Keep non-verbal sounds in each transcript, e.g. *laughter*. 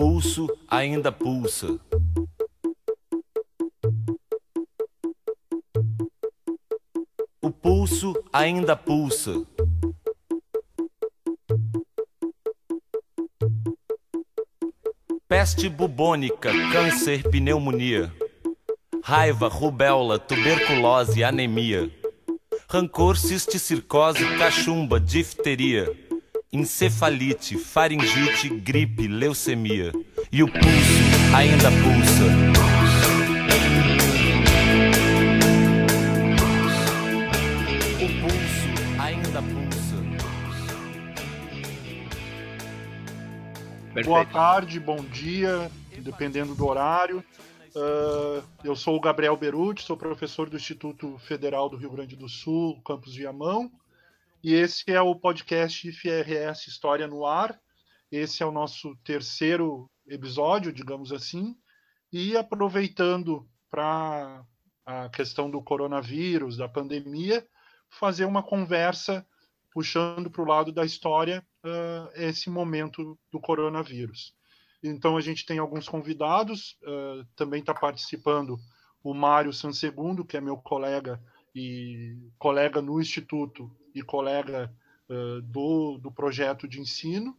pulso ainda pulsa. O pulso ainda pulsa. Peste bubônica, câncer, pneumonia. Raiva, rubéola, tuberculose, anemia. Rancor, cisticircose, cachumba, difteria. Encefalite, faringite, gripe, leucemia. E o pulso ainda pulsa. O pulso ainda pulsa. Perfeito. Boa tarde, bom dia, dependendo do horário. Uh, eu sou o Gabriel Beruti, sou professor do Instituto Federal do Rio Grande do Sul, campus Viamão, e esse é o podcast IFRS História no Ar. Esse é o nosso terceiro episódio, digamos assim, e aproveitando para a questão do coronavírus, da pandemia, fazer uma conversa puxando para o lado da história uh, esse momento do coronavírus. Então a gente tem alguns convidados, uh, também está participando o Mário Sansegundo, que é meu colega e colega no Instituto e colega uh, do, do projeto de ensino.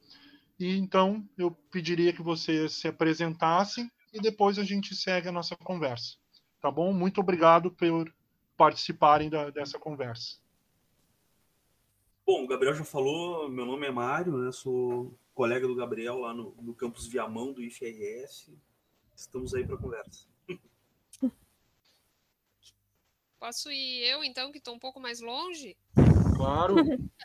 E então eu pediria que vocês se apresentassem e depois a gente segue a nossa conversa. Tá bom? Muito obrigado por participarem da, dessa conversa. Bom, o Gabriel já falou, meu nome é Mário, né? Sou colega do Gabriel lá no, no campus Viamão do IFRS. Estamos aí para conversa. Posso ir eu, então, que estou um pouco mais longe? Claro. *laughs*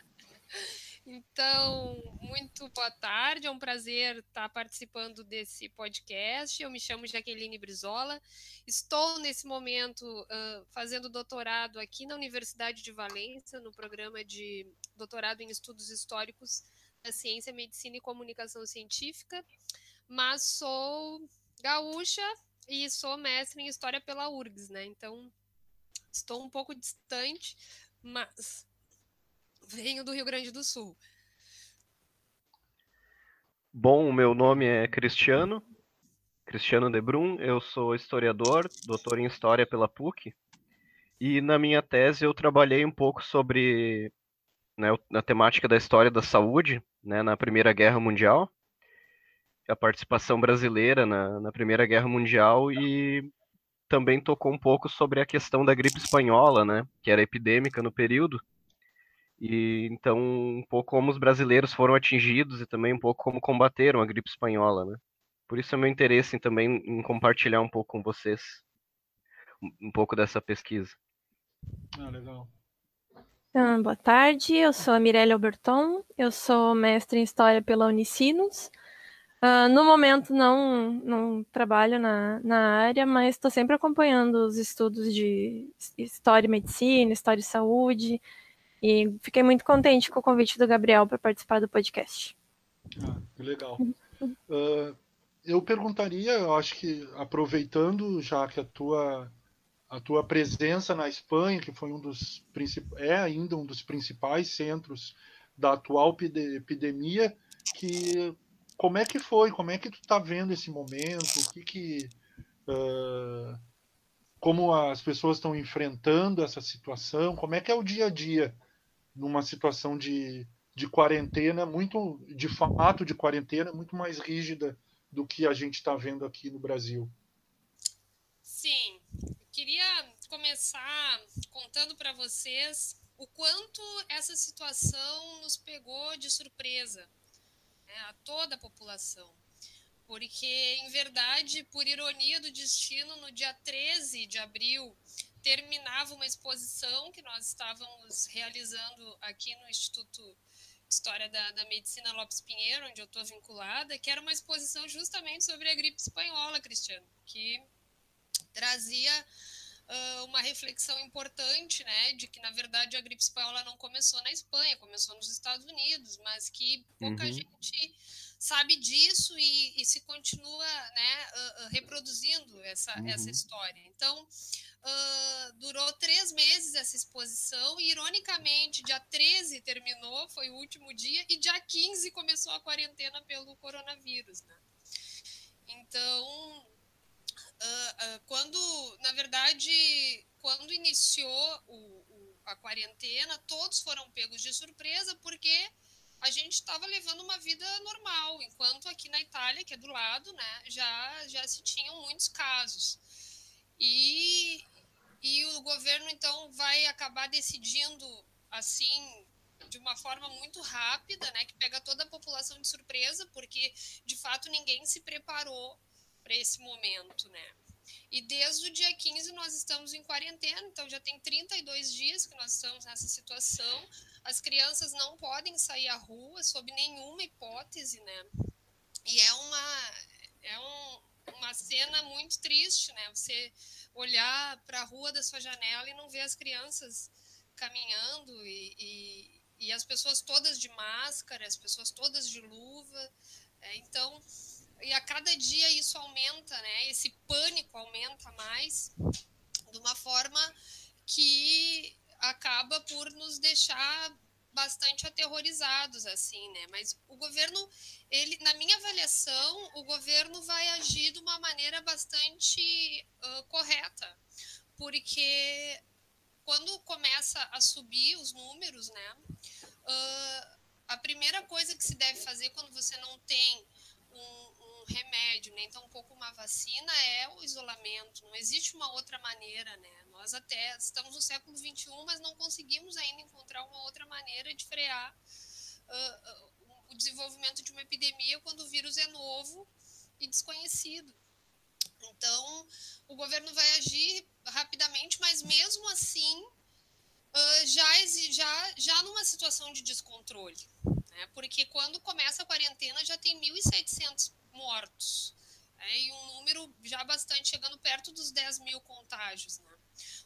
Então, muito boa tarde, é um prazer estar participando desse podcast. Eu me chamo Jaqueline Brizola, estou nesse momento uh, fazendo doutorado aqui na Universidade de Valência, no programa de doutorado em estudos históricos da ciência, medicina e comunicação científica, mas sou gaúcha e sou mestre em história pela URGS, né? Então, estou um pouco distante, mas venho do Rio Grande do Sul. Bom, meu nome é Cristiano, Cristiano Debrun, eu sou historiador, doutor em História pela PUC, e na minha tese eu trabalhei um pouco sobre né, na temática da história da saúde, né, na Primeira Guerra Mundial, a participação brasileira na, na Primeira Guerra Mundial e também tocou um pouco sobre a questão da gripe espanhola, né, que era epidêmica no período, e então um pouco como os brasileiros foram atingidos e também um pouco como combateram a gripe espanhola, né? Por isso é meu interesse em, também em compartilhar um pouco com vocês um, pouco dessa pesquisa. Ah, legal. Ah, boa tarde, eu sou a Mirelle Alberton, eu sou mestre em História pela Unicinos. Uh, no momento não, não trabalho na, na área, mas estou sempre acompanhando os estudos de História e Medicina, História e Saúde, e fiquei muito contente com o convite do Gabriel para participar do podcast. Ah, que legal. Uh, eu perguntaria, eu acho que aproveitando já que a tua a tua presença na Espanha, que foi um dos é ainda um dos principais centros da atual epidemia, que como é que foi, como é que tu está vendo esse momento, o que que uh, como as pessoas estão enfrentando essa situação, como é que é o dia a dia numa situação de, de quarentena muito, de fato de quarentena, muito mais rígida do que a gente está vendo aqui no Brasil. Sim, eu queria começar contando para vocês o quanto essa situação nos pegou de surpresa, né, a toda a população. Porque, em verdade, por ironia do destino, no dia 13 de abril terminava uma exposição que nós estávamos realizando aqui no Instituto História da, da Medicina Lopes Pinheiro, onde eu estou vinculada, que era uma exposição justamente sobre a gripe espanhola, Cristiano, que trazia uh, uma reflexão importante, né, de que na verdade a gripe espanhola não começou na Espanha, começou nos Estados Unidos, mas que pouca uhum. gente sabe disso e, e se continua né, uh, reproduzindo essa, uhum. essa história. Então, uh, durou três meses essa exposição e, ironicamente, dia 13 terminou, foi o último dia, e dia 15 começou a quarentena pelo coronavírus. Né? Então, uh, uh, quando, na verdade, quando iniciou o, o, a quarentena, todos foram pegos de surpresa porque a gente estava levando uma vida normal, enquanto aqui na Itália, que é do lado, né, já, já se tinham muitos casos. E, e o governo, então, vai acabar decidindo, assim, de uma forma muito rápida, né, que pega toda a população de surpresa, porque, de fato, ninguém se preparou para esse momento, né. E desde o dia 15 nós estamos em quarentena, então já tem 32 dias que nós estamos nessa situação. As crianças não podem sair à rua sob nenhuma hipótese, né? E é uma é um, uma cena muito triste, né? Você olhar para a rua da sua janela e não ver as crianças caminhando e, e, e as pessoas todas de máscara, as pessoas todas de luva. É, então e a cada dia isso aumenta, né? Esse pânico aumenta mais de uma forma que acaba por nos deixar bastante aterrorizados assim, né? Mas o governo, ele, na minha avaliação, o governo vai agir de uma maneira bastante uh, correta, porque quando começa a subir os números, né? Uh, a primeira coisa que se deve fazer quando você não tem um, remédio, nem tampouco uma vacina, é o isolamento. Não existe uma outra maneira, né? Nós até estamos no século XXI, mas não conseguimos ainda encontrar uma outra maneira de frear uh, uh, o desenvolvimento de uma epidemia quando o vírus é novo e desconhecido. Então, o governo vai agir rapidamente, mas mesmo assim, uh, já, já, já numa situação de descontrole. Né? Porque quando começa a quarentena já tem 1.700 mortos. É, e um número já bastante chegando perto dos 10 mil contágios. Né?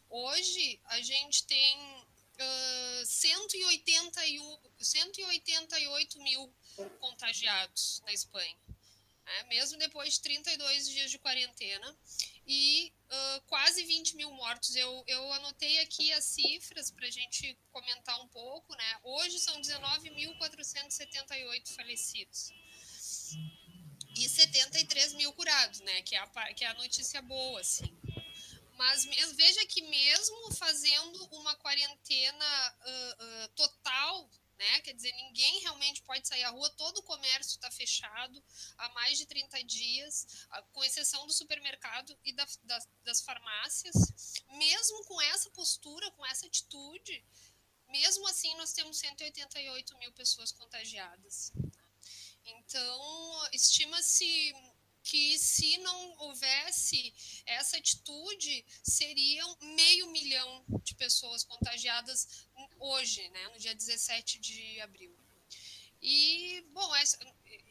Hoje a gente tem uh, 181, 188 mil contagiados na Espanha. É, mesmo depois de 32 dias de quarentena e uh, quase 20 mil mortos. Eu, eu anotei aqui as cifras para a gente comentar um pouco. Né? Hoje são 19.478 falecidos e 73 mil curados, né? Que é a, que é a notícia boa, assim. Mas veja que mesmo fazendo uma quarentena uh, uh, total, né? Quer dizer, ninguém realmente pode sair à rua, todo o comércio está fechado há mais de 30 dias, com exceção do supermercado e da, das farmácias. Mesmo com essa postura, com essa atitude, mesmo assim nós temos 188 mil pessoas contagiadas. Então, estima-se que se não houvesse essa atitude, seriam meio milhão de pessoas contagiadas hoje, né, no dia 17 de abril. E, bom,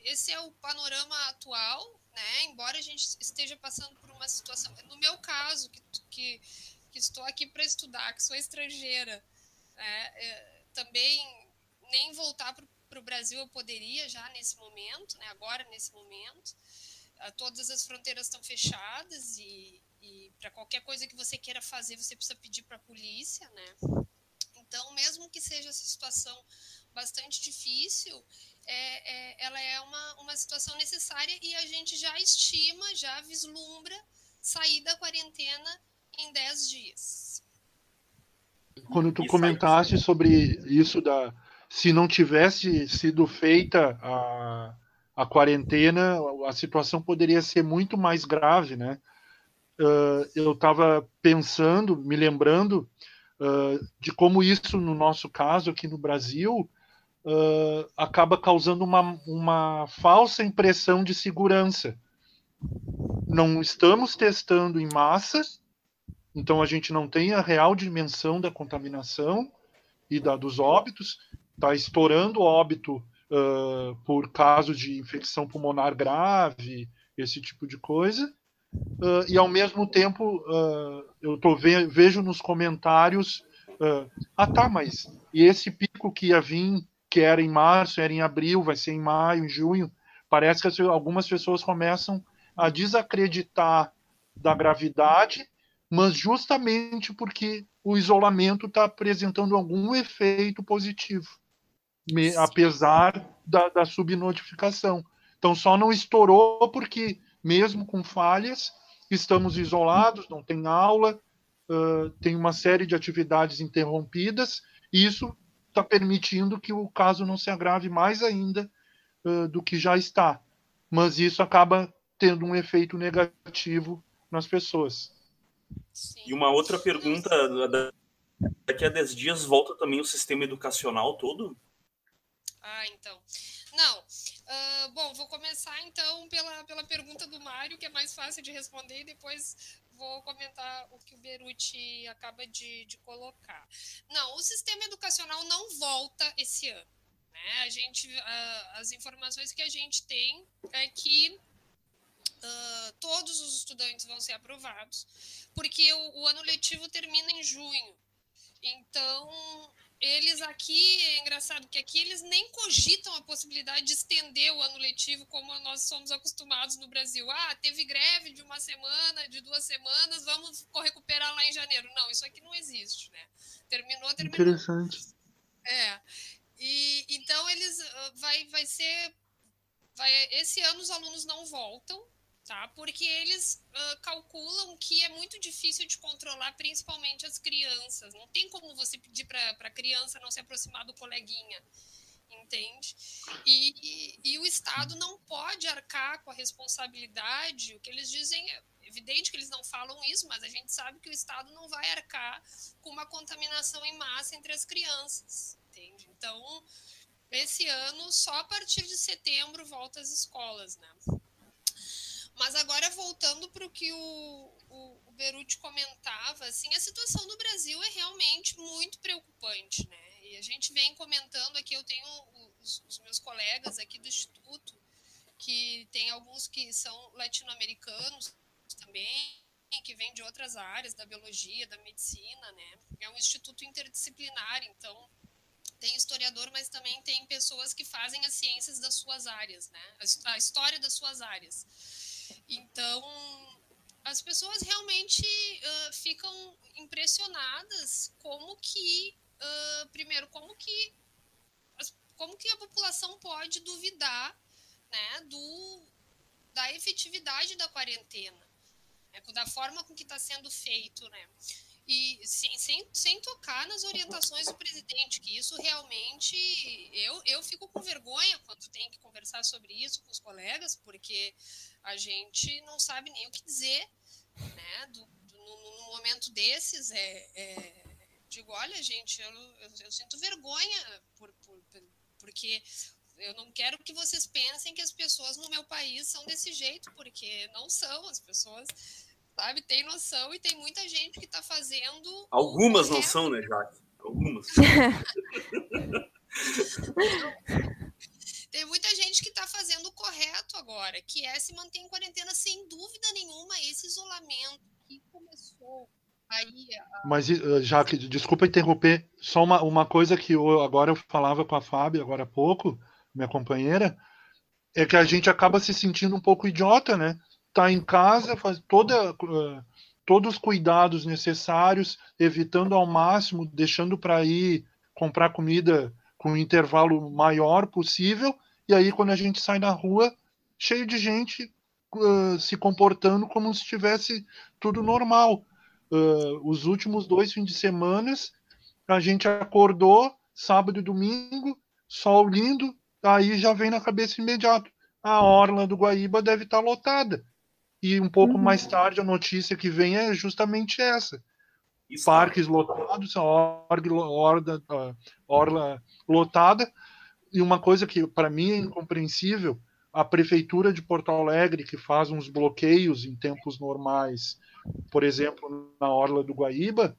esse é o panorama atual, né, embora a gente esteja passando por uma situação, no meu caso, que, que, que estou aqui para estudar, que sou estrangeira, né, é, também nem voltar para o Brasil eu poderia já nesse momento, né, agora nesse momento. Todas as fronteiras estão fechadas e, e para qualquer coisa que você queira fazer, você precisa pedir para a polícia, né? Então, mesmo que seja essa situação bastante difícil, é, é, ela é uma, uma situação necessária e a gente já estima, já vislumbra sair da quarentena em 10 dias. Quando tu comentaste sobre isso da, se não tivesse sido feita a, a quarentena, a situação poderia ser muito mais grave, né? Uh, eu estava pensando, me lembrando uh, de como isso, no nosso caso aqui no Brasil, uh, acaba causando uma, uma falsa impressão de segurança. Não estamos testando em massa, então a gente não tem a real dimensão da contaminação e da, dos óbitos, está estourando óbito uh, por caso de infecção pulmonar grave, esse tipo de coisa. Uh, e ao mesmo tempo uh, eu tô ve vejo nos comentários ah tá mas e esse pico que ia vir que era em março era em abril vai ser em maio em junho parece que algumas pessoas começam a desacreditar da gravidade mas justamente porque o isolamento está apresentando algum efeito positivo me, apesar da, da subnotificação. Então só não estourou porque mesmo com falhas, estamos isolados, não tem aula, uh, tem uma série de atividades interrompidas, e isso está permitindo que o caso não se agrave mais ainda uh, do que já está. Mas isso acaba tendo um efeito negativo nas pessoas. Sim. E uma outra pergunta: daqui a 10 dias volta também o sistema educacional todo? Ah, então. Não. Uh, bom, vou começar então pela, pela pergunta do Mário, que é mais fácil de responder, e depois vou comentar o que o Beruti acaba de, de colocar. Não, o sistema educacional não volta esse ano. Né? A gente, uh, as informações que a gente tem é que uh, todos os estudantes vão ser aprovados, porque o, o ano letivo termina em junho. Então, eles aqui, é engraçado que aqui eles nem cogitam a possibilidade de estender o ano letivo como nós somos acostumados no Brasil. Ah, teve greve de uma semana, de duas semanas, vamos recuperar lá em janeiro. Não, isso aqui não existe, né? Terminou, terminou. Interessante. É. E então eles ah, vai vai ser vai esse ano os alunos não voltam, tá? Porque eles uh, calculam que é muito difícil de controlar, principalmente as crianças. Não tem como você pedir para a criança não se aproximar do coleguinha, entende? E, e, e, o Estado não pode arcar com a responsabilidade. O que eles dizem é evidente que eles não falam isso, mas a gente sabe que o Estado não vai arcar com uma contaminação em massa entre as crianças, entende? Então, esse ano, só a partir de setembro volta às escolas, né? Mas agora, voltando para o que o, o, o Beruti comentava, assim, a situação do Brasil é realmente muito preocupante, né? E a gente vem comentando aqui, eu tenho os, os meus colegas aqui do Instituto, que tem alguns que são latino-americanos também, que vêm de outras áreas, da biologia, da medicina, né? É um instituto interdisciplinar, então tem historiador, mas também tem pessoas que fazem as ciências das suas áreas, né? A história das suas áreas. Então, as pessoas realmente uh, ficam impressionadas como que, uh, primeiro, como que, como que a população pode duvidar né, do, da efetividade da quarentena, né, da forma com que está sendo feito, né? E sem, sem, sem tocar nas orientações do presidente, que isso realmente. Eu, eu fico com vergonha quando tenho que conversar sobre isso com os colegas, porque a gente não sabe nem o que dizer, né? Do, do, no, momento desses, é, é, digo, olha, gente, eu, eu, eu sinto vergonha por, por, por, porque eu não quero que vocês pensem que as pessoas no meu país são desse jeito, porque não são as pessoas sabe? Tem noção e tem muita gente que está fazendo. Algumas não são, né, Jaque? Algumas. *laughs* tem muita gente que está fazendo o correto agora, que é se manter em quarentena sem dúvida nenhuma esse isolamento que começou aí. A... Mas, eh, Jaque, desculpa interromper, só uma, uma coisa que eu, agora eu falava com a Fábio, agora há pouco, minha companheira, é que a gente acaba se sentindo um pouco idiota, né? Tá em casa, faz toda, uh, todos os cuidados necessários, evitando ao máximo, deixando para ir comprar comida com um intervalo maior possível, e aí quando a gente sai na rua, cheio de gente uh, se comportando como se estivesse tudo normal. Uh, os últimos dois fins de semana, a gente acordou, sábado e domingo, sol lindo, aí já vem na cabeça imediato. A orla do Guaíba deve estar tá lotada. E um pouco uhum. mais tarde a notícia que vem é justamente essa. Isso. Parques lotados, a orla, orla, orla lotada. E uma coisa que para mim é incompreensível, a prefeitura de Porto Alegre, que faz uns bloqueios em tempos normais, por exemplo, na orla do Guaíba,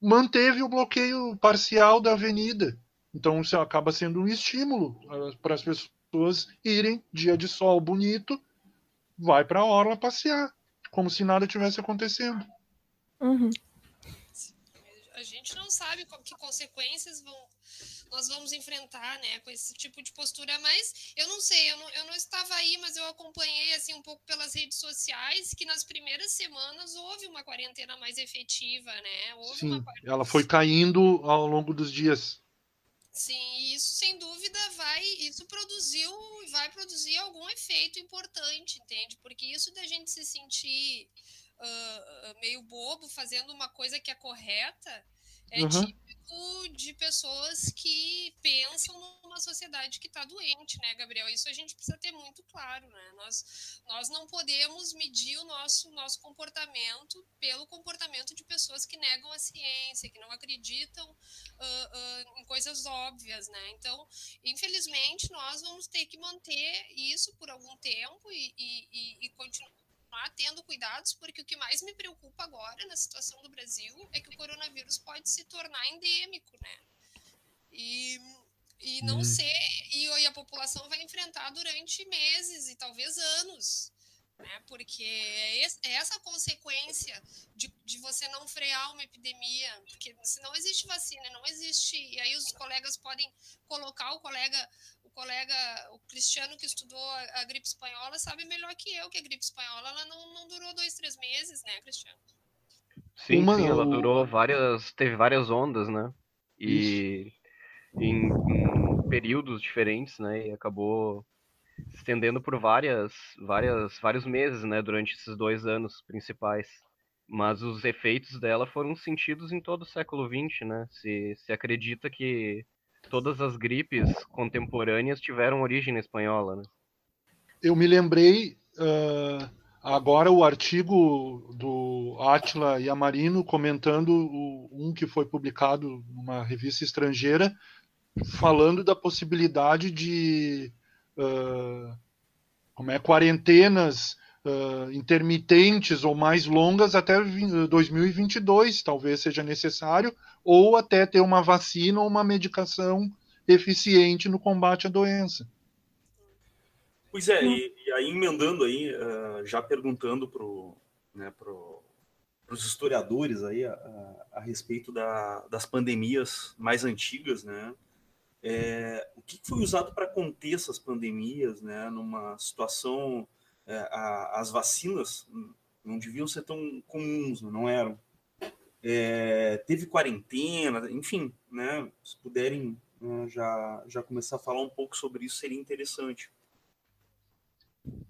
manteve o bloqueio parcial da avenida. Então isso acaba sendo um estímulo ah, para as pessoas irem dia de sol bonito vai para a orla passear, como se nada tivesse acontecendo. Uhum. A gente não sabe que consequências vão, nós vamos enfrentar, né, com esse tipo de postura, mas eu não sei, eu não, eu não estava aí, mas eu acompanhei, assim, um pouco pelas redes sociais, que nas primeiras semanas houve uma quarentena mais efetiva, né, houve Sim, uma... ela foi caindo ao longo dos dias. Sim, isso sem dúvida vai, isso produziu, vai produzir algum efeito importante, entende? Porque isso da gente se sentir uh, meio bobo fazendo uma coisa que é correta é uhum. Típico de pessoas que pensam numa sociedade que está doente, né, Gabriel? Isso a gente precisa ter muito claro, né? Nós, nós não podemos medir o nosso, nosso comportamento pelo comportamento de pessoas que negam a ciência, que não acreditam uh, uh, em coisas óbvias, né? Então, infelizmente, nós vamos ter que manter isso por algum tempo e, e, e continuar continuar tendo cuidados, porque o que mais me preocupa agora na situação do Brasil é que o coronavírus pode se tornar endêmico, né? E, e não hum. ser, e, e a população vai enfrentar durante meses e talvez anos né? Porque é, é essa consequência de, de você não frear uma epidemia, porque se não existe vacina, não existe, e aí os colegas podem colocar o colega, colega, o Cristiano que estudou a, a gripe espanhola sabe melhor que eu que a gripe espanhola ela não, não durou dois, três meses, né, Cristiano? Sim, uma... sim, ela durou várias, teve várias ondas, né? E em, em períodos diferentes, né? E acabou se estendendo por várias, várias, vários meses, né, durante esses dois anos principais. Mas os efeitos dela foram sentidos em todo o século XX, né? Se, se acredita que todas as gripes contemporâneas tiveram origem espanhola, né? Eu me lembrei uh, agora o artigo do Atila Yamarino comentando o, um que foi publicado numa revista estrangeira, falando da possibilidade de uh, como é, quarentenas uh, intermitentes ou mais longas até 2022, talvez seja necessário, ou até ter uma vacina ou uma medicação eficiente no combate à doença. Pois é, e, e aí emendando aí, uh, já perguntando para né, pro, os historiadores aí a, a, a respeito da, das pandemias mais antigas, né? É, o que foi usado para conter essas pandemias, né? Numa situação, é, a, as vacinas não deviam ser tão comuns, não eram. É, teve quarentena, enfim, né? Se puderem né, já, já começar a falar um pouco sobre isso, seria interessante.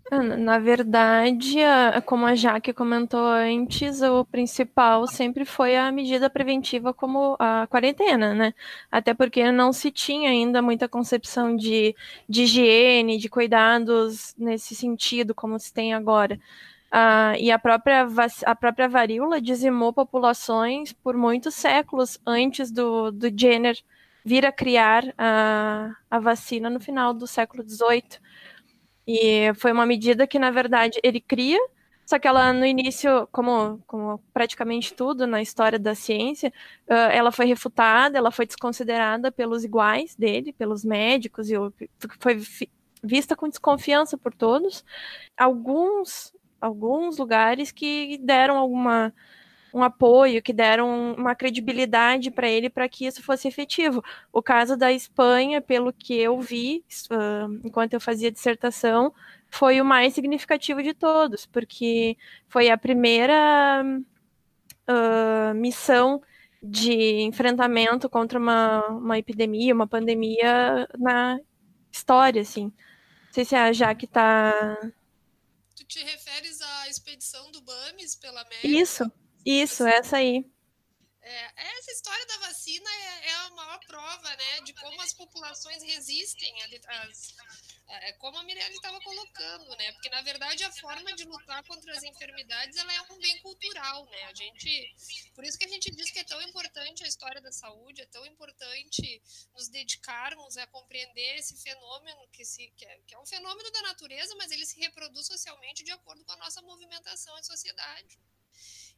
Ah, na verdade, como a Jaque comentou antes, o principal sempre foi a medida preventiva como a quarentena, né? Até porque não se tinha ainda muita concepção de, de higiene, de cuidados nesse sentido, como se tem agora. Ah, e a própria, a própria varíola dizimou populações por muitos séculos antes do, do Jenner vir a criar a, a vacina no final do século XVIII. E foi uma medida que, na verdade, ele cria, só que ela, no início, como, como praticamente tudo na história da ciência, uh, ela foi refutada, ela foi desconsiderada pelos iguais dele, pelos médicos, e foi vista com desconfiança por todos. Alguns, alguns lugares que deram alguma um apoio, que deram uma credibilidade para ele para que isso fosse efetivo. O caso da Espanha, pelo que eu vi, uh, enquanto eu fazia dissertação, foi o mais significativo de todos, porque foi a primeira uh, missão de enfrentamento contra uma, uma epidemia, uma pandemia na história, assim. Não sei se a Jaque está... Tu te referes à expedição do Bames pela América? Isso. Isso, essa aí. É, essa história da vacina é, é, a maior prova, né, de como as populações resistem, é, como a Mirelle estava colocando, né, porque na verdade a forma de lutar contra as enfermidades ela é um bem cultural, né, a gente, por isso que a gente diz que é tão importante a história da saúde, é tão importante nos dedicarmos a compreender esse fenômeno que, se, que, é, que é um fenômeno da natureza, mas ele se reproduz socialmente de acordo com a nossa movimentação em sociedade.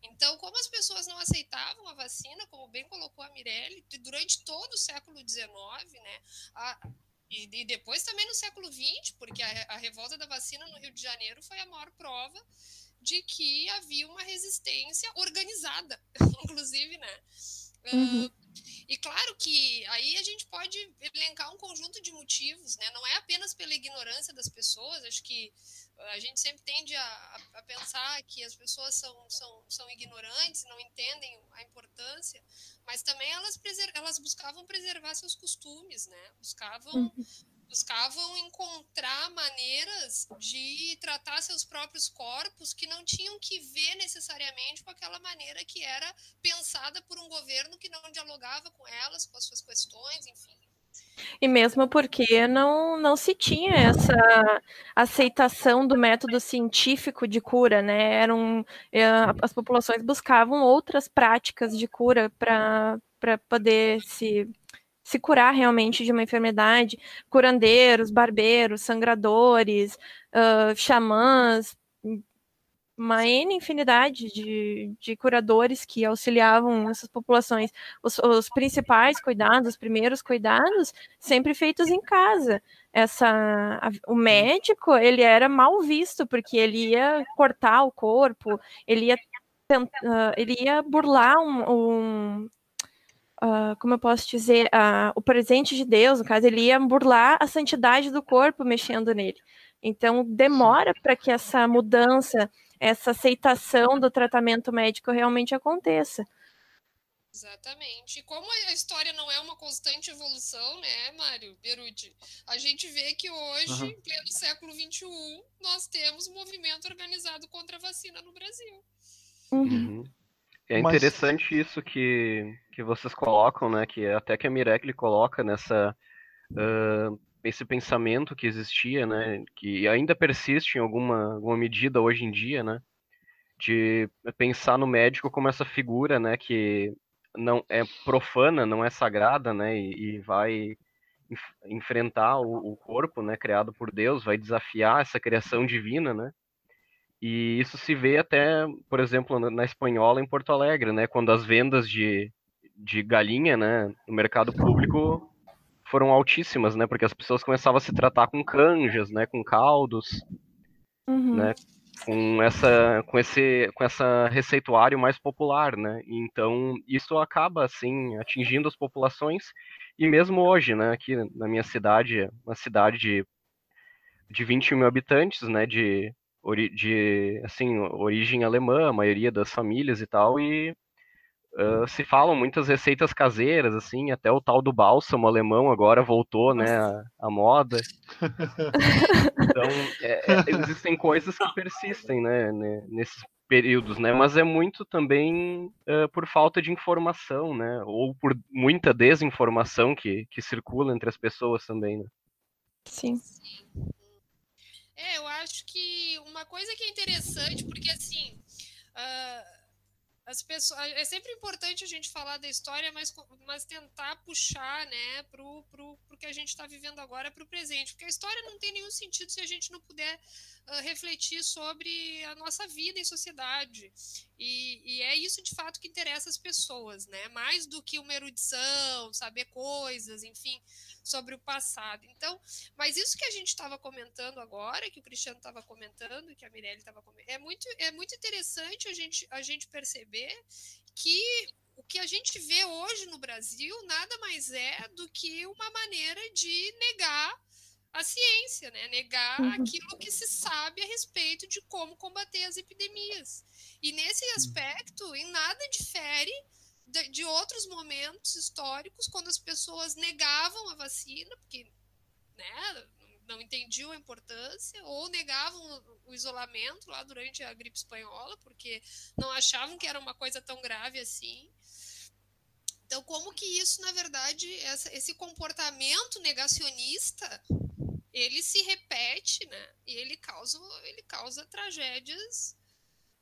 Então, como as pessoas não aceitavam a vacina, como bem colocou a Mirelle, durante todo o século XIX, né, a, e, e, depois também no século XX, porque a, a revolta da vacina no Rio de Janeiro foi a maior prova de que havia uma resistência organizada, *laughs* inclusive, né? Uhum. Uh, e claro que aí a gente pode elencar um conjunto de motivos, né? Não é apenas pela ignorância das pessoas, acho que a gente sempre tende a, a pensar que as pessoas são, são, são ignorantes, não entendem a importância, mas também elas, elas buscavam preservar seus costumes, né? Buscavam uhum buscavam encontrar maneiras de tratar seus próprios corpos que não tinham que ver necessariamente com aquela maneira que era pensada por um governo que não dialogava com elas, com as suas questões, enfim. E mesmo porque não, não se tinha essa aceitação do método científico de cura, né? Eram, eh, as populações buscavam outras práticas de cura para poder se se curar realmente de uma enfermidade, curandeiros, barbeiros, sangradores, uh, xamãs, uma N infinidade de, de curadores que auxiliavam essas populações. Os, os, principais cuidados, os primeiros cuidados, sempre feitos em casa. Essa, a, o médico, ele era mal visto, porque ele ia cortar o corpo, ele ia, uh, ele ia burlar um, um, uh, como eu posso dizer, uh, o presente de Deus, no caso, ele ia burlar a santidade do corpo mexendo nele. Então, demora para que essa mudança, essa aceitação do tratamento médico realmente aconteça. Exatamente. E como a história não é uma constante evolução, né, Mário Beruti? A gente vê que hoje, uhum. em pleno século XXI, nós temos um movimento organizado contra a vacina no Brasil. Uhum. uhum. É interessante Mas... isso que, que vocês colocam, né? Que até que a Mireille coloca nessa uh, esse pensamento que existia, né? Que ainda persiste em alguma, alguma medida hoje em dia, né? De pensar no médico como essa figura, né? Que não é profana, não é sagrada, né? E, e vai enf enfrentar o, o corpo, né? Criado por Deus, vai desafiar essa criação divina, né? E isso se vê até, por exemplo, na espanhola em Porto Alegre, né? Quando as vendas de, de galinha, né, no mercado público foram altíssimas, né? Porque as pessoas começavam a se tratar com canjas, né? Com caldos, uhum. né? Com essa, com esse, com essa receituário mais popular, né? Então isso acaba assim atingindo as populações e mesmo hoje, né? Aqui na minha cidade, uma cidade de de 20 mil habitantes, né? De de assim origem alemã, a maioria das famílias e tal, e uh, se falam muitas receitas caseiras, assim, até o tal do bálsamo alemão agora voltou, né, a, a moda. *laughs* então, é, é, existem coisas que persistem, né, nesses períodos, né, mas é muito também uh, por falta de informação, né, ou por muita desinformação que, que circula entre as pessoas também, né. Sim. É, eu acho que uma coisa que é interessante, porque assim. Uh, as pessoas, é sempre importante a gente falar da história, mas, mas tentar puxar né, para o que a gente está vivendo agora para o presente. Porque a história não tem nenhum sentido se a gente não puder uh, refletir sobre a nossa vida em sociedade. E, e, é isso de fato que interessa as pessoas, né? Mais do que uma erudição, saber coisas, enfim sobre o passado. Então, mas isso que a gente estava comentando agora, que o Cristiano estava comentando, que a Mirelle estava comentando, é muito, é muito interessante a gente, a gente perceber que o que a gente vê hoje no Brasil nada mais é do que uma maneira de negar a ciência, né? negar uhum. aquilo que se sabe a respeito de como combater as epidemias. E nesse aspecto, em nada difere de, de outros momentos históricos, quando as pessoas negavam a vacina, porque né, não entendiam a importância, ou negavam o isolamento lá durante a gripe espanhola, porque não achavam que era uma coisa tão grave assim. Então, como que isso, na verdade, essa, esse comportamento negacionista, ele se repete, né? E ele causa, ele causa tragédias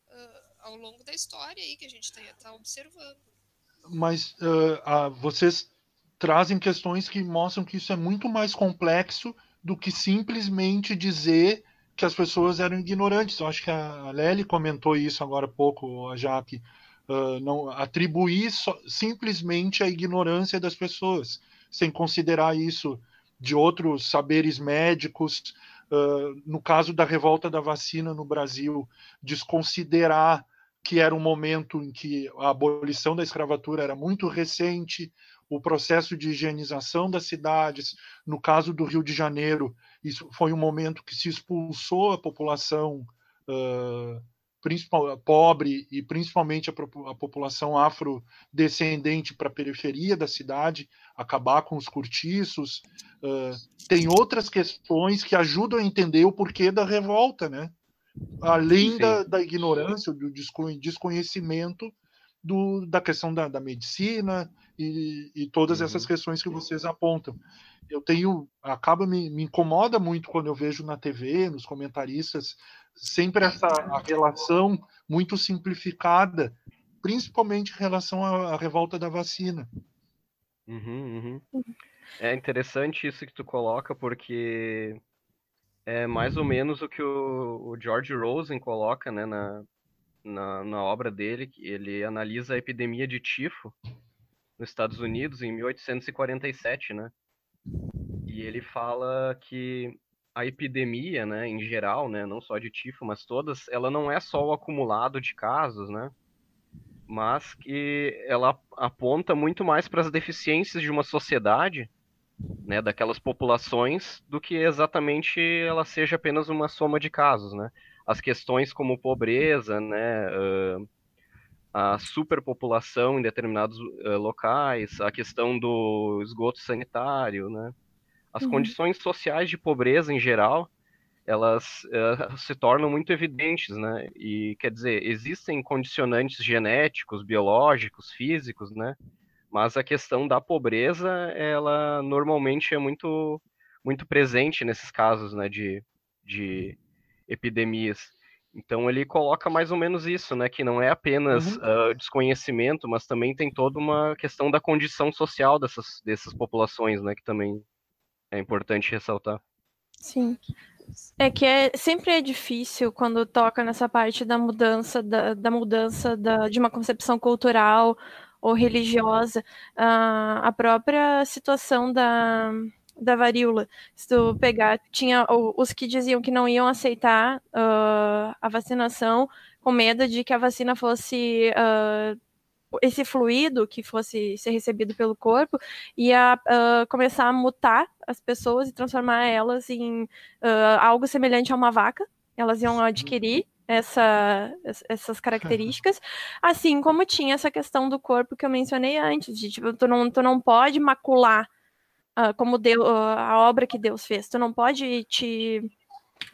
uh, ao longo da história aí que a gente está tá observando mas uh, vocês trazem questões que mostram que isso é muito mais complexo do que simplesmente dizer que as pessoas eram ignorantes. Eu acho que a Lely comentou isso agora há pouco, a Jaque. Uh, não atribuir so, simplesmente a ignorância das pessoas, sem considerar isso de outros saberes médicos. Uh, no caso da revolta da vacina no Brasil, desconsiderar que era um momento em que a abolição da escravatura era muito recente, o processo de higienização das cidades, no caso do Rio de Janeiro, isso foi um momento que se expulsou a população uh, principal, pobre e principalmente a, a população afrodescendente para a periferia da cidade, acabar com os cortiços. Uh, tem outras questões que ajudam a entender o porquê da revolta, né? Além da, da, ignorância, do desconhecimento do, da questão da, da medicina e, e todas uhum. essas questões que vocês apontam. Eu tenho, acaba me, me incomoda muito quando eu vejo na TV, nos comentaristas, sempre essa a relação muito simplificada, principalmente em relação à, à revolta da vacina. Uhum, uhum. É interessante isso que tu coloca, porque é mais ou menos o que o, o George Rosen coloca né, na, na, na, obra dele, que ele analisa a epidemia de tifo nos Estados Unidos em 1847, né? E ele fala que a epidemia, né, em geral, né, não só de tifo, mas todas, ela não é só o acumulado de casos, né? Mas que ela aponta muito mais para as deficiências de uma sociedade né, daquelas populações do que exatamente ela seja apenas uma soma de casos, né? As questões como pobreza, né, uh, a superpopulação em determinados uh, locais, a questão do esgoto sanitário, né? As uhum. condições sociais de pobreza em geral, elas uh, se tornam muito evidentes, né? E quer dizer, existem condicionantes genéticos, biológicos, físicos, né? Mas a questão da pobreza, ela normalmente é muito, muito presente nesses casos né, de, de epidemias. Então ele coloca mais ou menos isso, né? Que não é apenas uhum. uh, desconhecimento, mas também tem toda uma questão da condição social dessas, dessas populações, né? Que também é importante ressaltar. Sim. É que é, sempre é difícil quando toca nessa parte da mudança, da, da mudança da, de uma concepção cultural ou religiosa, uh, a própria situação da, da varíola. Se tu pegar, tinha os que diziam que não iam aceitar uh, a vacinação com medo de que a vacina fosse uh, esse fluido que fosse ser recebido pelo corpo ia uh, começar a mutar as pessoas e transformar elas em algo semelhante a uma vaca. Elas iam adquirir essa, essas características, assim como tinha essa questão do corpo que eu mencionei antes, de tipo, tu não, tu não pode macular uh, como Deus, uh, a obra que Deus fez, tu não pode te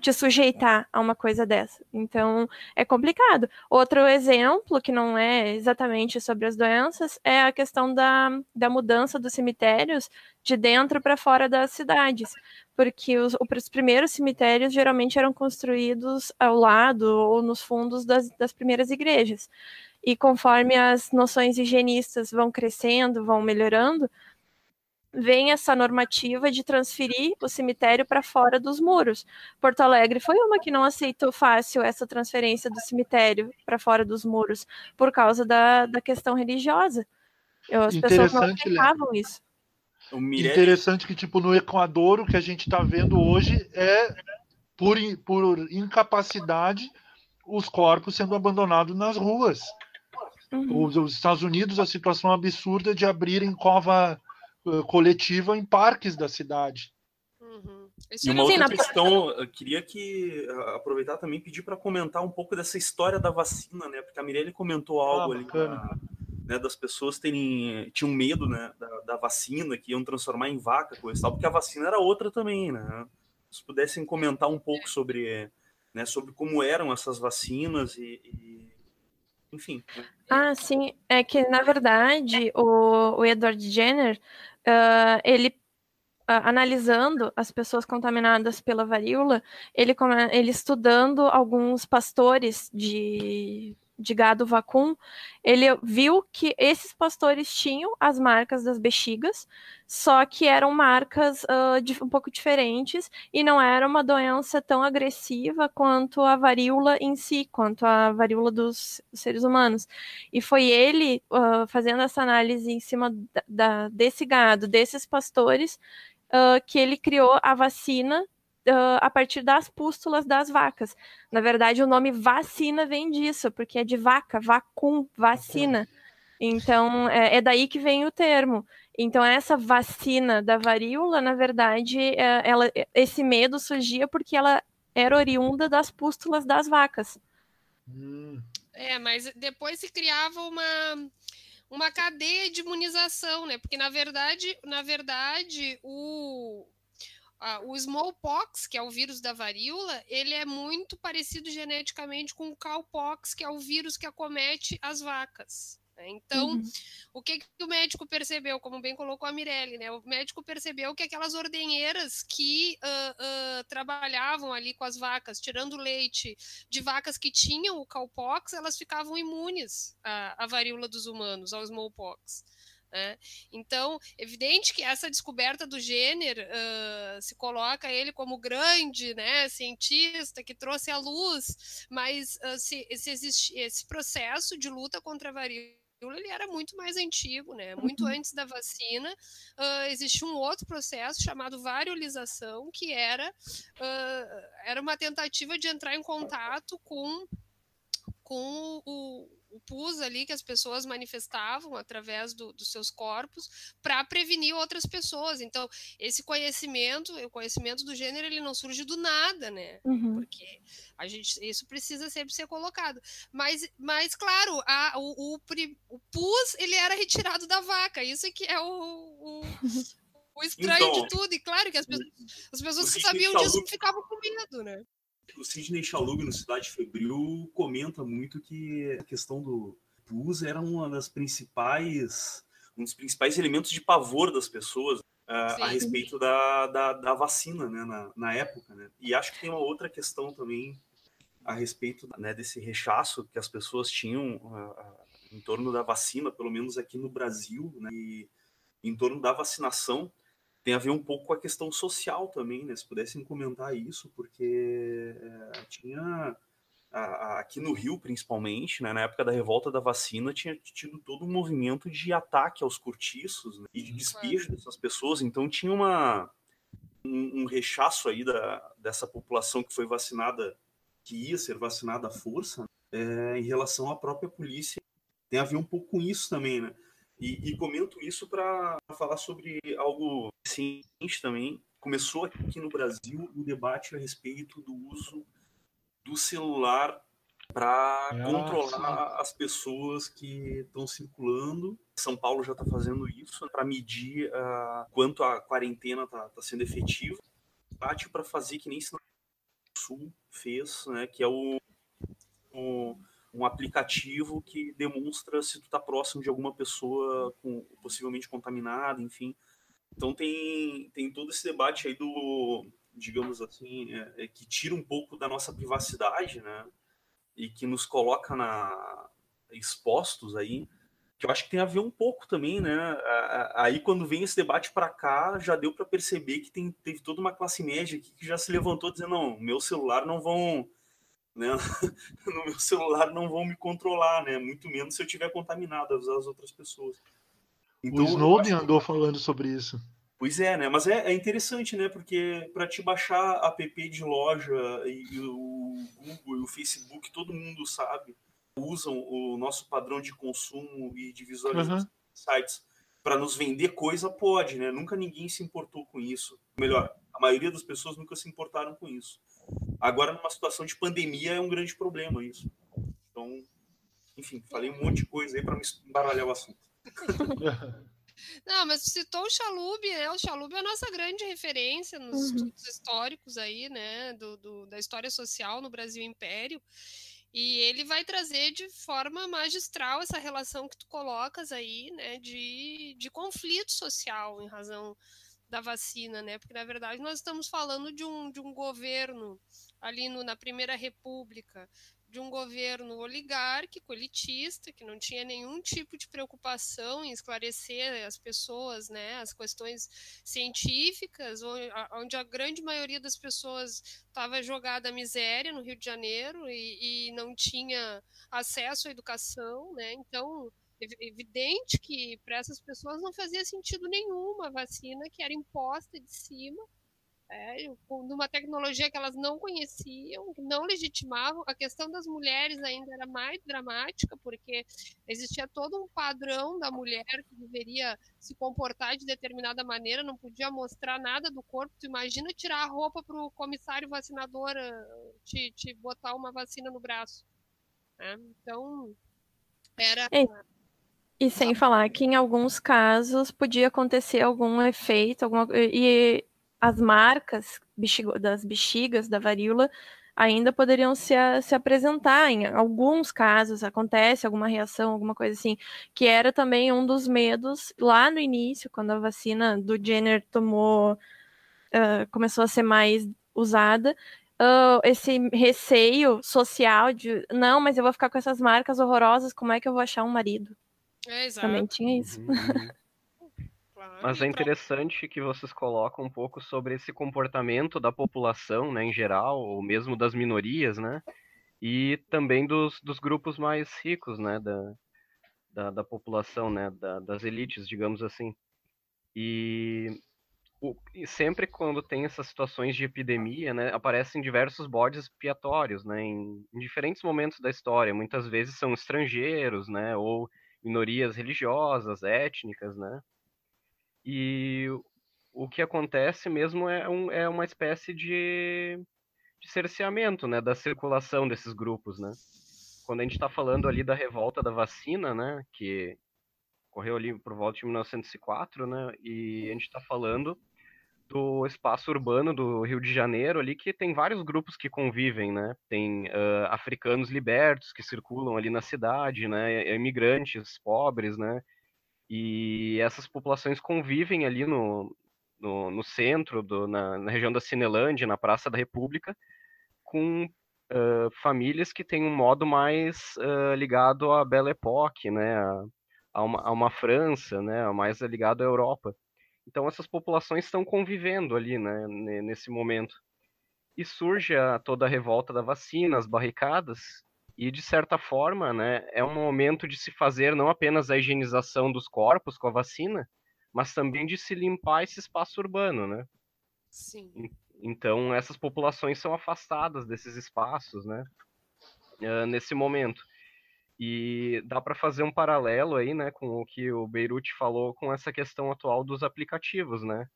te sujeitar a uma coisa dessa. Então, é complicado. Outro exemplo, que não é exatamente sobre as doenças, é a questão da, da mudança dos cemitérios de dentro para fora das cidades. Porque os, os primeiros cemitérios geralmente eram construídos ao lado ou nos fundos das, das primeiras igrejas. E conforme as noções higienistas vão crescendo, vão melhorando, vem essa normativa de transferir o cemitério para fora dos muros. Porto Alegre foi uma que não aceitou fácil essa transferência do cemitério para fora dos muros por causa da, da questão religiosa. As pessoas não aceitavam isso. Interessante que, tipo, no Equador, o que a gente está vendo hoje é, por, por incapacidade, os corpos sendo abandonados nas ruas. Uhum. Os, os Estados Unidos, a situação absurda de abrirem cova uh, coletiva em parques da cidade. Uhum. E uma outra questão, eu queria que aproveitar também pedir para comentar um pouco dessa história da vacina, né? Porque a Mirelle comentou ah, algo ah, ali da, né, das pessoas terem tinham medo, né, da, da, vacina que iam transformar em vaca, coisa tal, porque a vacina era outra também, né? Se pudessem comentar um pouco sobre, né, sobre como eram essas vacinas e, e enfim. Né? Ah, sim, é que na verdade o, o Edward Jenner uh, ele uh, analisando as pessoas contaminadas pela varíola, ele, ele estudando alguns pastores de de gado vacum, ele viu que esses pastores tinham as marcas das bexigas, só que eram marcas uh, de, um pouco diferentes e não era uma doença tão agressiva quanto a varíola em si, quanto a varíola dos seres humanos. E foi ele uh, fazendo essa análise em cima da, desse gado, desses pastores, uh, que ele criou a vacina uh, a partir das pústulas das vacas. Na verdade, o nome vacina vem disso, porque é de vaca, vacum, vacina. Então, é, é daí que vem o termo. Então, essa vacina da varíola, na verdade, é, ela, esse medo surgia porque ela era oriunda das pústulas das vacas. Hum. É, mas depois se criava uma, uma cadeia de imunização, né? Porque, na verdade, na verdade o, o smallpox, que é o vírus da varíola, ele é muito parecido geneticamente com o cowpox, que é o vírus que acomete as vacas. Né? Então, uhum. o que, que o médico percebeu, como bem colocou a Mirelle, né? O médico percebeu que aquelas ordenheiras que uh, uh, trabalhavam ali com as vacas, tirando leite de vacas que tinham o cowpox, elas ficavam imunes à, à varíola dos humanos, ao smallpox. Né? Então, evidente que essa descoberta do gênero uh, se coloca ele como grande né, cientista que trouxe à luz, mas uh, se, se existe esse processo de luta contra a varíola ele era muito mais antigo, né? Muito uhum. antes da vacina, uh, existia um outro processo chamado variolização, que era, uh, era uma tentativa de entrar em contato com, com o, o pus ali que as pessoas manifestavam através do, dos seus corpos para prevenir outras pessoas. Então, esse conhecimento, o conhecimento do gênero, ele não surge do nada, né? Uhum. Porque a gente, isso precisa sempre ser colocado. Mas, mas claro, a, o, o, o pus, ele era retirado da vaca. Isso que é o, o, *laughs* o estranho então, de tudo. E claro que as pessoas, as pessoas que sabiam disso ficavam com medo, né? O Sidney Chalub no Cidade Febril comenta muito que a questão do pus era uma das principais um dos principais elementos de pavor das pessoas uh, a respeito da, da, da vacina né, na, na, época. Né? E acho que tem uma outra questão também a respeito né, desse rechaço que as pessoas tinham uh, em torno da vacina, pelo menos aqui no Brasil, né, e em torno da vacinação tem a ver um pouco com a questão social também, né? Se pudessem comentar isso, porque é, tinha aqui no Rio, principalmente, né, na época da revolta da vacina, tinha tido todo um movimento de ataque aos cortiços né, e de despejo dessas pessoas. Então tinha uma, um, um rechaço aí da, dessa população que foi vacinada, que ia ser vacinada à força, é, em relação à própria polícia. Tem a ver um pouco com isso também, né? E, e comento isso para falar sobre algo recente também. Começou aqui no Brasil o debate a respeito do uso do celular para controlar as pessoas que estão circulando. São Paulo já está fazendo isso para medir uh, quanto a quarentena está tá sendo efetiva. Debate para fazer que nem o Sul fez, né, que é o, o um aplicativo que demonstra se tu está próximo de alguma pessoa com, possivelmente contaminada, enfim. Então tem, tem todo esse debate aí do, digamos assim, é, é, que tira um pouco da nossa privacidade, né? E que nos coloca na expostos aí, que eu acho que tem a ver um pouco também, né? Aí quando vem esse debate para cá, já deu para perceber que tem, teve toda uma classe média aqui que já se levantou dizendo não, meu celular não vão né? *laughs* no meu celular não vão me controlar, né? Muito menos se eu tiver contaminado, avisar as outras pessoas. Então, o Snowden andou falando sobre isso. Pois é, né? Mas é, é interessante, né? Porque para te baixar app de loja e, e, o Google e o Facebook, todo mundo sabe, usam o nosso padrão de consumo e de visualização uhum. de sites para nos vender coisa, pode, né? Nunca ninguém se importou com isso. Melhor, a maioria das pessoas nunca se importaram com isso. Agora, numa situação de pandemia, é um grande problema isso. Então, enfim, falei um monte de coisa aí para me embaralhar o assunto. *laughs* Não, mas citou o Chalub, né? O Chalub é a nossa grande referência nos uhum. estudos históricos aí, né? Do, do, da história social no Brasil Império. E ele vai trazer de forma magistral essa relação que tu colocas aí, né? De, de conflito social em razão da vacina, né? Porque na verdade nós estamos falando de um, de um governo ali no, na Primeira República, de um governo oligárquico, elitista, que não tinha nenhum tipo de preocupação em esclarecer as pessoas, né, as questões científicas, onde a grande maioria das pessoas estava jogada à miséria no Rio de Janeiro e, e não tinha acesso à educação, né, então evidente que para essas pessoas não fazia sentido nenhum uma vacina que era imposta de cima é, numa tecnologia que elas não conheciam, que não legitimavam. A questão das mulheres ainda era mais dramática, porque existia todo um padrão da mulher que deveria se comportar de determinada maneira, não podia mostrar nada do corpo. Tu imagina tirar a roupa para o comissário vacinador eh, te, te botar uma vacina no braço. Né? Então, era. E sem falar que em alguns casos podia acontecer algum efeito, alguma, e as marcas das bexigas da varíola ainda poderiam se, se apresentar. Em alguns casos acontece alguma reação, alguma coisa assim, que era também um dos medos lá no início, quando a vacina do Jenner tomou, uh, começou a ser mais usada. Uh, esse receio social de não, mas eu vou ficar com essas marcas horrorosas, como é que eu vou achar um marido? É, Também tinha isso. Uhum. Mas é interessante que vocês colocam um pouco sobre esse comportamento da população, né, em geral, ou mesmo das minorias, né, e também dos, dos grupos mais ricos, né, da, da, da população, né, da, das elites, digamos assim. E, o, e, sempre quando tem essas situações de epidemia, né, aparecem diversos bodes expiatórios, né, em, em diferentes momentos da história. Muitas vezes são estrangeiros, né, ou minorias religiosas, étnicas, né, e o que acontece mesmo é, um, é uma espécie de, de cerceamento né, da circulação desses grupos. Né? Quando a gente está falando ali da revolta da vacina, né, que ocorreu ali por volta de 1904, né, e a gente está falando do espaço urbano do Rio de Janeiro ali que tem vários grupos que convivem, né? Tem uh, africanos libertos que circulam ali na cidade, né? Imigrantes pobres, né? E essas populações convivem ali no, no, no centro, do, na, na, região da Cinelândia, na Praça da República, com uh, famílias que têm um modo mais uh, ligado à Belle Époque, né, a, a, uma, a uma França, né, mais ligado à Europa. Então essas populações estão convivendo ali, né, nesse momento. E surge a, toda a revolta da vacina, as barricadas, e, de certa forma, né, é um momento de se fazer não apenas a higienização dos corpos com a vacina, mas também de se limpar esse espaço urbano, né? Sim. Então, essas populações são afastadas desses espaços, né? Uh, nesse momento. E dá para fazer um paralelo aí, né, com o que o Beirute falou com essa questão atual dos aplicativos, né?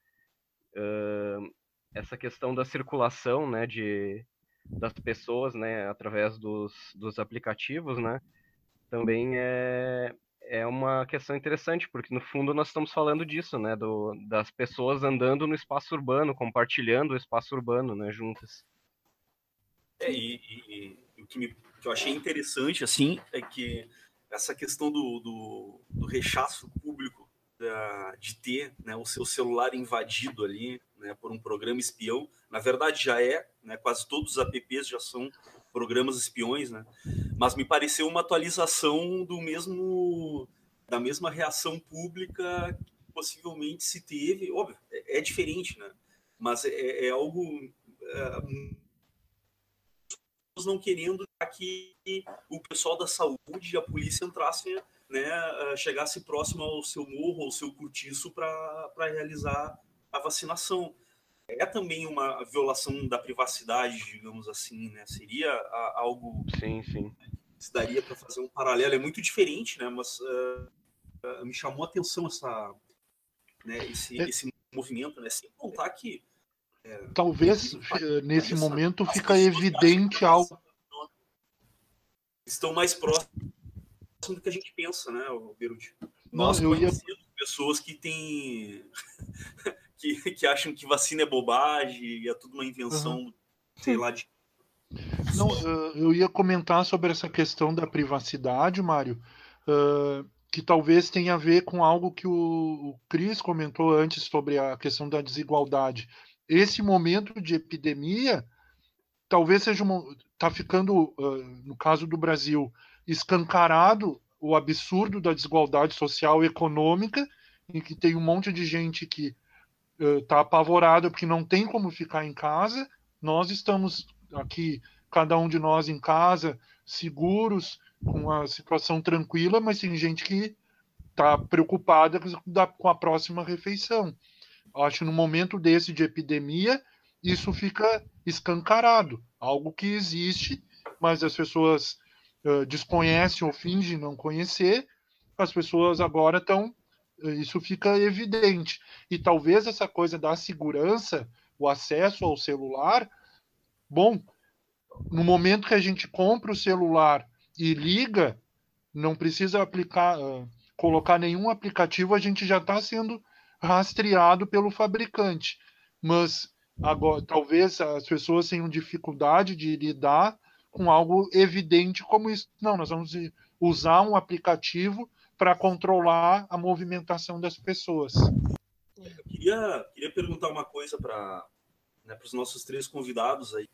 Uh, essa questão da circulação, né, de, das pessoas, né, através dos, dos aplicativos, né, também é, é uma questão interessante, porque no fundo nós estamos falando disso, né, do, das pessoas andando no espaço urbano, compartilhando o espaço urbano, né, juntas. É, e, e, e o que, me, que eu achei interessante, assim, é que essa questão do, do, do rechaço público da, de ter né, o seu celular invadido ali né, por um programa espião. Na verdade, já é, né, quase todos os apps já são programas espiões, né? mas me pareceu uma atualização do mesmo da mesma reação pública que possivelmente se teve. Óbvio, é, é diferente, né? mas é, é algo. É, não querendo que o pessoal da saúde e a polícia entrassem né, chegasse próximo ao seu morro, ao seu cortiço para realizar a vacinação. É também uma violação da privacidade, digamos assim, né? Seria algo. Sim, sim. Se daria para fazer um paralelo. É muito diferente, né? Mas uh, uh, me chamou a atenção essa, né, esse, é. esse movimento, né? Sem contar que. É, Talvez nesse momento fica evidente algo. Estão mais próximos do que a gente pensa, né, Beruti? Nós Não, conhecemos ia... pessoas que têm *laughs* que, que acham que vacina é bobagem e é tudo uma invenção, uhum. sei lá, de. Não, eu ia comentar sobre essa questão da privacidade, Mário, que talvez tenha a ver com algo que o Cris comentou antes sobre a questão da desigualdade. Esse momento de epidemia talvez seja está ficando, no caso do Brasil, escancarado o absurdo da desigualdade social e econômica, em que tem um monte de gente que está apavorado porque não tem como ficar em casa. Nós estamos aqui, cada um de nós em casa, seguros, com a situação tranquila, mas tem gente que está preocupada com a próxima refeição. Acho que no momento desse de epidemia isso fica escancarado, algo que existe, mas as pessoas uh, desconhecem ou fingem não conhecer, as pessoas agora estão. Isso fica evidente. E talvez essa coisa da segurança, o acesso ao celular, bom, no momento que a gente compra o celular e liga, não precisa aplicar, uh, colocar nenhum aplicativo, a gente já está sendo rastreado pelo fabricante. Mas agora, talvez as pessoas tenham dificuldade de lidar com algo evidente como isso. Não, nós vamos usar um aplicativo para controlar a movimentação das pessoas. Eu queria, queria perguntar uma coisa para né, os nossos três convidados aí.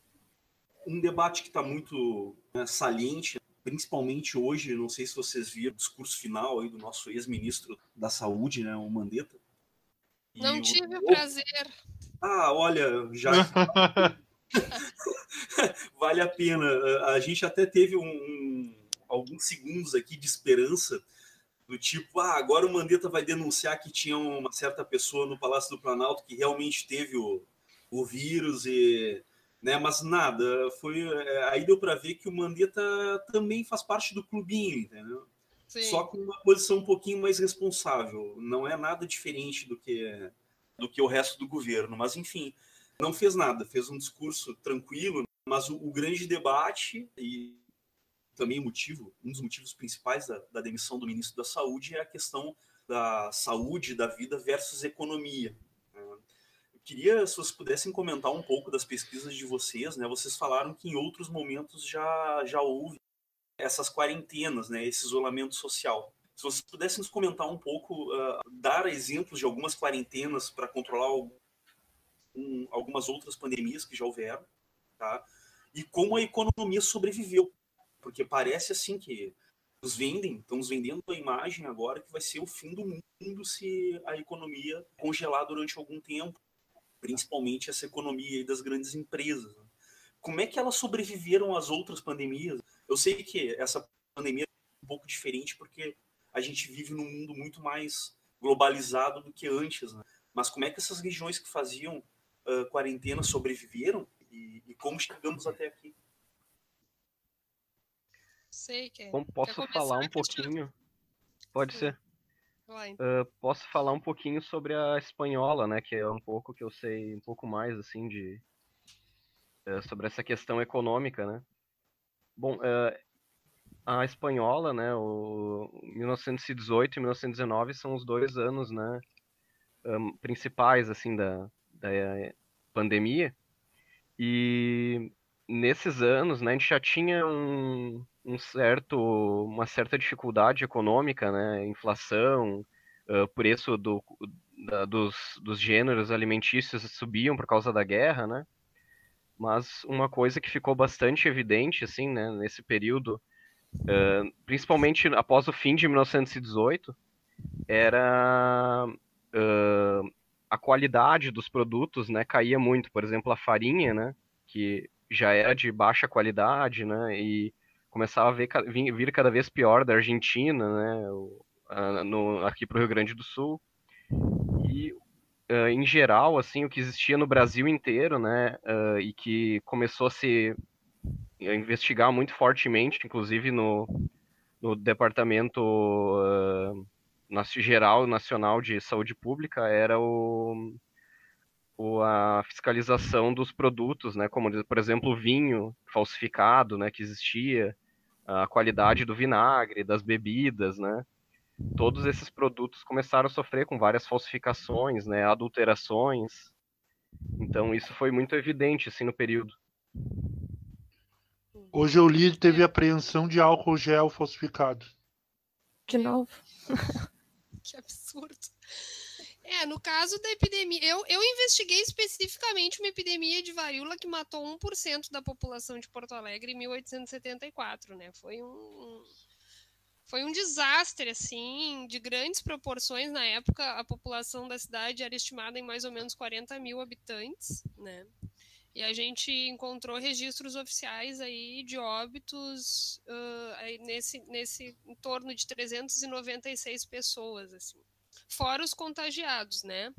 Um debate que está muito né, saliente, principalmente hoje, não sei se vocês viram o discurso final aí do nosso ex-ministro da Saúde, né, o Mandetta. Não tive o prazer. Ah, olha, já. *laughs* *laughs* vale a pena. A gente até teve um, um, alguns segundos aqui de esperança do tipo, ah, agora o Mandetta vai denunciar que tinha uma certa pessoa no Palácio do Planalto que realmente teve o, o vírus e né, mas nada, foi é, aí deu para ver que o Mandetta também faz parte do clubinho, entendeu? Sim. Só com uma posição um pouquinho mais responsável, não é nada diferente do que do que o resto do governo, mas enfim, não fez nada, fez um discurso tranquilo, mas o, o grande debate e também o motivo, um dos motivos principais da, da, demissão do ministro da Saúde é a questão da saúde, da vida versus economia. Né? Eu queria, se vocês pudessem comentar um pouco das pesquisas de vocês, né? Vocês falaram que em outros momentos já, já houve essas quarentenas, né? Esse isolamento social. Se vocês pudessem nos comentar um pouco, uh, dar exemplos de algumas quarentenas para controlar um, algumas outras pandemias que já houveram, tá? E como a economia sobreviveu porque parece assim que nos vendem, estão nos vendendo a imagem agora que vai ser o fim do mundo se a economia congelar durante algum tempo, principalmente essa economia das grandes empresas. Né? Como é que elas sobreviveram às outras pandemias? Eu sei que essa pandemia é um pouco diferente porque a gente vive num mundo muito mais globalizado do que antes, né? mas como é que essas regiões que faziam uh, quarentena sobreviveram e, e como chegamos até aqui? Sei que. Bom, posso falar um pouquinho? Pode ser. Uh, posso falar um pouquinho sobre a espanhola, né? Que é um pouco que eu sei um pouco mais assim de uh, sobre essa questão econômica, né? Bom, uh, a espanhola, né? O 1918 e 1919 são os dois anos, né? Um, principais assim da, da pandemia e nesses anos, né? A gente já tinha um um certo, uma certa dificuldade econômica, né? Inflação, uh, preço do, da, dos, dos gêneros alimentícios subiam por causa da guerra, né? Mas uma coisa que ficou bastante evidente, assim, né, nesse período, uh, principalmente após o fim de 1918, era uh, a qualidade dos produtos, né, caía muito. Por exemplo, a farinha, né, que já era de baixa qualidade, né, e começava a ver, vir, cada vez pior da Argentina, né, no, aqui para o Rio Grande do Sul. E, uh, em geral, assim, o que existia no Brasil inteiro, né, uh, e que começou a se investigar muito fortemente, inclusive no, no Departamento uh, Geral Nacional de Saúde Pública, era o, a fiscalização dos produtos, né, como, por exemplo, o vinho falsificado, né, que existia, a qualidade do vinagre, das bebidas, né? Todos esses produtos começaram a sofrer com várias falsificações, né, adulterações. Então isso foi muito evidente assim no período. Hoje eu li teve apreensão de álcool gel falsificado. De novo. *laughs* que absurdo. É, no caso da epidemia, eu, eu investiguei especificamente uma epidemia de varíola que matou 1% da população de Porto Alegre em 1874, né? Foi um, foi um desastre, assim, de grandes proporções. Na época, a população da cidade era estimada em mais ou menos 40 mil habitantes, né? E a gente encontrou registros oficiais aí de óbitos uh, aí nesse, nesse em torno de 396 pessoas, assim fora os contagiados, né?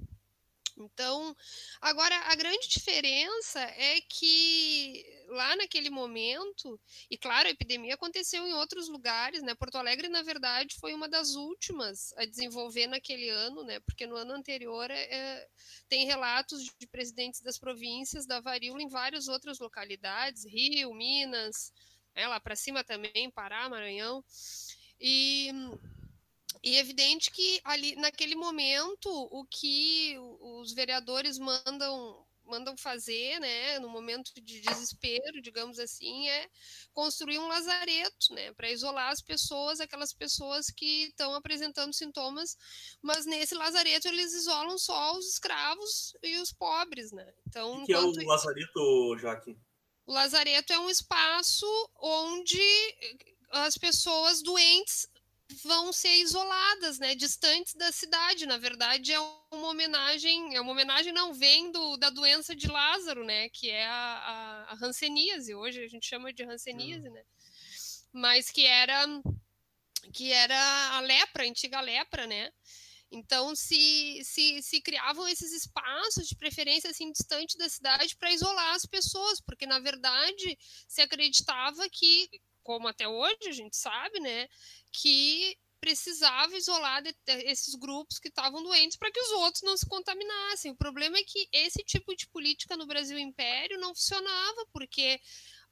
Então, agora a grande diferença é que lá naquele momento, e claro, a epidemia aconteceu em outros lugares, né? Porto Alegre, na verdade, foi uma das últimas a desenvolver naquele ano, né? Porque no ano anterior é, tem relatos de presidentes das províncias da varíola em várias outras localidades, Rio, Minas, é, lá para cima também, Pará, Maranhão. E e é evidente que ali naquele momento o que os vereadores mandam mandam fazer, né, no momento de desespero, digamos assim, é construir um lazareto, né, para isolar as pessoas, aquelas pessoas que estão apresentando sintomas, mas nesse lazareto eles isolam só os escravos e os pobres, né? Então, o que é o lazareto, Jaque? O lazareto é um espaço onde as pessoas doentes vão ser isoladas, né, distantes da cidade. Na verdade, é uma homenagem, é uma homenagem não vem do, da doença de Lázaro, né, que é a, a, a hanseníase. Hoje a gente chama de hanseníase, né, mas que era que era a lepra, a antiga lepra, né. Então, se, se, se criavam esses espaços, de preferência assim, distante da cidade, para isolar as pessoas, porque, na verdade, se acreditava que como até hoje a gente sabe, né, que precisava isolar esses grupos que estavam doentes para que os outros não se contaminassem. O problema é que esse tipo de política no Brasil Império não funcionava, porque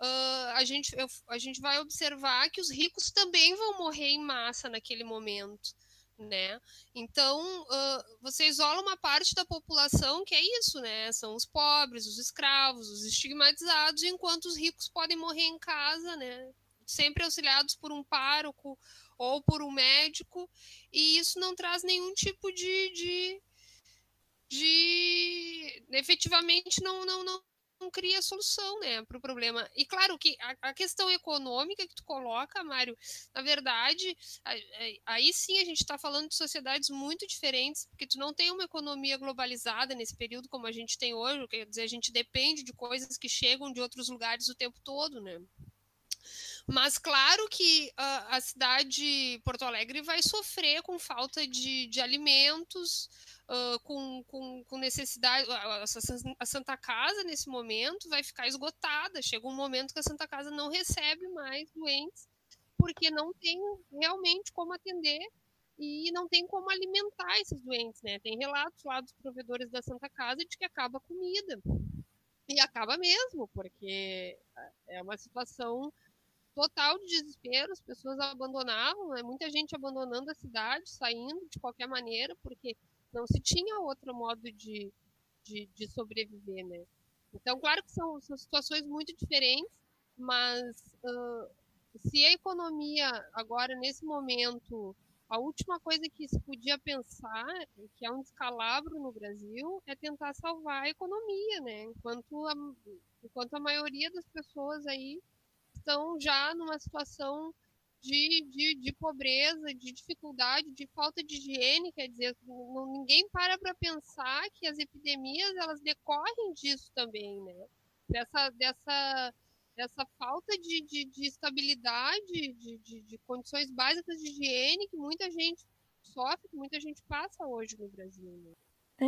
uh, a, gente, eu, a gente vai observar que os ricos também vão morrer em massa naquele momento. Né? Então, uh, você isola uma parte da população que é isso, né? São os pobres, os escravos, os estigmatizados, enquanto os ricos podem morrer em casa, né? Sempre auxiliados por um pároco ou por um médico, e isso não traz nenhum tipo de. de, de efetivamente não, não, não, não cria solução né, para o problema. E claro que a, a, questão econômica que tu coloca, Mário, na verdade, aí sim a gente está falando de sociedades muito diferentes, porque tu não tem uma economia globalizada nesse período como a gente tem hoje, quer dizer, a gente depende de coisas que chegam de outros lugares o tempo todo, né? Mas claro que a, a cidade Porto Alegre vai sofrer com falta de, de alimentos, uh, com, com, com, necessidade. A, a, Santa Casa, nesse momento, vai ficar esgotada. Chega um momento que a Santa Casa não recebe mais doentes, porque não tem realmente como atender e não tem como alimentar esses doentes, né? Tem relatos lá dos provedores da Santa Casa de que acaba a comida. E acaba mesmo, porque é uma situação total de desespero, as pessoas abandonavam, né? muita gente abandonando a cidade, saindo de qualquer maneira, porque não se tinha outro modo de, de, de sobreviver, né? Então, claro que são, são situações muito diferentes, mas uh, se a economia agora, nesse momento, a última coisa que se podia pensar, que é um descalabro no Brasil, é tentar salvar a economia, né? Enquanto a, enquanto a maioria das pessoas aí estão já numa situação de, de, de, pobreza, de dificuldade, de falta de higiene, quer dizer, ninguém para para pensar que as epidemias elas decorrem disso também, né? Dessa, dessa, dessa falta de, de, de estabilidade, de, de, de, condições básicas de higiene que muita gente sofre, que muita gente passa hoje no Brasil. Né?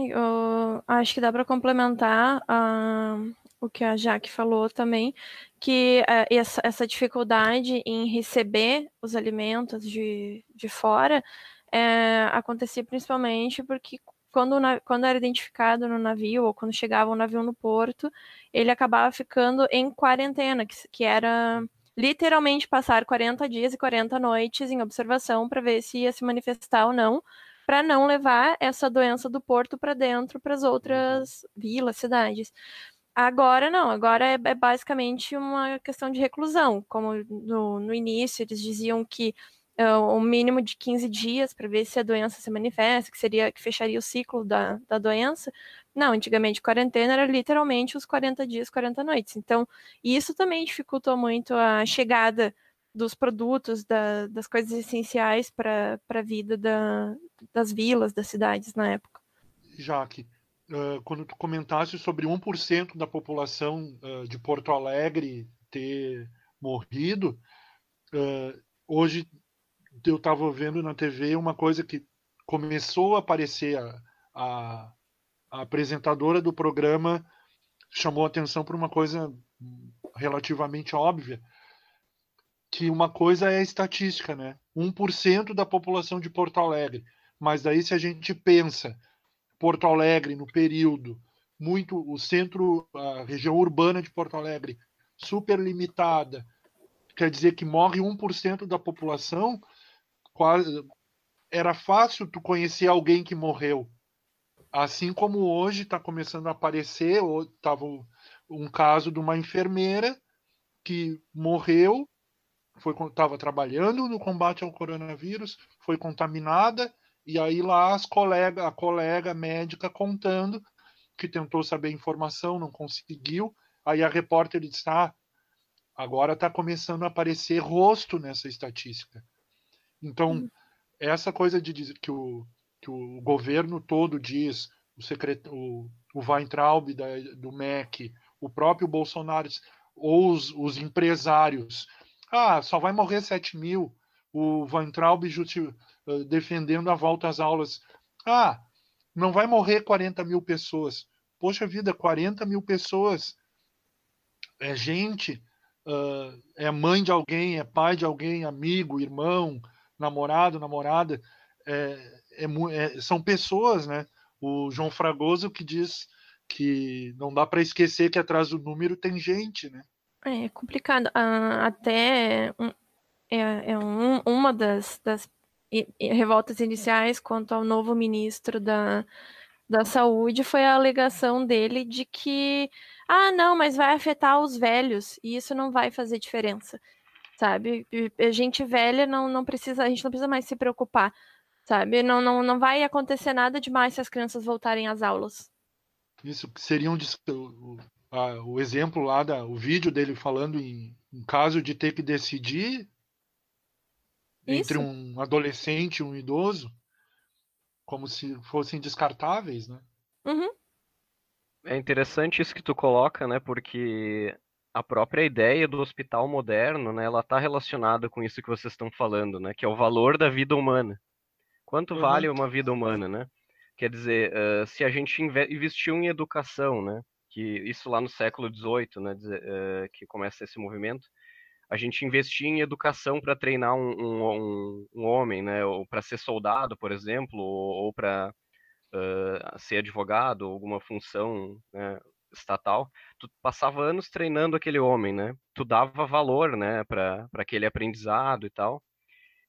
Eu acho que dá para complementar uh, o que a Jaque falou também, que uh, essa, essa, dificuldade em receber os alimentos de, de fora é, acontecia principalmente porque quando, quando era identificado no navio ou quando chegava o um navio no porto, ele acabava ficando em quarentena, que, que era literalmente passar 40 dias e 40 noites em observação para ver se ia se manifestar ou não para não levar essa doença do porto para dentro para as outras vilas, cidades. Agora não, agora é, é, basicamente uma questão de reclusão. Como no, no início eles diziam que uh, o mínimo de 15 dias para ver se a doença se manifesta, que seria que fecharia o ciclo da, da doença. Não, antigamente quarentena era literalmente os 40 dias, 40 noites. Então, isso também dificultou muito a chegada dos produtos, da, das coisas essenciais para a vida da, das vilas, das cidades na época. Jaque, quando tu comentaste sobre 1% da população uh, de Porto Alegre ter morrido, uh, hoje eu estava vendo na TV uma coisa que começou a aparecer a, a, a apresentadora do programa chamou atenção para uma coisa relativamente óbvia, que uma coisa é a estatística, né? 1% da população de Porto Alegre. Mas daí se a gente pensa Porto Alegre no período muito o centro, a região urbana de Porto Alegre super limitada, quer dizer que morre 1% da população, quase era fácil tu conhecer alguém que morreu. Assim como hoje está começando a aparecer, estava um caso de uma enfermeira que morreu, estava trabalhando no combate ao coronavírus, foi contaminada, e aí lá as colega, a colega médica contando que tentou saber informação, não conseguiu. Aí a repórter disse: Ah, agora está começando a aparecer rosto nessa estatística. Então, hum. essa coisa de dizer que o, que o governo todo diz, o, secret... o, o Weintraub da, do MEC, o próprio Bolsonaro, ou os, os empresários, ah, só vai morrer 7 mil. O Weintraub justi... Eh, defendendo a volta às aulas. Ah, não vai morrer 40 mil pessoas. Poxa vida, 40 mil pessoas é gente, uh, é mãe de alguém, é pai de alguém, amigo, irmão, namorado, namorada. É, é, é, são pessoas, né? O João Fragoso que diz que não dá para esquecer que atrás do número tem gente, né? É complicado. Uh, até é, é um, uma das, das revoltas iniciais quanto ao novo ministro da, da Saúde foi a alegação dele de que, ah, não, mas vai afetar os velhos e isso não vai fazer diferença, sabe? A gente velha não, não precisa, a gente não precisa mais se preocupar, sabe? Não, não, não vai acontecer nada demais se as crianças voltarem às aulas. Isso seria um o, o exemplo lá da o vídeo dele falando em, em caso de ter que decidir entre um adolescente e um idoso, como se fossem descartáveis, né? Uhum. É interessante isso que tu coloca, né? Porque a própria ideia do hospital moderno, né? Ela está relacionada com isso que vocês estão falando, né? Que é o valor da vida humana. Quanto uhum. vale uma vida humana, né? Quer dizer, uh, se a gente investiu em educação, né? Que isso lá no século XVIII, né? Uh, que começa esse movimento a gente investir em educação para treinar um, um, um, homem, né, ou para ser soldado, por exemplo, ou, ou para uh, ser advogado, alguma função né, estatal, tu passava anos treinando aquele homem, né? Tu dava valor, né, para aquele aprendizado e tal.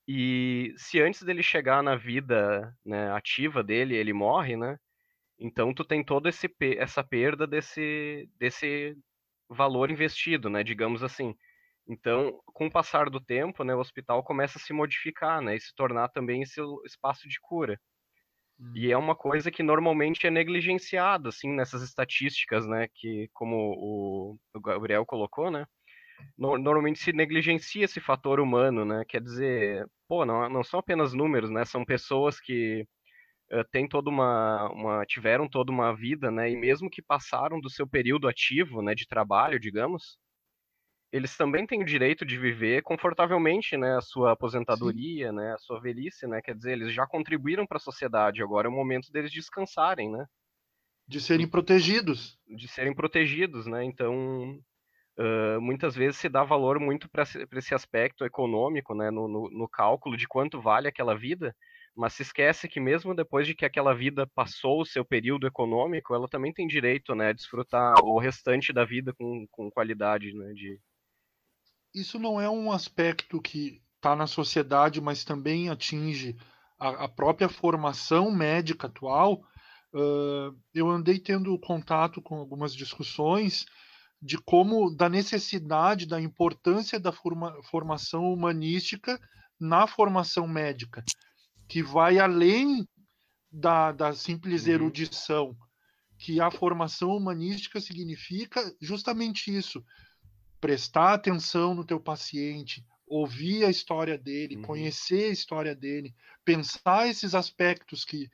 E se antes dele chegar na vida né, ativa dele, ele morre, né? Então tu tem toda essa perda desse, desse valor investido, né? Digamos assim. Então, com o passar do tempo, né, o hospital começa a se modificar, né, e se tornar também esse espaço de cura. Hum. E é uma coisa que normalmente é negligenciada, assim, nessas estatísticas, né, que, como o, o Gabriel colocou, né, no, normalmente se negligencia esse fator humano, né, quer dizer, pô, não, não são apenas números, né, são pessoas que uh, têm toda uma, uma, tiveram toda uma vida, né, e mesmo que passaram do seu período ativo, né, de trabalho, digamos, eles também têm o direito de viver confortavelmente, né, a sua aposentadoria, Sim. né, a sua velhice, né, quer dizer, eles já contribuíram para a sociedade, agora é o momento deles descansarem, né. De serem protegidos. De serem protegidos, né, então uh, muitas vezes se dá valor muito para esse aspecto econômico, né, no, no, no cálculo de quanto vale aquela vida, mas se esquece que mesmo depois de que aquela vida passou o seu período econômico, ela também tem direito, né, a desfrutar o restante da vida com, com qualidade, né, de, isso não é um aspecto que está na sociedade, mas também atinge a, a própria formação médica atual. Uh, eu andei tendo contato com algumas discussões de como da necessidade, da importância da forma, formação humanística na formação médica, que vai além da, da simples uhum. erudição, que a formação humanística significa justamente isso, prestar atenção no teu paciente, ouvir a história dele, uhum. conhecer a história dele, pensar esses aspectos que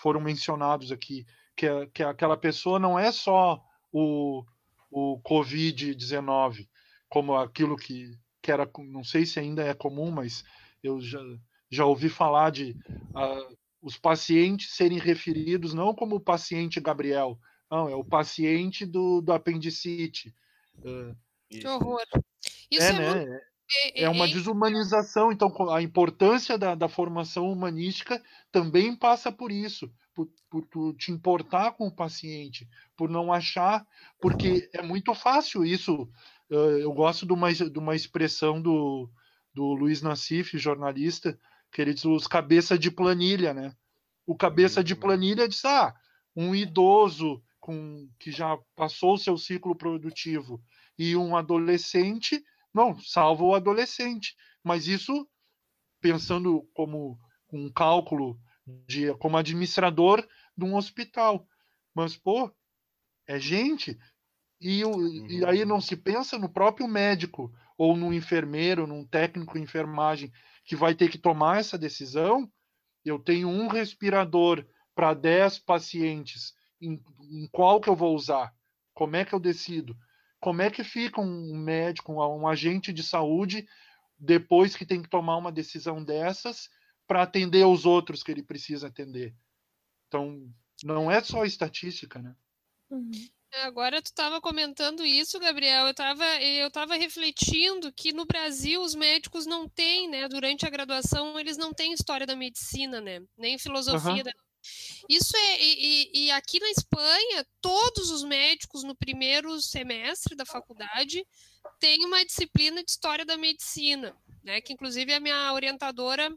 foram mencionados aqui, que, que aquela pessoa não é só o, o Covid-19, como aquilo que, que era, não sei se ainda é comum, mas eu já, já ouvi falar de uh, os pacientes serem referidos não como o paciente Gabriel, não, é o paciente do, do apendicite. Uh, que horror. Isso é, é né? Muito... É, é uma desumanização, então a importância da, da formação humanística também passa por isso, por, por tu te importar com o paciente, por não achar, porque é muito fácil isso. Eu gosto de uma, de uma expressão do, do Luiz Nassif, jornalista, que ele diz os cabeça de planilha, né? O cabeça de uhum. planilha diz, ah, um idoso com que já passou o seu ciclo produtivo e um adolescente, não, salva o adolescente. Mas isso, pensando como um cálculo de como administrador de um hospital. Mas, pô, é gente. E, uhum. e aí não se pensa no próprio médico, ou no enfermeiro, num técnico de enfermagem, que vai ter que tomar essa decisão. Eu tenho um respirador para 10 pacientes, em, em, qual que eu vou usar? Como é que eu decido? Como é que fica um médico, um agente de saúde, depois que tem que tomar uma decisão dessas, para atender os outros que ele precisa atender? Então, não é só estatística, né? Uhum. Agora tu estava comentando isso, Gabriel. Eu estava eu tava refletindo que no Brasil os médicos não têm, né? Durante a graduação eles não têm história da medicina, né? Nem filosofia uhum. da isso é e, e, aqui na Espanha todos os médicos no primeiro semestre da faculdade têm uma disciplina de história da medicina, né? Que inclusive a minha orientadora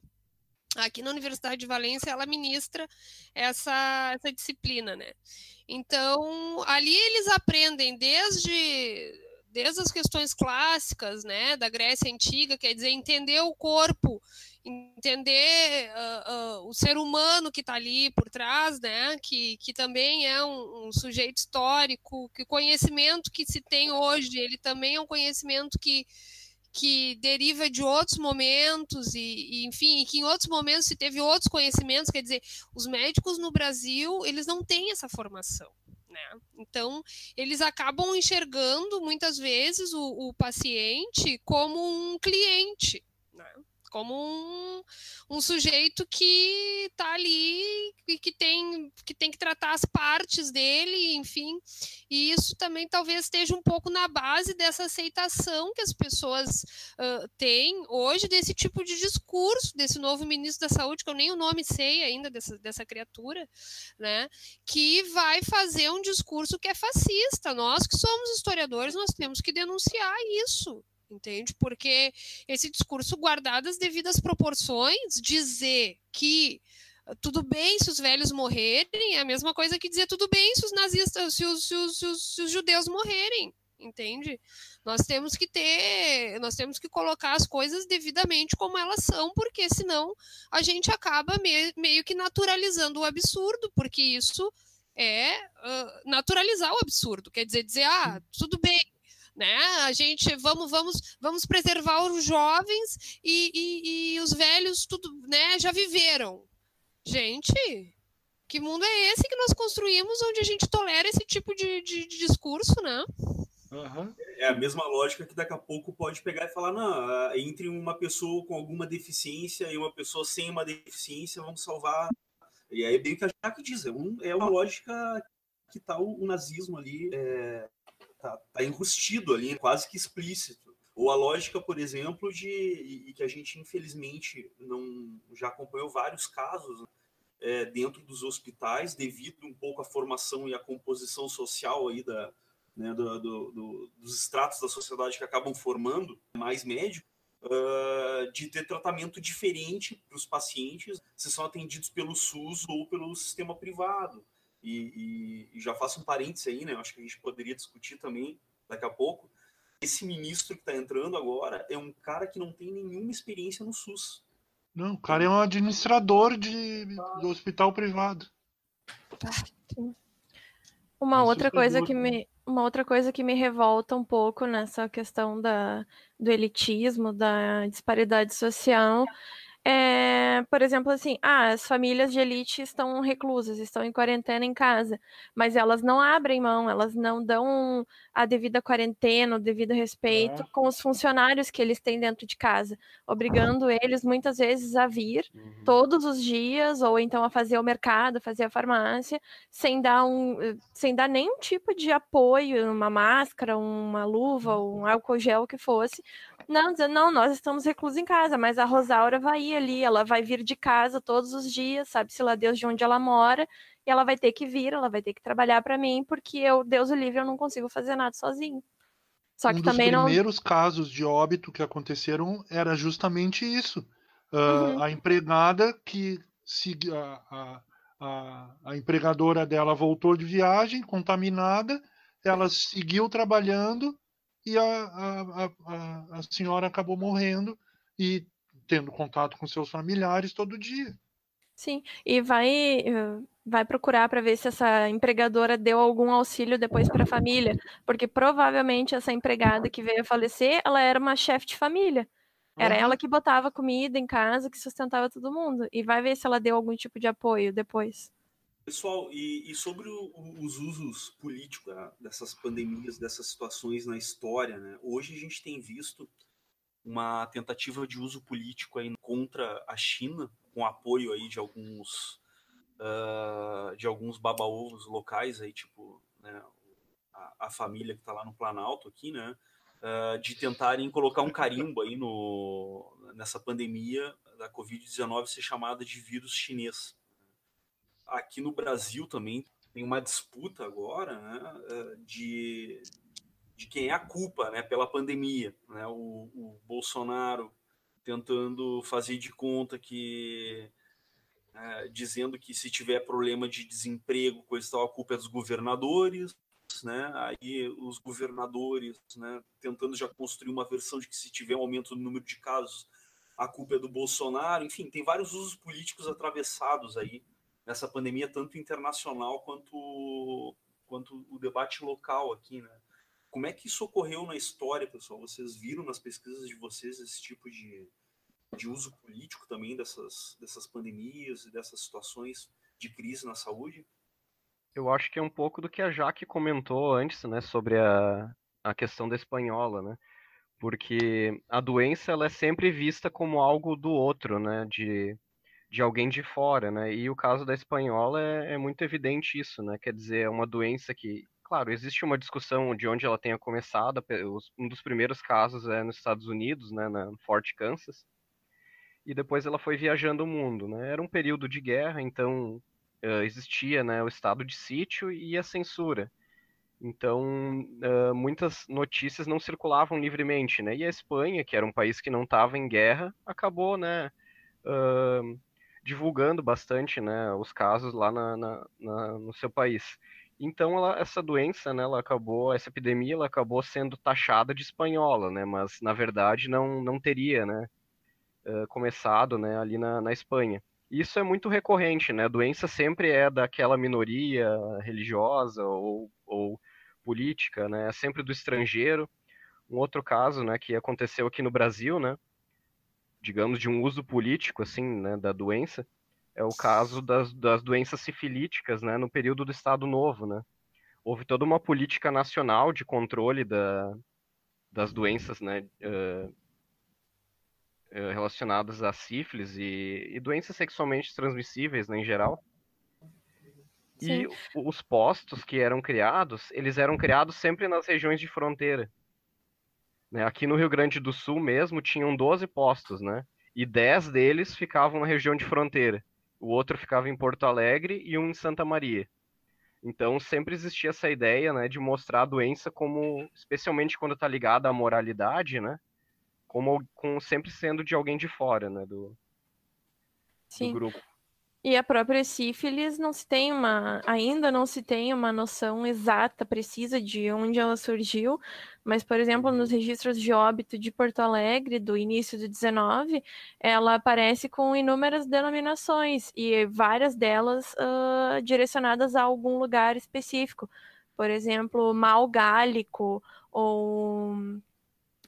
aqui na Universidade de Valência ela ministra essa, essa disciplina, né? Então, ali eles aprendem desde desde as questões clássicas, né, da Grécia antiga, quer dizer, entender o corpo, entender uh, uh, o ser humano que está ali por trás, né, que, que também é um, um, sujeito histórico, que o conhecimento que se tem hoje, ele também é um conhecimento que que deriva de outros momentos e, e, enfim, que em outros momentos se teve outros conhecimentos, quer dizer, os médicos no Brasil, eles não têm essa formação. Né? Então, eles acabam enxergando muitas vezes o, o paciente como um cliente? Como um, um sujeito que está ali e que tem, que tem que tratar as partes dele, enfim. E isso também talvez esteja um pouco na base dessa aceitação que as pessoas uh, têm hoje desse tipo de discurso, desse novo ministro da Saúde, que eu nem o nome sei ainda dessa, dessa criatura, né? Que vai fazer um discurso que é fascista. Nós que somos historiadores, nós temos que denunciar isso entende? Porque esse discurso, guardado as devidas proporções, dizer que ah, tudo bem se os velhos morrerem é a mesma coisa que dizer tudo bem se os nazistas, se os, se os, se os, se os judeus morrerem, entende? Nós temos que ter, nós temos que colocar as coisas devidamente como elas são, porque senão a gente acaba me, meio que naturalizando o absurdo, porque isso é uh, naturalizar o absurdo, quer dizer, dizer, ah, tudo bem, né? A gente vamos vamos vamos preservar os jovens e, e, e os velhos tudo, né? Já viveram. Gente, que mundo é esse que nós construímos onde a gente tolera esse tipo de, de, de discurso, né? Uhum. É a mesma lógica que daqui a pouco pode pegar e falar, não, entre uma pessoa com alguma deficiência e uma pessoa sem uma deficiência, vamos salvar. E aí bem que a Jaque diz, é, um, é uma lógica que está o, o, nazismo ali é, tá, tá enrustido ali, quase que explícito. Ou a lógica, por exemplo, de e que a gente infelizmente não já acompanhou vários casos é, dentro dos hospitais devido um pouco à formação e à composição social aí da, né, do, do, do, dos estratos da sociedade que acabam formando mais médicos, uh, de ter tratamento diferente para os pacientes se são atendidos pelo SUS ou pelo sistema privado. E, e, e, já faço um parênteses aí, né? Acho que a gente poderia discutir também daqui a pouco. Esse ministro que está entrando agora é um cara que não tem nenhuma experiência no SUS. Não, o cara é um administrador de, do hospital privado. Uma outra coisa que me uma outra coisa que me revolta um pouco nessa questão da, do elitismo, da disparidade social, é, por exemplo, assim, ah, as famílias de elite estão reclusas, estão em quarentena em casa, mas elas não abrem mão, elas não dão a devida quarentena, o devido respeito é. com os funcionários que eles têm dentro de casa, obrigando eles muitas vezes a vir uhum. todos os dias, ou então a fazer o mercado, fazer a farmácia, sem dar um, sem dar nenhum tipo de apoio, uma máscara, uma luva, um álcool gel, o que fosse, não, dizendo, não, nós estamos reclusos em casa, mas a Rosaura vai ir ali, ela vai vir de casa todos os dias, sabe-se lá Deus de onde ela mora, e ela vai ter que vir, ela vai ter que trabalhar para mim, porque eu, Deus o livre, eu não consigo fazer nada sozinho. Só que um também dos primeiros casos de óbito que aconteceram era justamente isso. Uh, uhum. A empregada que se, a, a, a empregadora dela voltou de viagem contaminada, ela seguiu trabalhando e a, a, a, a senhora acabou morrendo e tendo contato com seus familiares todo dia. Sim, e vai vai procurar para ver se essa empregadora deu algum auxílio depois para a família, porque provavelmente essa empregada que veio a falecer, ela era uma chefe de família. Era uhum. ela que botava comida em casa, que sustentava todo mundo. E vai ver se ela deu algum tipo de apoio depois. Pessoal, e, e sobre o, os usos políticos né, dessas pandemias, dessas situações na história, né? Hoje a gente tem visto uma tentativa de uso político aí contra a China, com apoio aí de alguns uh, de alguns baba-ovos locais aí, tipo né, a, a, família que está lá no Planalto aqui, né? Uh, de tentarem colocar um carimbo aí no, nessa pandemia da Covid-19 ser chamada de vírus chinês aqui no Brasil também tem uma disputa agora né, eh, de, de quem é a culpa né, pela pandemia. Né? O, o Bolsonaro tentando fazer de conta que é, dizendo que se tiver problema de desemprego, coisa tal, a culpa é dos governadores, né? Aí os governadores, né, tentando já construir uma versão de que se tiver um aumento no número de casos, a culpa é do Bolsonaro. Enfim, tem vários usos políticos atravessados aí nessa pandemia, tanto internacional quanto, quanto o debate local aqui, né? Como é que isso ocorreu na história, pessoal? Vocês viram nas pesquisas de vocês esse tipo de, de uso político também dessas, dessas pandemias e dessas situações de crise na saúde? Eu acho que é um pouco do que a Jaque comentou antes, né, sobre a, a questão da espanhola, né? Porque a doença ela é sempre vista como algo do outro, né? De de alguém de fora, né? E o caso da espanhola é, é, muito evidente isso, né? Quer dizer, é uma doença que, claro, existe uma discussão de onde ela tenha começado. Um dos primeiros casos é nos Estados Unidos, né? Na Fort Kansas. E depois ela foi viajando o mundo, né? Era um período de guerra, então uh, existia, né? O estado de sítio e a censura. Então, uh, muitas notícias não circulavam livremente, né? E a Espanha, que era um país que não estava em guerra, acabou, né? Uh, divulgando bastante né, os casos lá na, na, na, no seu país. Então, ela, essa doença, né, ela acabou, essa epidemia, ela acabou sendo taxada de espanhola, né, mas na verdade não, não teria, né, uh, começado, né, ali na, na Espanha. Isso é muito recorrente, né, a doença sempre é daquela minoria religiosa ou, ou política, né, é sempre do estrangeiro. Um outro caso, né, que aconteceu aqui no Brasil, né, digamos, de um uso político, assim, né, da doença, é o caso das, das doenças sifilíticas, né, no período do Estado Novo, né. Houve toda uma política nacional de controle da, das doenças, né, uh, relacionadas a sífilis e, e, doenças sexualmente transmissíveis, né, em geral. Sim. E os postos que eram criados, eles eram criados sempre nas regiões de fronteira. Né? Aqui no Rio Grande do Sul mesmo tinham 12 postos, né? E 10 deles ficavam na região de fronteira. O outro ficava em Porto Alegre e um em Santa Maria. Então sempre existia essa ideia, né, de mostrar a doença como, especialmente quando está ligada à moralidade, né, como, como sempre sendo de alguém de fora, né, do, do grupo. E a própria sífilis não se tem uma, ainda não se tem uma noção exata, precisa de onde ela surgiu, mas, por exemplo, nos registros de óbito de Porto Alegre, do início do 19, ela aparece com inúmeras denominações, e várias delas uh, direcionadas a algum lugar específico. Por exemplo, mal gálico, ou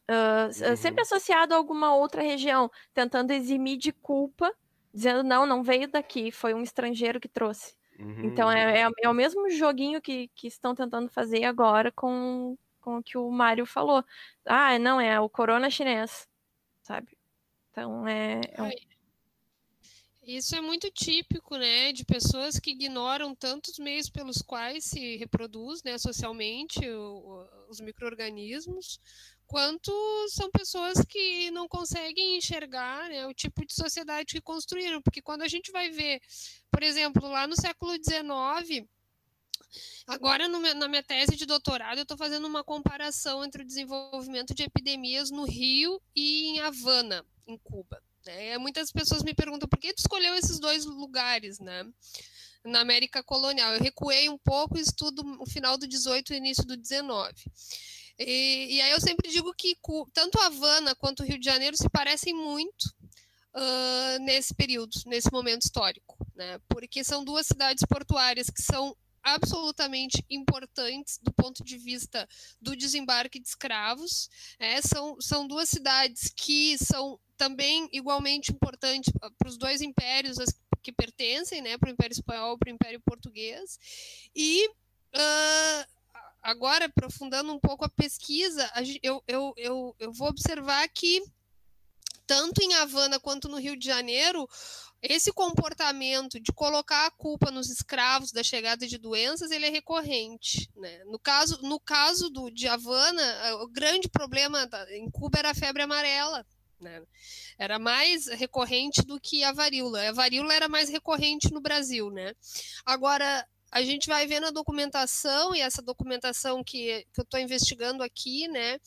Uh, uhum. Sempre associado a alguma outra região, tentando eximir de culpa, dizendo não, não veio daqui, foi um estrangeiro que trouxe. Uhum. Então é, é, é, o mesmo joguinho que, que estão tentando fazer agora com, com o que o Mário falou. Ah, não, é o corona chinês, sabe? Então é. é um... Isso é muito típico, né, de pessoas que ignoram tantos meios pelos quais se reproduz, né, socialmente o, os microorganismos, quanto são pessoas que não conseguem enxergar né, o tipo de sociedade que construíram, porque quando a gente vai ver, por exemplo, lá no século XIX Agora, na minha tese de doutorado, eu estou fazendo uma comparação entre o desenvolvimento de epidemias no Rio e em Havana, em Cuba. Né? Muitas pessoas me perguntam por que tu escolheu esses dois lugares, né? Na América colonial. Eu recuei um pouco e estudo o final do 18 e início do 19. E, e aí eu sempre digo que tanto Havana quanto o Rio de Janeiro se parecem muito uh, nesse período, nesse momento histórico, né? Porque são duas cidades portuárias que são absolutamente importantes do ponto de vista do desembarque de escravos. É, são, são duas cidades que são também igualmente importantes para os dois impérios que pertencem, né, para o Império Espanhol e para o Império Português. E uh, agora, aprofundando um pouco a pesquisa, eu, eu, eu, eu vou observar que tanto em Havana quanto no Rio de Janeiro, esse comportamento de colocar a culpa nos escravos da chegada de doenças, ele é recorrente. Né? No caso, no caso do, de Havana, o grande problema em Cuba era a febre amarela. Né? Era mais recorrente do que a varíola. A varíola era mais recorrente no Brasil. Né? Agora, a gente vai ver na documentação, e essa documentação que, que eu estou investigando aqui, né,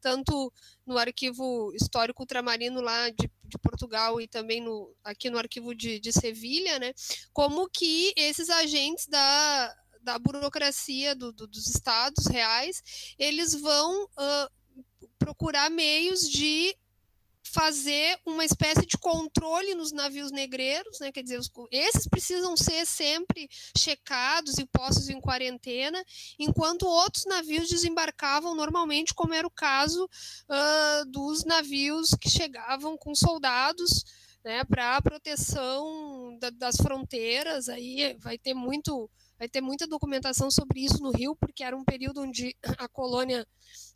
tanto no arquivo histórico ultramarino lá de, de Portugal e também no, aqui no arquivo de, de Sevilha, né, como que esses agentes da, da burocracia do, do, dos estados reais, eles vão uh, procurar meios de fazer uma espécie de controle nos navios negreiros, né? Quer dizer, os, esses precisam ser sempre checados e postos em quarentena, enquanto outros navios desembarcavam normalmente, como era o caso uh, dos navios que chegavam com soldados. Né, para a proteção da, das fronteiras, aí vai ter muito, vai ter muita documentação sobre isso no Rio, porque era um período onde a colônia,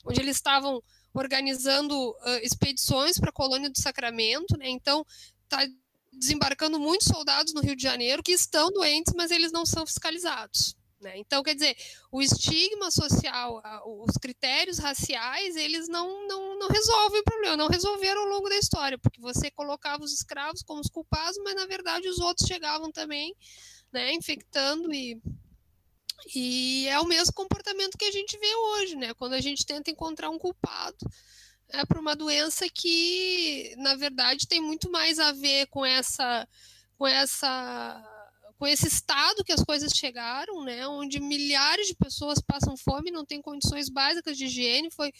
onde eles estavam organizando uh, expedições para a colônia do Sacramento, né? Então, está desembarcando muitos soldados no Rio de Janeiro que estão doentes, mas eles não são fiscalizados. Né? Então, quer dizer, o estigma social, os critérios raciais, eles não, não, não resolvem o problema, não resolveram ao longo da história, porque você colocava os escravos como os culpados, mas na verdade os outros chegavam também, né, infectando e e é o mesmo comportamento que a gente vê hoje, né? Quando a gente tenta encontrar um culpado é para uma doença que, na verdade, tem muito mais a ver com essa, com essa, com esse estado que as coisas chegaram, né? Onde milhares de pessoas passam fome, não têm condições básicas de higiene. Foi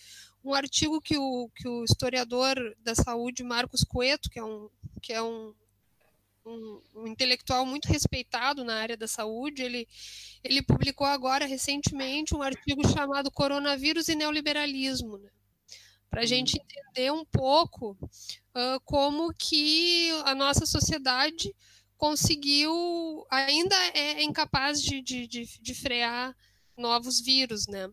um artigo que o, que o historiador da saúde Marcos Coeto, que é um, que é um um, um, intelectual muito respeitado na área da saúde, ele, ele publicou agora, recentemente, um artigo chamado Coronavírus e Neoliberalismo, né? para a gente uhum. entender um pouco uh, como que a nossa sociedade conseguiu, ainda é incapaz de, de, de, de frear novos vírus, né?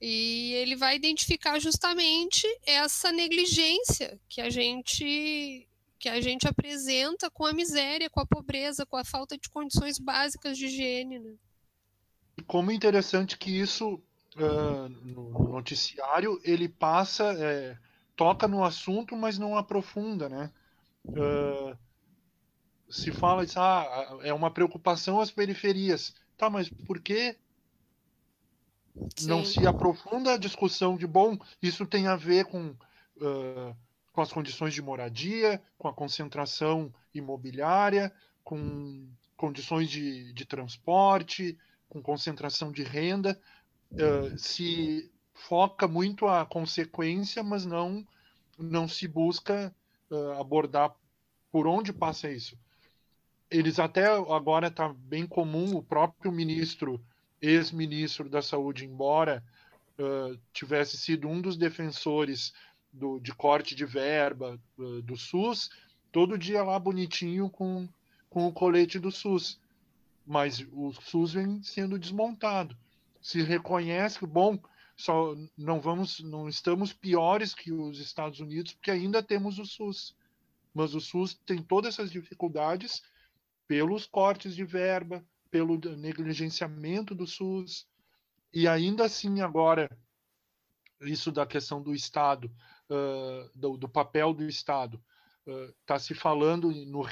E ele vai identificar justamente essa negligência que a gente que a gente apresenta com a miséria, com a pobreza, com a falta de condições básicas de higiene. Né? Como interessante que isso uh, no noticiário ele passa, é, toca no assunto, mas não aprofunda, né? Uh, se fala ah, é uma preocupação as periferias. Tá, mas por que Sim. não se aprofunda a discussão de bom? Isso tem a ver com uh, com as condições de moradia, com a concentração imobiliária, com condições de, de transporte, com concentração de renda. Uh, se foca muito a consequência, mas não, não se busca uh, abordar por onde passa isso. Eles até agora está bem comum o próprio ministro, ex-ministro da Saúde, embora uh, tivesse sido um dos defensores do, de corte de verba uh, do SUS, todo dia lá bonitinho com, com o colete do SUS. Mas o SUS vem sendo desmontado. Se reconhece que, bom, só não vamos, não estamos piores que os Estados Unidos, porque ainda temos o SUS. Mas o SUS tem todas essas dificuldades pelos cortes de verba, pelo negligenciamento do SUS, e ainda assim agora isso da questão do Estado, uh, do, do, papel do Estado, está uh, se falando no,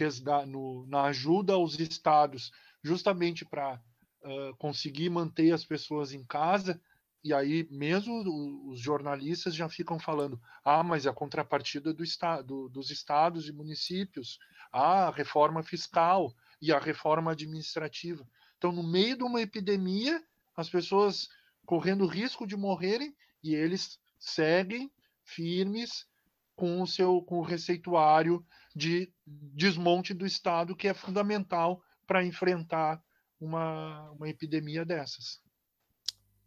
no, na ajuda aos estados, justamente para uh, conseguir manter as pessoas em casa, e aí mesmo os jornalistas já ficam falando, ah, mas a contrapartida do estado, dos estados e municípios, ah, a reforma fiscal e a reforma administrativa. Então, no meio de uma epidemia, as pessoas correndo risco de morrerem e eles seguem firmes com o seu com o receituário de desmonte do Estado que é fundamental para enfrentar uma, uma epidemia dessas.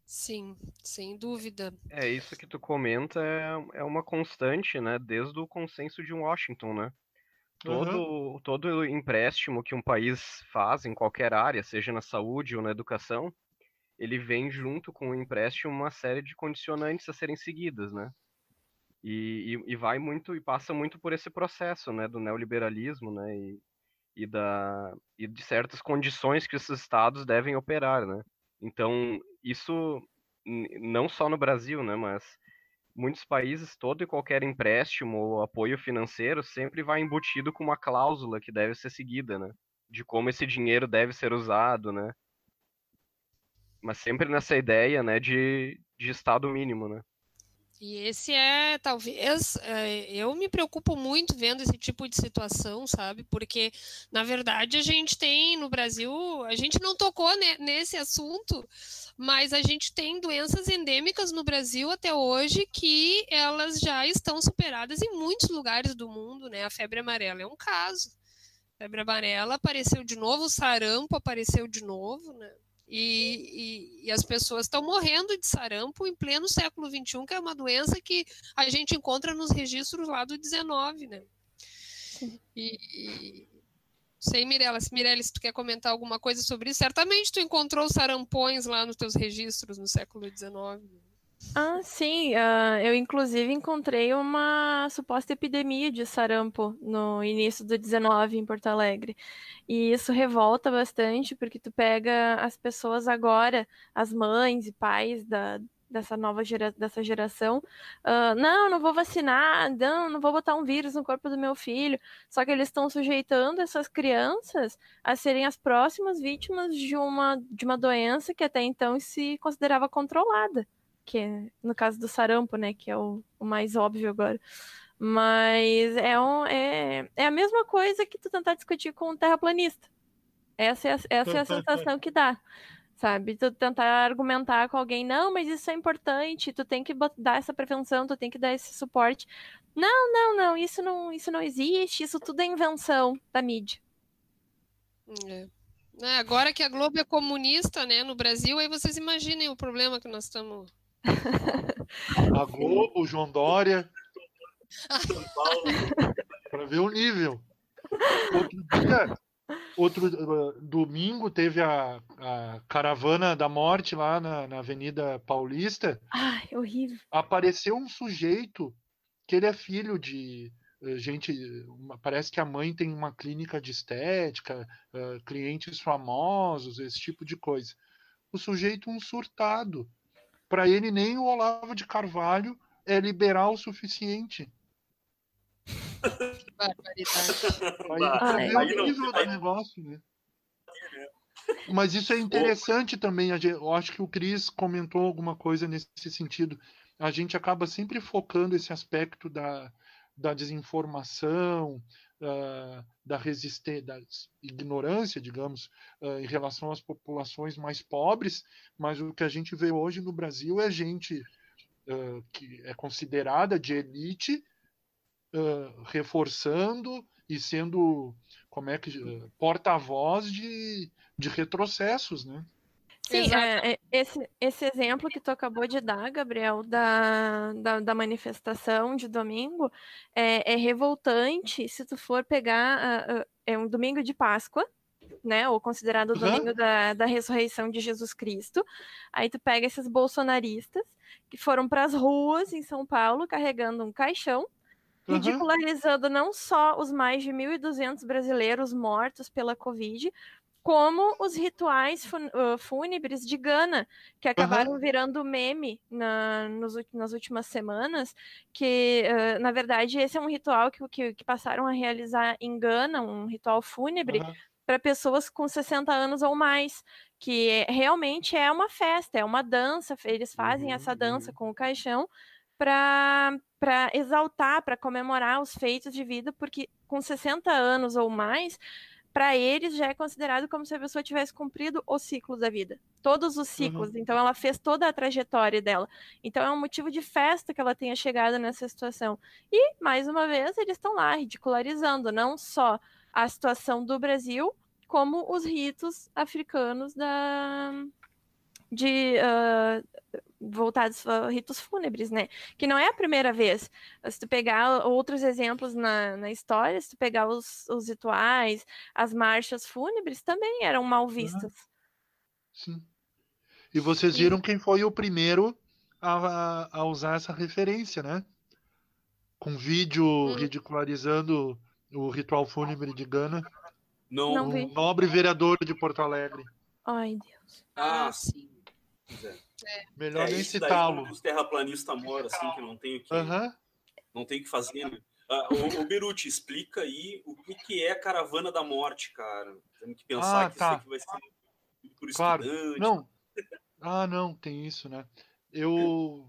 Sim, sem dúvida. É, isso que tu comenta é, é uma constante, né? Desde o consenso de Washington, né? Todo, uhum. todo empréstimo que um país faz em qualquer área, seja na saúde ou na educação, ele vem junto com o empréstimo uma série de condicionantes a serem seguidas, né? E, e, e, vai muito e passa muito por esse processo, né, do neoliberalismo, né, e, e da e de certas condições que esses estados devem operar, né? Então isso não só no Brasil, né, mas muitos países todo e qualquer empréstimo ou apoio financeiro sempre vai embutido com uma cláusula que deve ser seguida, né? De como esse dinheiro deve ser usado, né? Mas sempre nessa ideia, né, de, de estado mínimo, né? E esse é, talvez, é, eu me preocupo muito vendo esse tipo de situação, sabe? Porque, na verdade, a gente tem no Brasil, a gente não tocou nesse assunto, mas a gente tem doenças endêmicas no Brasil até hoje que elas já estão superadas em muitos lugares do mundo, né? A febre amarela é um caso. A febre amarela apareceu de novo, o sarampo apareceu de novo, né? E, e, e, as pessoas estão morrendo de sarampo em pleno século XXI, que é uma doença que a gente encontra nos registros lá do 19, né? E, e... sei, Mirella, se Mirella, se tu quer comentar alguma coisa sobre isso, certamente tu encontrou sarampões lá nos teus registros no século XIX. Ah, sim. Uh, eu, inclusive, encontrei uma suposta epidemia de sarampo no início do 19 em Porto Alegre. E isso revolta bastante, porque tu pega as pessoas agora, as mães e pais da, dessa nova gera, dessa geração, uh, não, não vou vacinar, não, não vou botar um vírus no corpo do meu filho. Só que eles estão sujeitando essas crianças a serem as próximas vítimas de uma, de uma doença que até então se considerava controlada que é no caso do sarampo, né, que é o, o mais óbvio agora. Mas é, um, é, é a mesma coisa que tu tentar discutir com um terraplanista. Essa é a, essa é a *laughs* sensação que dá, sabe? Tu tentar argumentar com alguém, não, mas isso é importante, tu tem que dar essa prevenção, tu tem que dar esse suporte. Não, não, não, isso não, isso não existe, isso tudo é invenção da mídia. É. É, agora que a Globo é comunista, né, no Brasil, aí vocês imaginem o problema que nós estamos a *laughs* Globo, o João Dória. *laughs* para ver o nível. Outro dia, outro uh, domingo, teve a, a, caravana da morte lá na, na Avenida Paulista. Ai, horrível. Apareceu um sujeito que ele é filho de uh, gente. Parece que a mãe tem uma clínica de estética, uh, clientes famosos, esse tipo de coisa. O sujeito, um surtado para ele, nem o Olavo de Carvalho é liberal o suficiente. *laughs* Aí, é o nível do negócio, né? Mas isso é interessante também. Eu acho que o Cris comentou alguma coisa nesse sentido. A gente acaba sempre focando esse aspecto da, da desinformação, uh, da resistência, da ignorância, digamos, uh, em relação às populações mais pobres, mas o que a gente vê hoje no Brasil é gente uh, que é considerada de elite reforçando e sendo como é que porta-voz de, de retrocessos, né? Sim, é, é, esse, esse exemplo que tu acabou de dar, Gabriel, da, da, da manifestação de domingo, é, é, revoltante se tu for pegar. É um domingo de Páscoa, né? Ou considerado o domingo uhum. da, da ressurreição de Jesus Cristo. Aí tu pega esses bolsonaristas que foram para as ruas em São Paulo carregando um caixão ridicularizando uhum. não só os mais de 1.200 brasileiros mortos pela Covid, como os rituais fúnebres de Gana, que acabaram uhum. virando meme na, nos, nas últimas semanas, que, uh, na verdade, esse é um ritual que, que, que, passaram a realizar em Gana, um ritual fúnebre, uhum. para pessoas com 60 anos ou mais, que realmente é uma festa, é uma dança, eles fazem uhum. essa dança uhum. com o caixão para exaltar, para comemorar os feitos de vida, porque com 60 anos ou mais, para eles já é considerado como se a pessoa tivesse cumprido os ciclos da vida, todos os ciclos. Uhum. Então ela fez toda a trajetória dela. Então é um motivo de festa que ela tenha chegado nessa situação. E mais uma vez eles estão lá ridicularizando não só a situação do Brasil, como os ritos africanos da de uh, voltados a ritos fúnebres, né? Que não é a primeira vez. Se tu pegar outros exemplos na, na história, se tu pegar os, os rituais, as marchas fúnebres também eram mal vistas. Sim. E vocês viram quem foi o primeiro a, a usar essa referência, né? Com vídeo hum. ridicularizando o ritual fúnebre de Gana. Não, não um nobre vereador de Porto Alegre. Ai, Deus. Ah, sim. É. Melhor é, nem citá-lo. Os terraplanistas moram, assim, que não tem o que, uhum. não tem que fazer, né? Ah, o, o Beruti, explica aí o que, que é caravana da morte, cara. Temos que pensar ah, que tá. isso aqui vai ser por claro. estudante. Não. Ah, não, tem isso, né? Eu,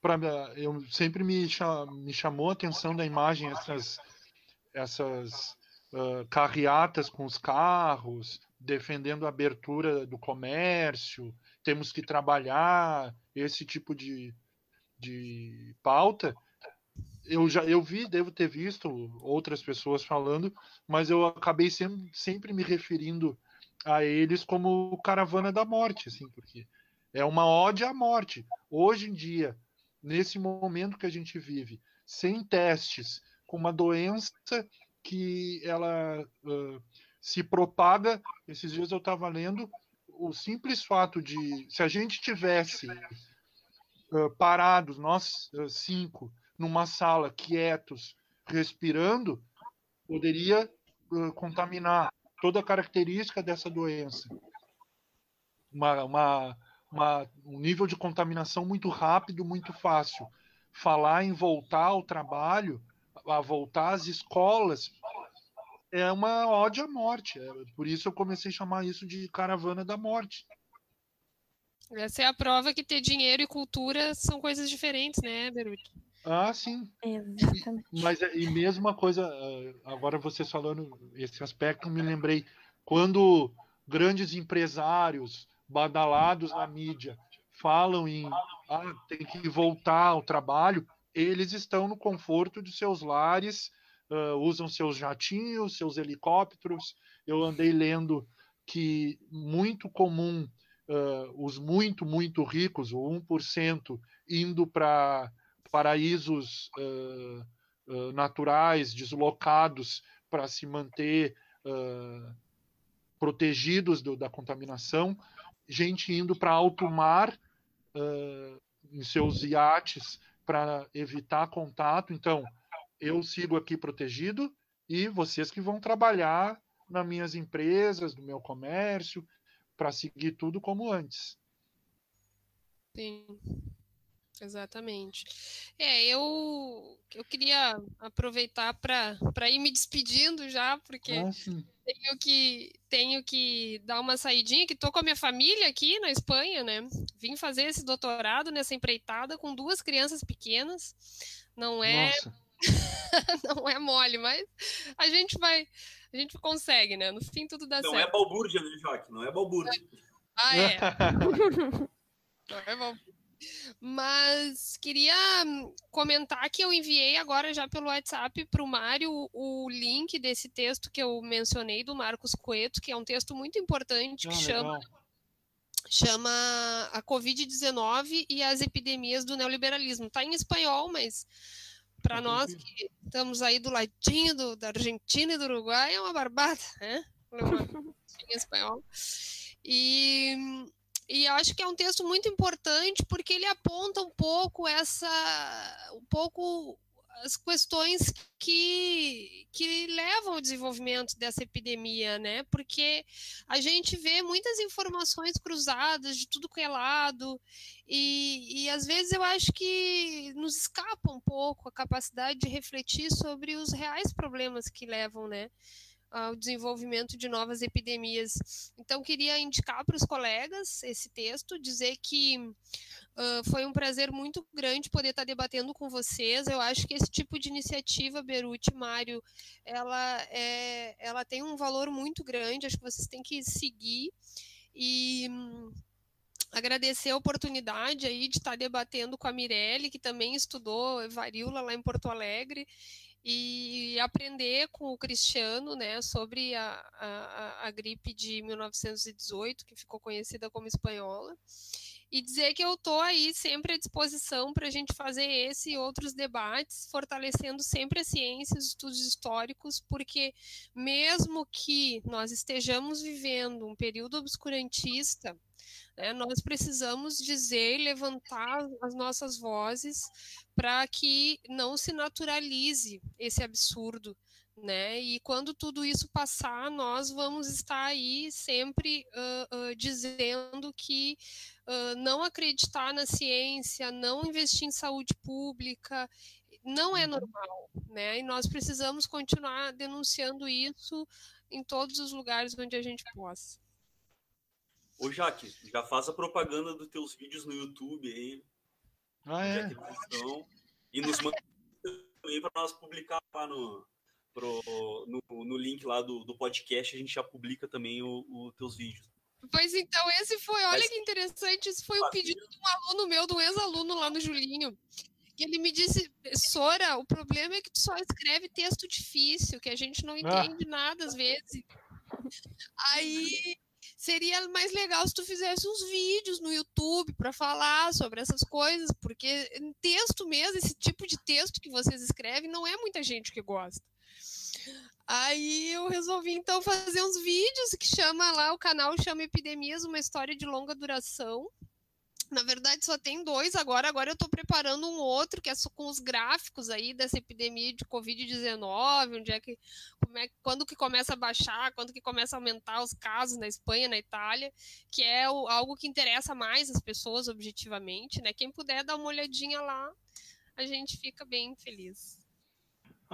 pra, eu sempre me, me chamou a atenção da imagem essas, essas uh, carreatas com os carros, defendendo a abertura do comércio, temos que trabalhar esse tipo de, de pauta. Eu já eu vi, devo ter visto outras pessoas falando, mas eu acabei sempre, sempre me referindo a eles como caravana da morte, assim, porque é uma ode à morte. Hoje em dia, nesse momento que a gente vive, sem testes, com uma doença que ela uh, se propaga. Esses dias eu estava lendo o simples fato de, se a gente tivesse uh, parados, nós uh, cinco, numa sala, quietos, respirando, poderia uh, contaminar toda a característica dessa doença. Uma, uma, uma, um nível de contaminação muito rápido, muito fácil. Falar em voltar ao trabalho, a voltar às escolas, é uma ódio à morte. É, por isso eu comecei a chamar isso de caravana da morte. Essa é a prova que ter dinheiro e cultura são coisas diferentes, né, Beruti? Ah, sim. Exatamente. E, mas e mesmo uma coisa, ah, agora você falando esse aspecto, me lembrei quando grandes empresários badalados na mídia falam em ah, tem que voltar ao trabalho, eles estão no conforto de seus lares uh, usam seus jatinhos, seus helicópteros. Eu andei lendo que muito comum uh, os muito, muito ricos, o 1%, indo para paraísos uh, naturais, deslocados para se manter protegidos do, da contaminação, gente indo para alto mar em seus iates para evitar contato. Então, eu sigo aqui protegido e vocês que vão trabalhar nas minhas empresas, no meu comércio, para seguir tudo como antes. Sim, exatamente. É, eu, eu queria aproveitar para ir me despedindo já, porque ah, tenho, que, tenho que dar uma saidinha, que estou com a minha família aqui na Espanha, né? Vim fazer esse doutorado nessa empreitada com duas crianças pequenas. Não é. Nossa *laughs* não é mole, mas a gente vai, a gente consegue, né? No fim tudo dá não certo. Não é balbúrdia, né, Joque? Não é balbúrdia. Ah, é. *laughs* não é balbúrdia. Mas queria comentar que eu enviei agora já pelo WhatsApp para o Mário o link desse texto que eu mencionei do Marcos Coeto, que é um texto muito importante que ah, chama chama a Covid-19 e as epidemias do neoliberalismo. Está em espanhol, mas para nós que estamos aí do ladinho do, da Argentina e do Uruguai é uma barbada, né? *laughs* em espanhol. E, e acho que é um texto muito importante porque ele aponta um pouco essa, um pouco as questões que, que levam ao desenvolvimento dessa epidemia, né? Porque a gente vê muitas informações cruzadas de tudo que é lado, e, e às vezes eu acho que nos escapa um pouco a capacidade de refletir sobre os reais problemas que levam, né? Ao desenvolvimento de novas epidemias. Então, queria indicar para os colegas esse texto, dizer que uh, foi um prazer muito grande poder estar debatendo com vocês. Eu acho que esse tipo de iniciativa, Beruti, Mário, ela, é, ela tem um valor muito grande, acho que vocês têm que seguir e agradecer a oportunidade aí de estar debatendo com a Mirelle, que também estudou varíola lá em Porto Alegre, e aprender com o Cristiano né, sobre a, a, a gripe de 1918, que ficou conhecida como espanhola, e dizer que eu estou aí sempre à disposição para a gente fazer esse e outros debates, fortalecendo sempre a ciência, os estudos históricos, porque mesmo que nós estejamos vivendo um período obscurantista, né, nós precisamos dizer e levantar as nossas vozes para que não se naturalize esse absurdo. Né? E quando tudo isso passar, nós vamos estar aí sempre uh, uh, dizendo que uh, não acreditar na ciência, não investir em saúde pública, não é uhum. normal, né? E nós precisamos continuar denunciando isso em todos os lugares onde a gente possa. Ô, Jaque, já faz a propaganda dos teus vídeos no YouTube aí. Ah, é? E nos manda também para nós publicar lá no, pro, no, no, link lá do, do podcast, a gente já publica também os teus vídeos. Pois então, esse foi, olha Mas, que interessante, esse foi o pedido de um aluno meu, de um ex-aluno lá no Julinho. Que ele me disse, Sora, o problema é que tu só escreve texto difícil, que a gente não ah. entende ah. nada às vezes. Aí seria mais legal se tu fizesse uns vídeos no YouTube para falar sobre essas coisas, porque texto mesmo, esse tipo de texto que vocês escrevem, não é muita gente que gosta. Aí eu resolvi então fazer uns vídeos que chama lá, o canal chama Epidemias, uma história de longa duração. Na verdade, só tem dois agora. Agora eu estou preparando um outro, que é com os gráficos aí dessa epidemia de Covid-19, onde é que, é, quando que começa a baixar, quando que começa a aumentar os casos na Espanha, na Itália, que é o, algo que interessa mais as pessoas objetivamente, né? Quem puder dar uma olhadinha lá, a gente fica bem feliz.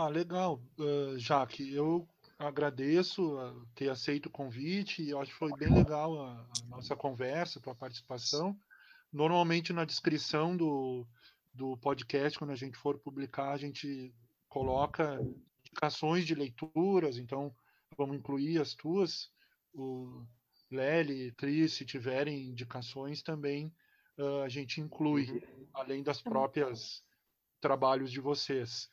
Ah, legal, uh, Jaque. Eu agradeço ter aceito o convite e acho que foi bem legal a, a nossa conversa, a tua participação. Normalmente na descrição do, do podcast, quando a gente for publicar, a gente coloca indicações de leituras, então vamos incluir as tuas. O Lely, Cris, se tiverem indicações também, uh, a gente inclui, uhum. além das próprias trabalhos de vocês.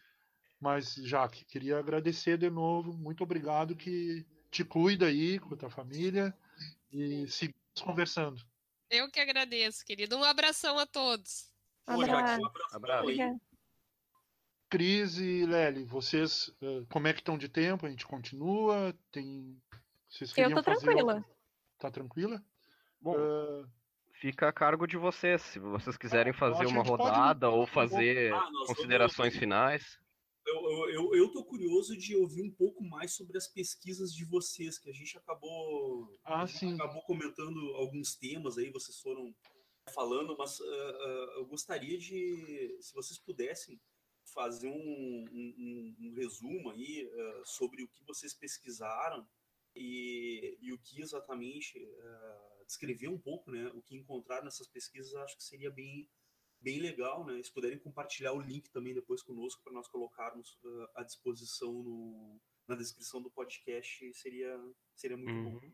Mas, Jaque, queria agradecer de novo. Muito obrigado que te cuida aí com a tua família e seguimos conversando. Eu que agradeço, querido. Um abração a todos. Abraço. Um abraço. Cris e Lely, vocês como é que estão de tempo? A gente continua? Tem. Vocês Eu tô tranquila. Outro... Tá tranquila? Bom, uh... fica a cargo de vocês. Se vocês quiserem fazer uma rodada pode... ou fazer ah, considerações vamos... finais. Eu, eu, eu tô curioso de ouvir um pouco mais sobre as pesquisas de vocês, que a gente acabou, ah, a gente acabou comentando alguns temas aí, vocês foram falando, mas uh, uh, eu gostaria de, se vocês pudessem, fazer um, um, um resumo aí uh, sobre o que vocês pesquisaram e, e o que exatamente descrever um pouco, né, o que encontraram nessas pesquisas, acho que seria bem bem legal, né? Se puderem compartilhar o link também depois conosco para nós colocarmos uh, à disposição no, na descrição do podcast, seria, seria muito uhum. bom.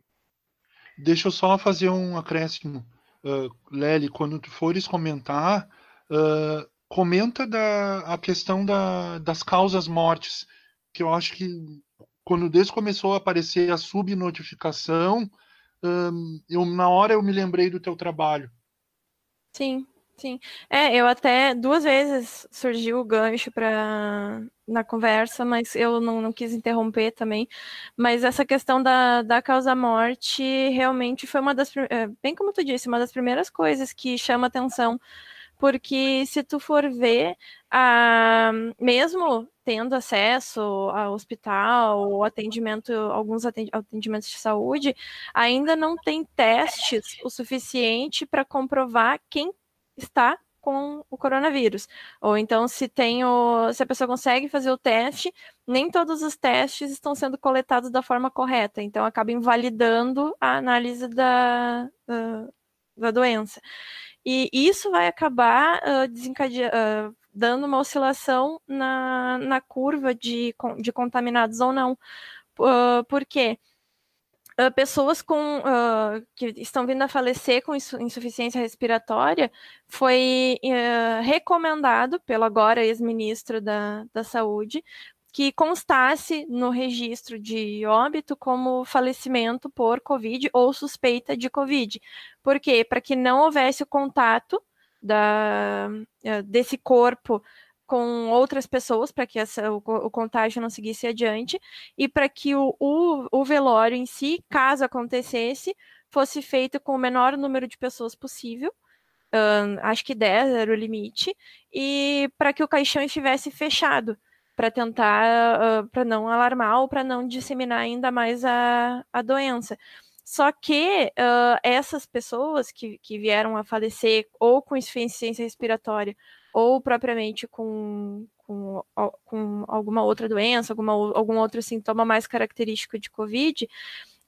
Deixa eu só fazer um acréscimo. Uh, Lely, quando tu fores comentar, uh, comenta da, a questão da, das causas mortes, que eu acho que quando desde começou a aparecer a subnotificação, hum, eu, na hora eu me lembrei do teu trabalho. Sim, sim. É, eu até duas vezes surgiu o gancho para na conversa, mas eu não, não quis interromper também. Mas essa questão da, da causa-morte realmente foi uma das, é, bem como tu disse, uma das primeiras coisas que chama atenção porque se tu for ver, a, mesmo tendo acesso ao hospital, atendimento, alguns atendimentos de saúde, ainda não tem testes o suficiente para comprovar quem está com o coronavírus. Ou então, se tem o, se a pessoa consegue fazer o teste, nem todos os testes estão sendo coletados da forma correta. Então, acaba invalidando a análise da, da, da doença. E isso vai acabar uh, desencadeando, uh, dando uma oscilação na, na curva de, de contaminados ou não. Uh, por quê? Pessoas com, uh, que estão vindo a falecer com insuficiência respiratória foi uh, recomendado pelo agora ex-ministro da, da Saúde que constasse no registro de óbito como falecimento por Covid ou suspeita de Covid. Por quê? Para que não houvesse o contato da, desse corpo com outras pessoas, para que essa, o, o, contágio não seguisse adiante, e para que o, o, o velório em si, caso acontecesse, fosse feito com o menor número de pessoas possível, acho que 10 era o limite, e para que o caixão estivesse fechado para tentar, uh, para não alarmar ou para não disseminar ainda mais a, a doença. Só que uh, essas pessoas que, que vieram a falecer ou com insuficiência respiratória ou propriamente com, com, com alguma outra doença, alguma, algum outro sintoma mais característico de Covid,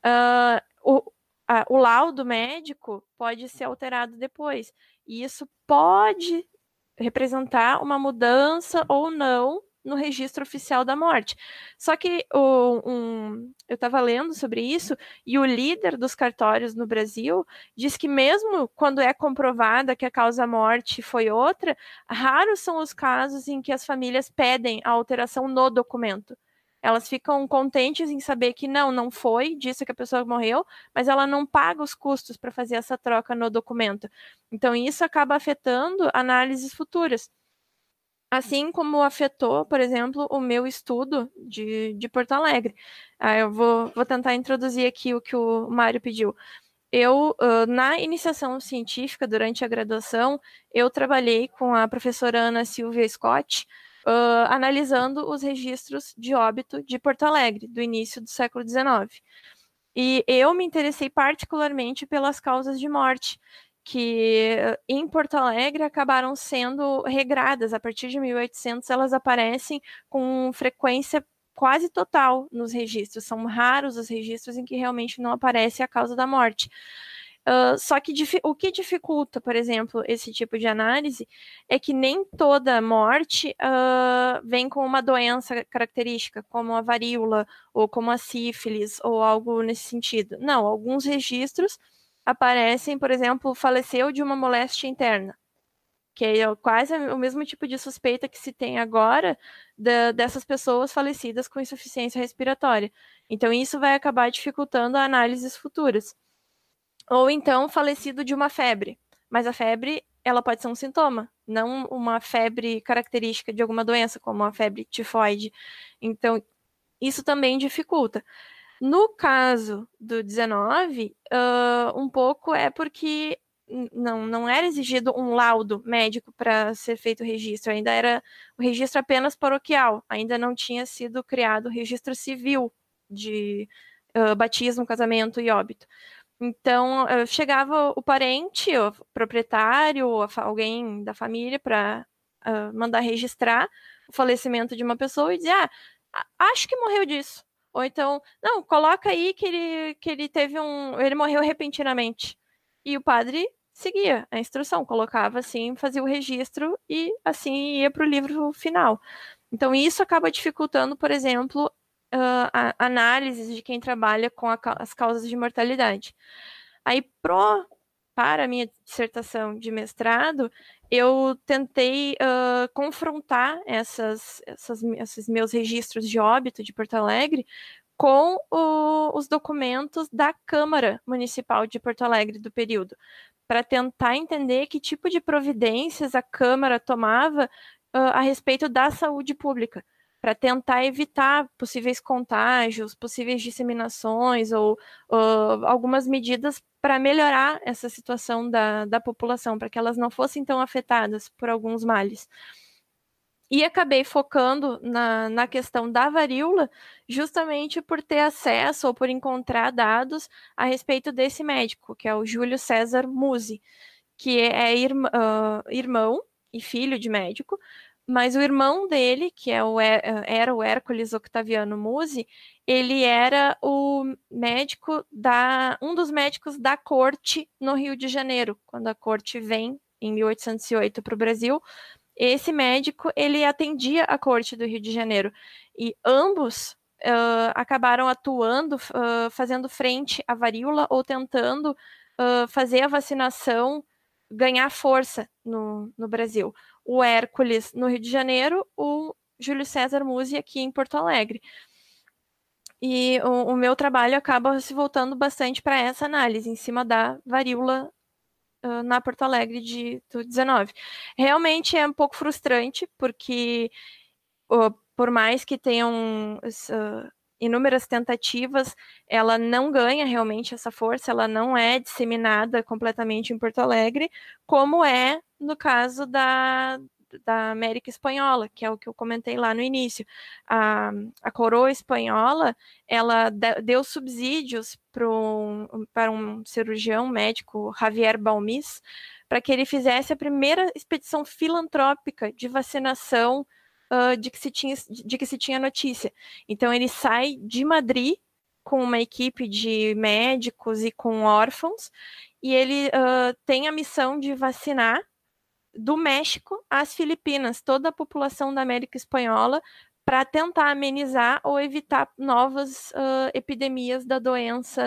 uh, o, a, o laudo médico pode ser alterado depois. E isso pode representar uma mudança ou não no registro oficial da morte. Só que o, um, eu estava lendo sobre isso e o líder dos cartórios no Brasil diz que mesmo quando é comprovada que a causa-morte foi outra, raros são os casos em que as famílias pedem a alteração no documento. Elas ficam contentes em saber que não, não foi disso que a pessoa morreu, mas ela não paga os custos para fazer essa troca no documento. Então, isso acaba afetando análises futuras. Assim como afetou, por exemplo, o meu estudo de, de Porto Alegre. Ah, eu vou, vou tentar introduzir aqui o que o Mário pediu. Eu, na iniciação científica, durante a graduação, eu trabalhei com a professora Ana Silvia Scott, uh, analisando os registros de óbito de Porto Alegre, do início do século XIX. E eu me interessei particularmente pelas causas de morte, que em Porto Alegre acabaram sendo regradas. A partir de 1800, elas aparecem com frequência quase total nos registros. São raros os registros em que realmente não aparece a causa da morte. Uh, só que o que dificulta, por exemplo, esse tipo de análise é que nem toda morte uh, vem com uma doença característica, como a varíola, ou como a sífilis, ou algo nesse sentido. Não, alguns registros aparecem, por exemplo, faleceu de uma moléstia interna, que é quase o mesmo tipo de suspeita que se tem agora da, dessas pessoas falecidas com insuficiência respiratória. Então, isso vai acabar dificultando análises futuras. Ou então, falecido de uma febre. Mas a febre, ela pode ser um sintoma, não uma febre característica de alguma doença, como a febre tifoide. Então, isso também dificulta. No caso do 19, uh, um pouco é porque não, não era exigido um laudo médico para ser feito o registro, ainda era o registro apenas paroquial, ainda não tinha sido criado o registro civil de uh, batismo, casamento e óbito. Então, uh, chegava o parente, o proprietário, alguém da família para mandar registrar o falecimento de uma pessoa e dizer: Ah, acho que morreu disso. Ou então, não, coloca aí que ele, que ele teve um. Ele morreu repentinamente. E o padre seguia a instrução, colocava assim, fazia o registro e assim ia para o livro final. Então, isso acaba dificultando, por exemplo, uh, a análises de quem trabalha com a, as causas de mortalidade. Aí, pro, para a minha dissertação de mestrado, eu tentei uh, confrontar essas, essas, esses meus registros de óbito de Porto Alegre com o, os documentos da Câmara Municipal de Porto Alegre do período, para tentar entender que tipo de providências a Câmara tomava uh, a respeito da saúde pública, para tentar evitar possíveis contágios, possíveis disseminações ou uh, algumas medidas para melhorar essa situação da, da população, para que elas não fossem tão afetadas por alguns males. E acabei focando na, na questão da varíola, justamente por ter acesso ou por encontrar dados a respeito desse médico, que é o Júlio César Musi, que é uh, irmão e filho de médico, mas o irmão dele, que é o, era o Hércules Octaviano Musi, ele era o médico da um dos médicos da corte no Rio de Janeiro, quando a corte vem em 1808 para o Brasil. Esse médico ele atendia a corte do Rio de Janeiro e ambos uh, acabaram atuando, uh, fazendo frente à varíola ou tentando uh, fazer a vacinação ganhar força no, no Brasil. O Hércules no Rio de Janeiro, o Júlio César Musi aqui em Porto Alegre. E o, o meu trabalho acaba se voltando bastante para essa análise, em cima da varíola uh, na Porto Alegre de, do 19. Realmente é um pouco frustrante, porque uh, por mais que tenham uh, inúmeras tentativas, ela não ganha realmente essa força, ela não é disseminada completamente em Porto Alegre, como é no caso da, da América Espanhola, que é o que eu comentei lá no início. A, a coroa espanhola, ela deu subsídios um, para um cirurgião médico, Javier Balmis, para que ele fizesse a primeira expedição filantrópica de vacinação uh, de, que se tinha, de que se tinha notícia. Então ele sai de Madrid com uma equipe de médicos e com órfãos, e ele uh, tem a missão de vacinar do México às Filipinas, toda a população da América Espanhola, para tentar amenizar ou evitar novas uh, epidemias da doença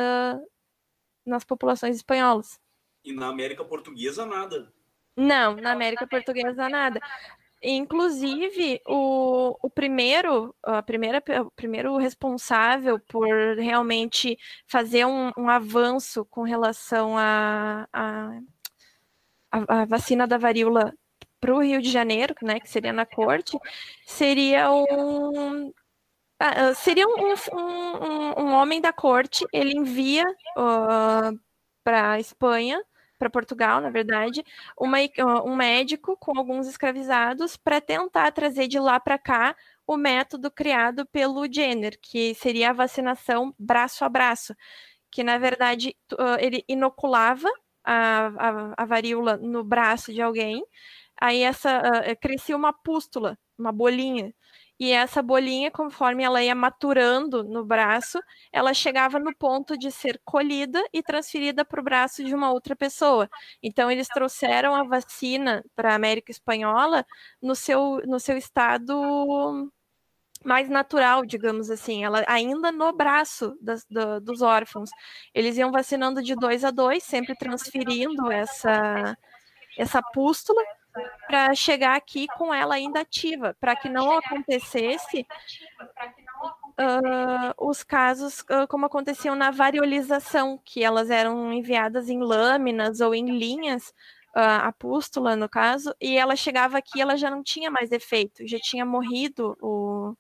nas populações espanholas. E na América Portuguesa, nada. Não, na América Portuguesa, nada. Inclusive, o, o primeiro, a primeira, o primeiro responsável por realmente fazer um, um avanço com relação à a, a, a, vacina da varíola para o Rio de Janeiro, né, que seria na corte, seria um ah, seria um, um, um, homem da corte, ele envia uh, para a Espanha para Portugal, na verdade, uma, um médico com alguns escravizados para tentar trazer de lá para cá o método criado pelo Jenner, que seria a vacinação braço a braço, que na verdade ele inoculava a, a, a varíola no braço de alguém, aí essa uh, crescia uma pústula, uma bolinha, e essa bolinha, conforme ela ia maturando no braço, ela chegava no ponto de ser colhida e transferida para o braço de uma outra pessoa. Então, eles trouxeram a vacina para a América Espanhola no seu, no seu estado mais natural, digamos assim, ela ainda no braço das, do, dos órfãos. Eles iam vacinando de dois a dois, sempre transferindo essa, essa pústula para chegar aqui com ela ainda ativa, para que não acontecesse uh, os casos uh, como aconteciam na variolização, que elas eram enviadas em lâminas ou em linhas, uh, a pústula no caso, e ela chegava aqui, ela já não tinha mais efeito, já tinha morrido o,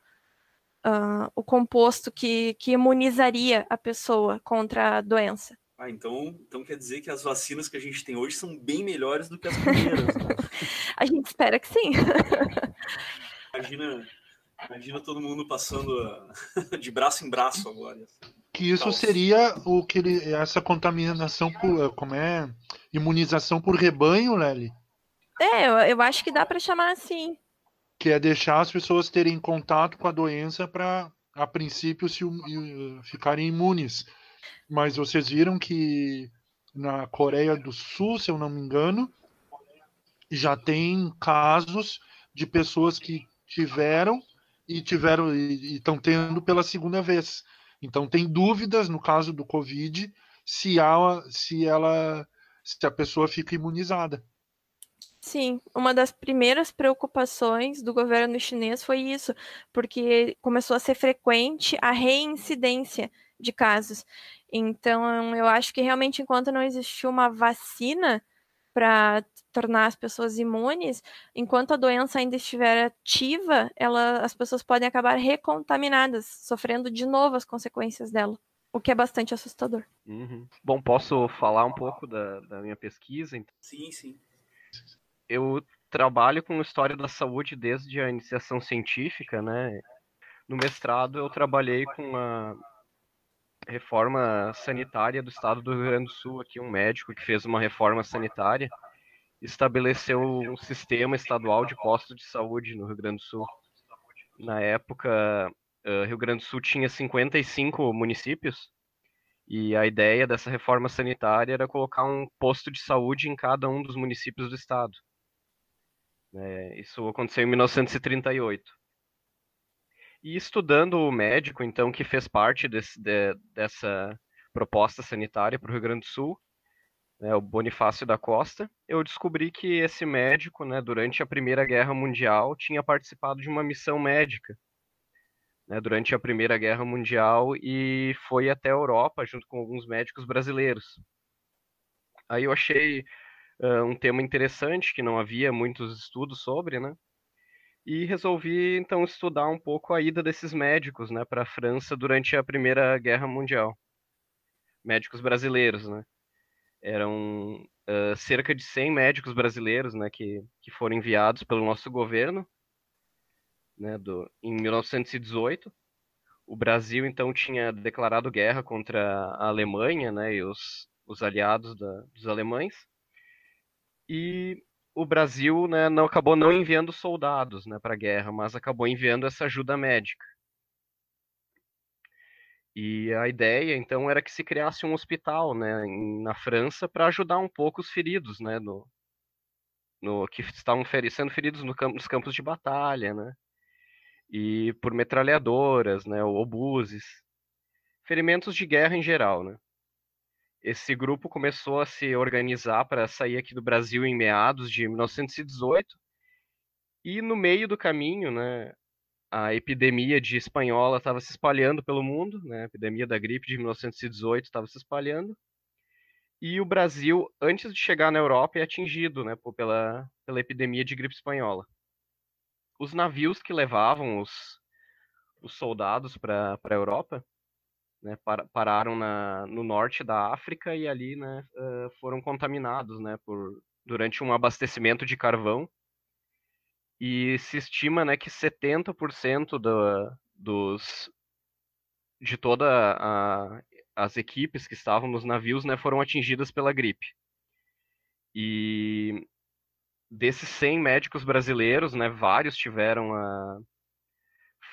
o composto que, que imunizaria a pessoa contra a doença. Ah, então, então quer dizer que as vacinas que a gente tem hoje são bem melhores do que as primeiras. Né? *laughs* a gente espera que sim. *laughs* imagina, imagina todo mundo passando *laughs* de braço em braço agora. Que isso seria o que ele, essa contaminação por, como é, imunização por rebanho, Lely? É, eu, eu acho que dá para chamar assim. Que é deixar as pessoas terem contato com a doença para, a princípio, se ficarem imunes mas vocês viram que na Coreia do Sul, se eu não me engano, já tem casos de pessoas que tiveram e tiveram e estão tendo pela segunda vez. Então tem dúvidas no caso do Covid se ela, se ela se a pessoa fica imunizada. Sim, uma das primeiras preocupações do governo chinês foi isso, porque começou a ser frequente a reincidência de casos. Então, eu acho que realmente, enquanto não existiu uma vacina para tornar as pessoas imunes, enquanto a doença ainda estiver ativa, ela, as pessoas podem acabar recontaminadas, sofrendo de novo as consequências dela, o que é bastante assustador. Uhum. Bom, posso falar um pouco da, da minha pesquisa? Então? Sim, sim eu trabalho com história da saúde desde a iniciação científica, né? No mestrado eu trabalhei com a reforma sanitária do estado do Rio Grande do Sul, aqui um médico que fez uma reforma sanitária, estabeleceu um sistema estadual de postos de saúde no Rio Grande do Sul. Na época, Rio Grande do Sul tinha 55 municípios e a ideia dessa reforma sanitária era colocar um posto de saúde em cada um dos municípios do estado. É, isso aconteceu em 1938. E estudando o médico, então, que fez parte desse, de, dessa proposta sanitária para o Rio Grande do Sul, né, o Bonifácio da Costa, eu descobri que esse médico, né, durante a Primeira Guerra Mundial, tinha participado de uma missão médica né, durante a Primeira Guerra Mundial e foi até a Europa junto com alguns médicos brasileiros. Aí eu achei uh, um tema interessante que não havia muitos estudos sobre, né? E resolvi então estudar um pouco a ida desses médicos, né, para a França durante a Primeira Guerra Mundial. Médicos brasileiros, né? Eram uh, cerca de 100 médicos brasileiros, né, que, que foram enviados pelo nosso governo, né, do, em 1918. O Brasil então tinha declarado guerra contra a Alemanha, né, e os, os aliados da, dos alemães e o Brasil né, não acabou não enviando soldados né, para a guerra, mas acabou enviando essa ajuda médica. E a ideia, então, era que se criasse um hospital né, na França para ajudar um pouco os feridos, né, no, no, que estavam feri sendo feridos no campo, nos campos de batalha, né, e por metralhadoras, né, obuses, ferimentos de guerra em geral, né esse grupo começou a se organizar para sair aqui do Brasil em meados de 1918. E no meio do caminho, né, a epidemia de espanhola estava se espalhando pelo mundo, né, a epidemia da gripe de 1918 estava se espalhando. E o Brasil, antes de chegar na Europa, é atingido né, pela, pela epidemia de gripe espanhola. Os navios que levavam os, os soldados para a Europa né, pararam na, no norte da África e ali né, foram contaminados né, por, durante um abastecimento de carvão. E se estima né, que 70% do, dos, de todas as equipes que estavam nos navios né, foram atingidas pela gripe. E desses 100 médicos brasileiros, né, vários tiveram a,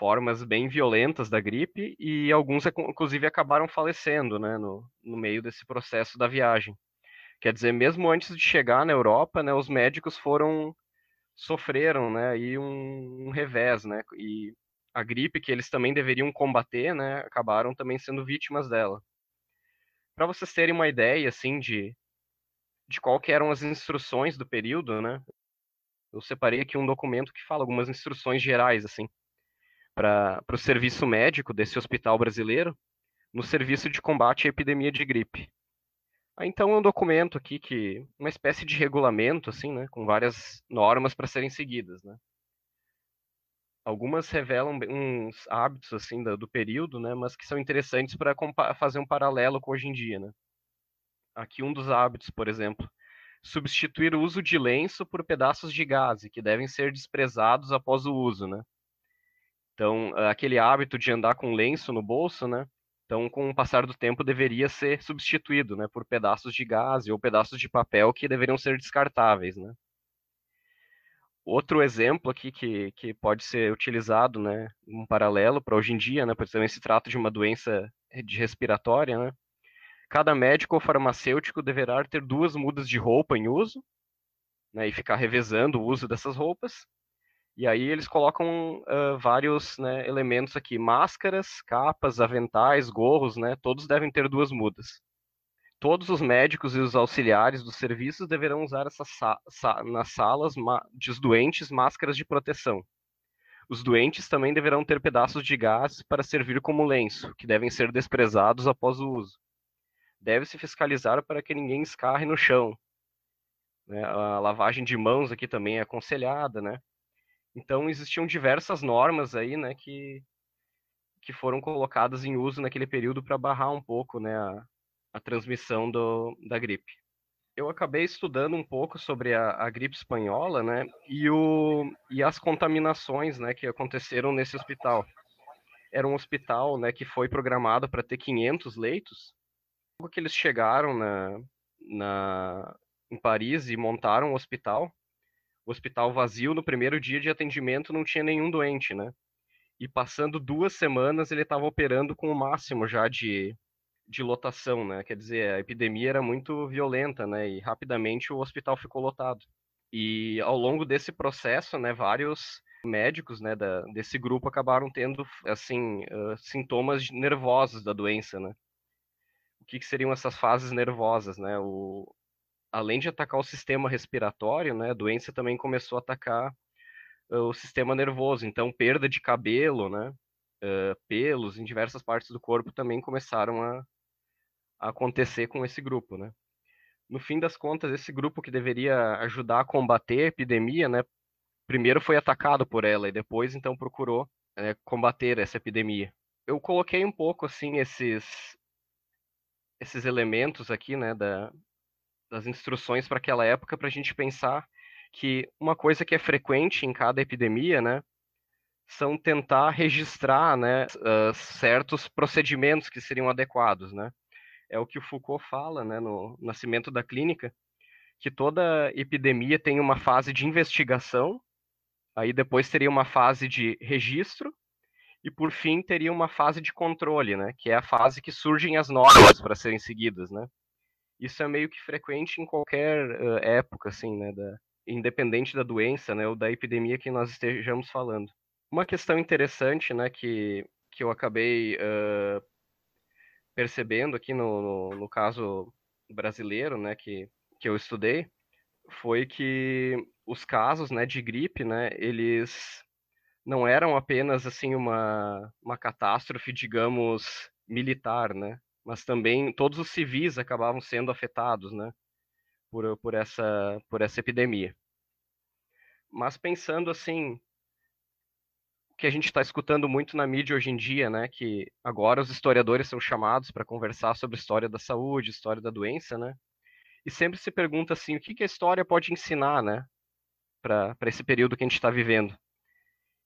formas bem violentas da gripe e alguns, inclusive, acabaram falecendo né, no, no meio desse processo da viagem. Quer dizer, mesmo antes de chegar na Europa, né, os médicos foram sofreram né, aí um, um revés, né, e a gripe que eles também deveriam combater, né, acabaram também sendo vítimas dela. Para vocês terem uma ideia, assim, de, de qual eram as instruções do período, né, eu separei aqui um documento que fala algumas instruções gerais, assim para o serviço médico desse hospital brasileiro no serviço de combate à epidemia de gripe. Ah, então é um documento aqui que uma espécie de regulamento assim, né, com várias normas para serem seguidas, né. Algumas revelam uns hábitos assim do, do período, né, mas que são interessantes para fazer um paralelo com hoje em dia, né. Aqui um dos hábitos, por exemplo, substituir o uso de lenço por pedaços de gaze que devem ser desprezados após o uso, né. Então, aquele hábito de andar com lenço no bolso, né? Então, com o passar do tempo, deveria ser substituído, né, por pedaços de gás ou pedaços de papel que deveriam ser descartáveis, né? Outro exemplo aqui que, que pode ser utilizado, né, um paralelo para hoje em dia, né, porque também se trata de uma doença de respiratória, né? Cada médico ou farmacêutico deverá ter duas mudas de roupa em uso, né, e ficar revezando o uso dessas roupas, e aí eles colocam uh, vários né, elementos aqui, máscaras, capas, aventais, gorros, né? Todos devem ter duas mudas. todos os médicos e os auxiliares dos serviços deverão usar essa sa sa nas salas dos doentes máscaras de proteção. Os doentes também deverão ter pedaços de gás para servir como lenço, que devem ser desprezados após o uso. Deve-se fiscalizar para que ninguém escarre no chão. Né? A lavagem de mãos aqui também é aconselhada, né? Então existiam diversas normas aí, né, que, que foram colocadas em uso naquele período para barrar um pouco, né, a, a transmissão do, da gripe. Eu acabei estudando um pouco sobre a, a, gripe espanhola, né, e, o, e as contaminações, né, que aconteceram nesse hospital. Era um hospital, né, que foi programado para ter 500 leitos. Logo que eles chegaram na, na, em Paris e montaram o hospital, o hospital vazio no primeiro dia de atendimento não tinha nenhum doente, né? E passando duas semanas ele estava operando com o máximo já de, de lotação, né? Quer dizer, a epidemia era muito violenta, né? E rapidamente o hospital ficou lotado. E ao longo desse processo, né, vários médicos, né, da, desse grupo acabaram tendo, assim, uh, sintomas nervosos da doença, né? O que, que seriam essas fases nervosas, né? O, além de atacar o sistema respiratório, né, a doença também começou a atacar uh, o sistema nervoso. Então, perda de cabelo, né, uh, pelos em diversas partes do corpo também começaram a, a, acontecer com esse grupo, né. No fim das contas, esse grupo que deveria ajudar a combater a epidemia, né, primeiro foi atacado por ela e depois, então, procurou né, combater essa epidemia. Eu coloquei um pouco, assim, esses esses elementos aqui, né, da, das instruções para aquela época para a gente pensar que uma coisa que é frequente em cada epidemia, né, são tentar registrar, né, uh, certos procedimentos que seriam adequados, né. É o que o Foucault fala, né, no Nascimento da Clínica, que toda epidemia tem uma fase de investigação, aí depois teria uma fase de registro e por fim teria uma fase de controle, né, que é a fase que surgem as normas para serem seguidas, né isso é meio que frequente em qualquer uh, época, assim, né, da, independente da doença, né, ou da epidemia que nós estejamos falando. Uma questão interessante, né, que, que eu acabei uh, percebendo aqui no, no, no, caso brasileiro, né, que, que eu estudei, foi que os casos, né, de gripe, né, eles não eram apenas, assim, uma, uma catástrofe, digamos, militar, né, mas também todos os civis acabavam sendo afetados, né, por, por, essa, por essa epidemia. Mas pensando assim, o que a gente está escutando muito na mídia hoje em dia, né, que agora os historiadores são chamados para conversar sobre história da saúde, história da doença, né, e sempre se pergunta assim, o que, que a história pode ensinar, né, para esse período que a gente está vivendo.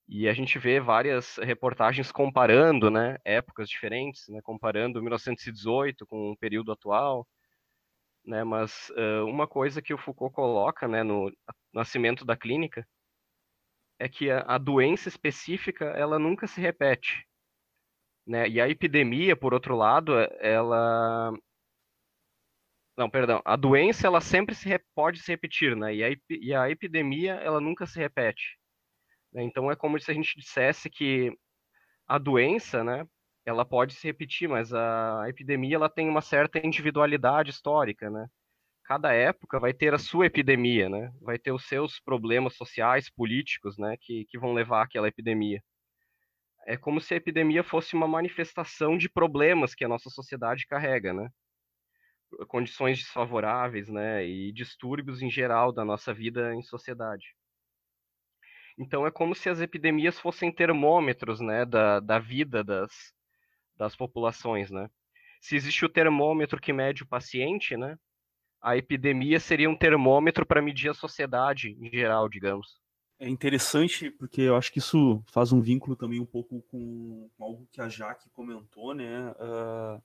E a gente vê várias reportagens comparando, né, épocas diferentes, né, comparando 1918 com o período atual, né, mas uh, uma coisa que o Foucault coloca, né, no nascimento da clínica, é que a, a doença específica, ela nunca se repete, né, e a epidemia, por outro lado, ela não, perdão. A doença ela sempre se pode se repetir, né? E a, e a epidemia ela nunca se repete. Né? Então é como se a gente dissesse que a doença, né, ela pode se repetir, mas a epidemia ela tem uma certa individualidade histórica, né? Cada época vai ter a sua epidemia, né? Vai ter os seus problemas sociais, políticos, né, que, que vão levar àquela epidemia. É como se a epidemia fosse uma manifestação de problemas que a nossa sociedade carrega, né? Condições desfavoráveis, né, e distúrbios em geral da nossa vida em sociedade. Então é como se as epidemias fossem termômetros, né, da, da vida das, das populações, né? Se existe o termômetro que mede o paciente, né, a epidemia seria um termômetro para medir a sociedade em geral, digamos. É interessante porque eu acho que isso faz um vínculo também um pouco com, algo que a Jaque comentou, né? Uh,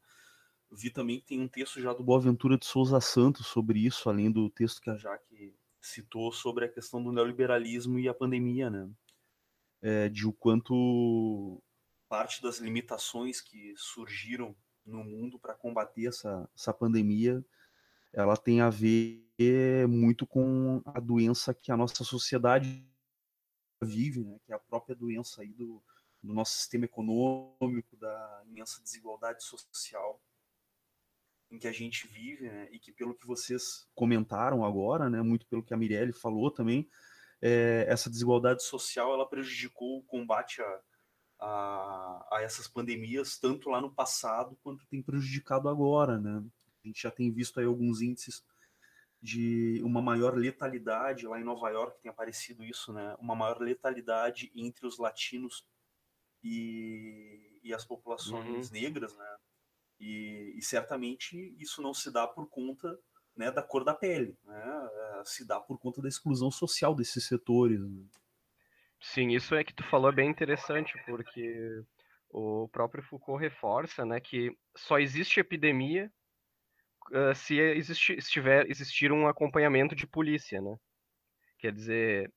vi também que tem um texto já do Boaventura de Souza Santos sobre isso, além do texto que a Jaque citou sobre a questão do neoliberalismo e a pandemia, né? É, de o quanto parte das limitações que surgiram no mundo para combater essa, essa pandemia, ela tem a ver muito com a doença que a nossa sociedade vive, né? Que é a própria doença aí do, do nosso sistema econômico, da imensa desigualdade social em que a gente vive, né, e que pelo que vocês comentaram agora, né, muito pelo que a Mirelle falou também, é, essa desigualdade social ela prejudicou o combate a, a, a, essas pandemias tanto lá no passado quanto tem prejudicado agora, né? A gente já tem visto aí alguns índices de uma maior letalidade lá em Nova York tem aparecido isso, né? Uma maior letalidade entre os latinos e, e as populações uhum. negras, né? E, e, certamente isso não se dá por conta né, da cor da pele, né? É, se dá por conta da exclusão social desses setores. Né? Sim, isso é que tu falou é bem interessante, porque o próprio Foucault reforça né, que só existe epidemia uh, se existir, estiver, existir um acompanhamento de polícia, né? Quer dizer,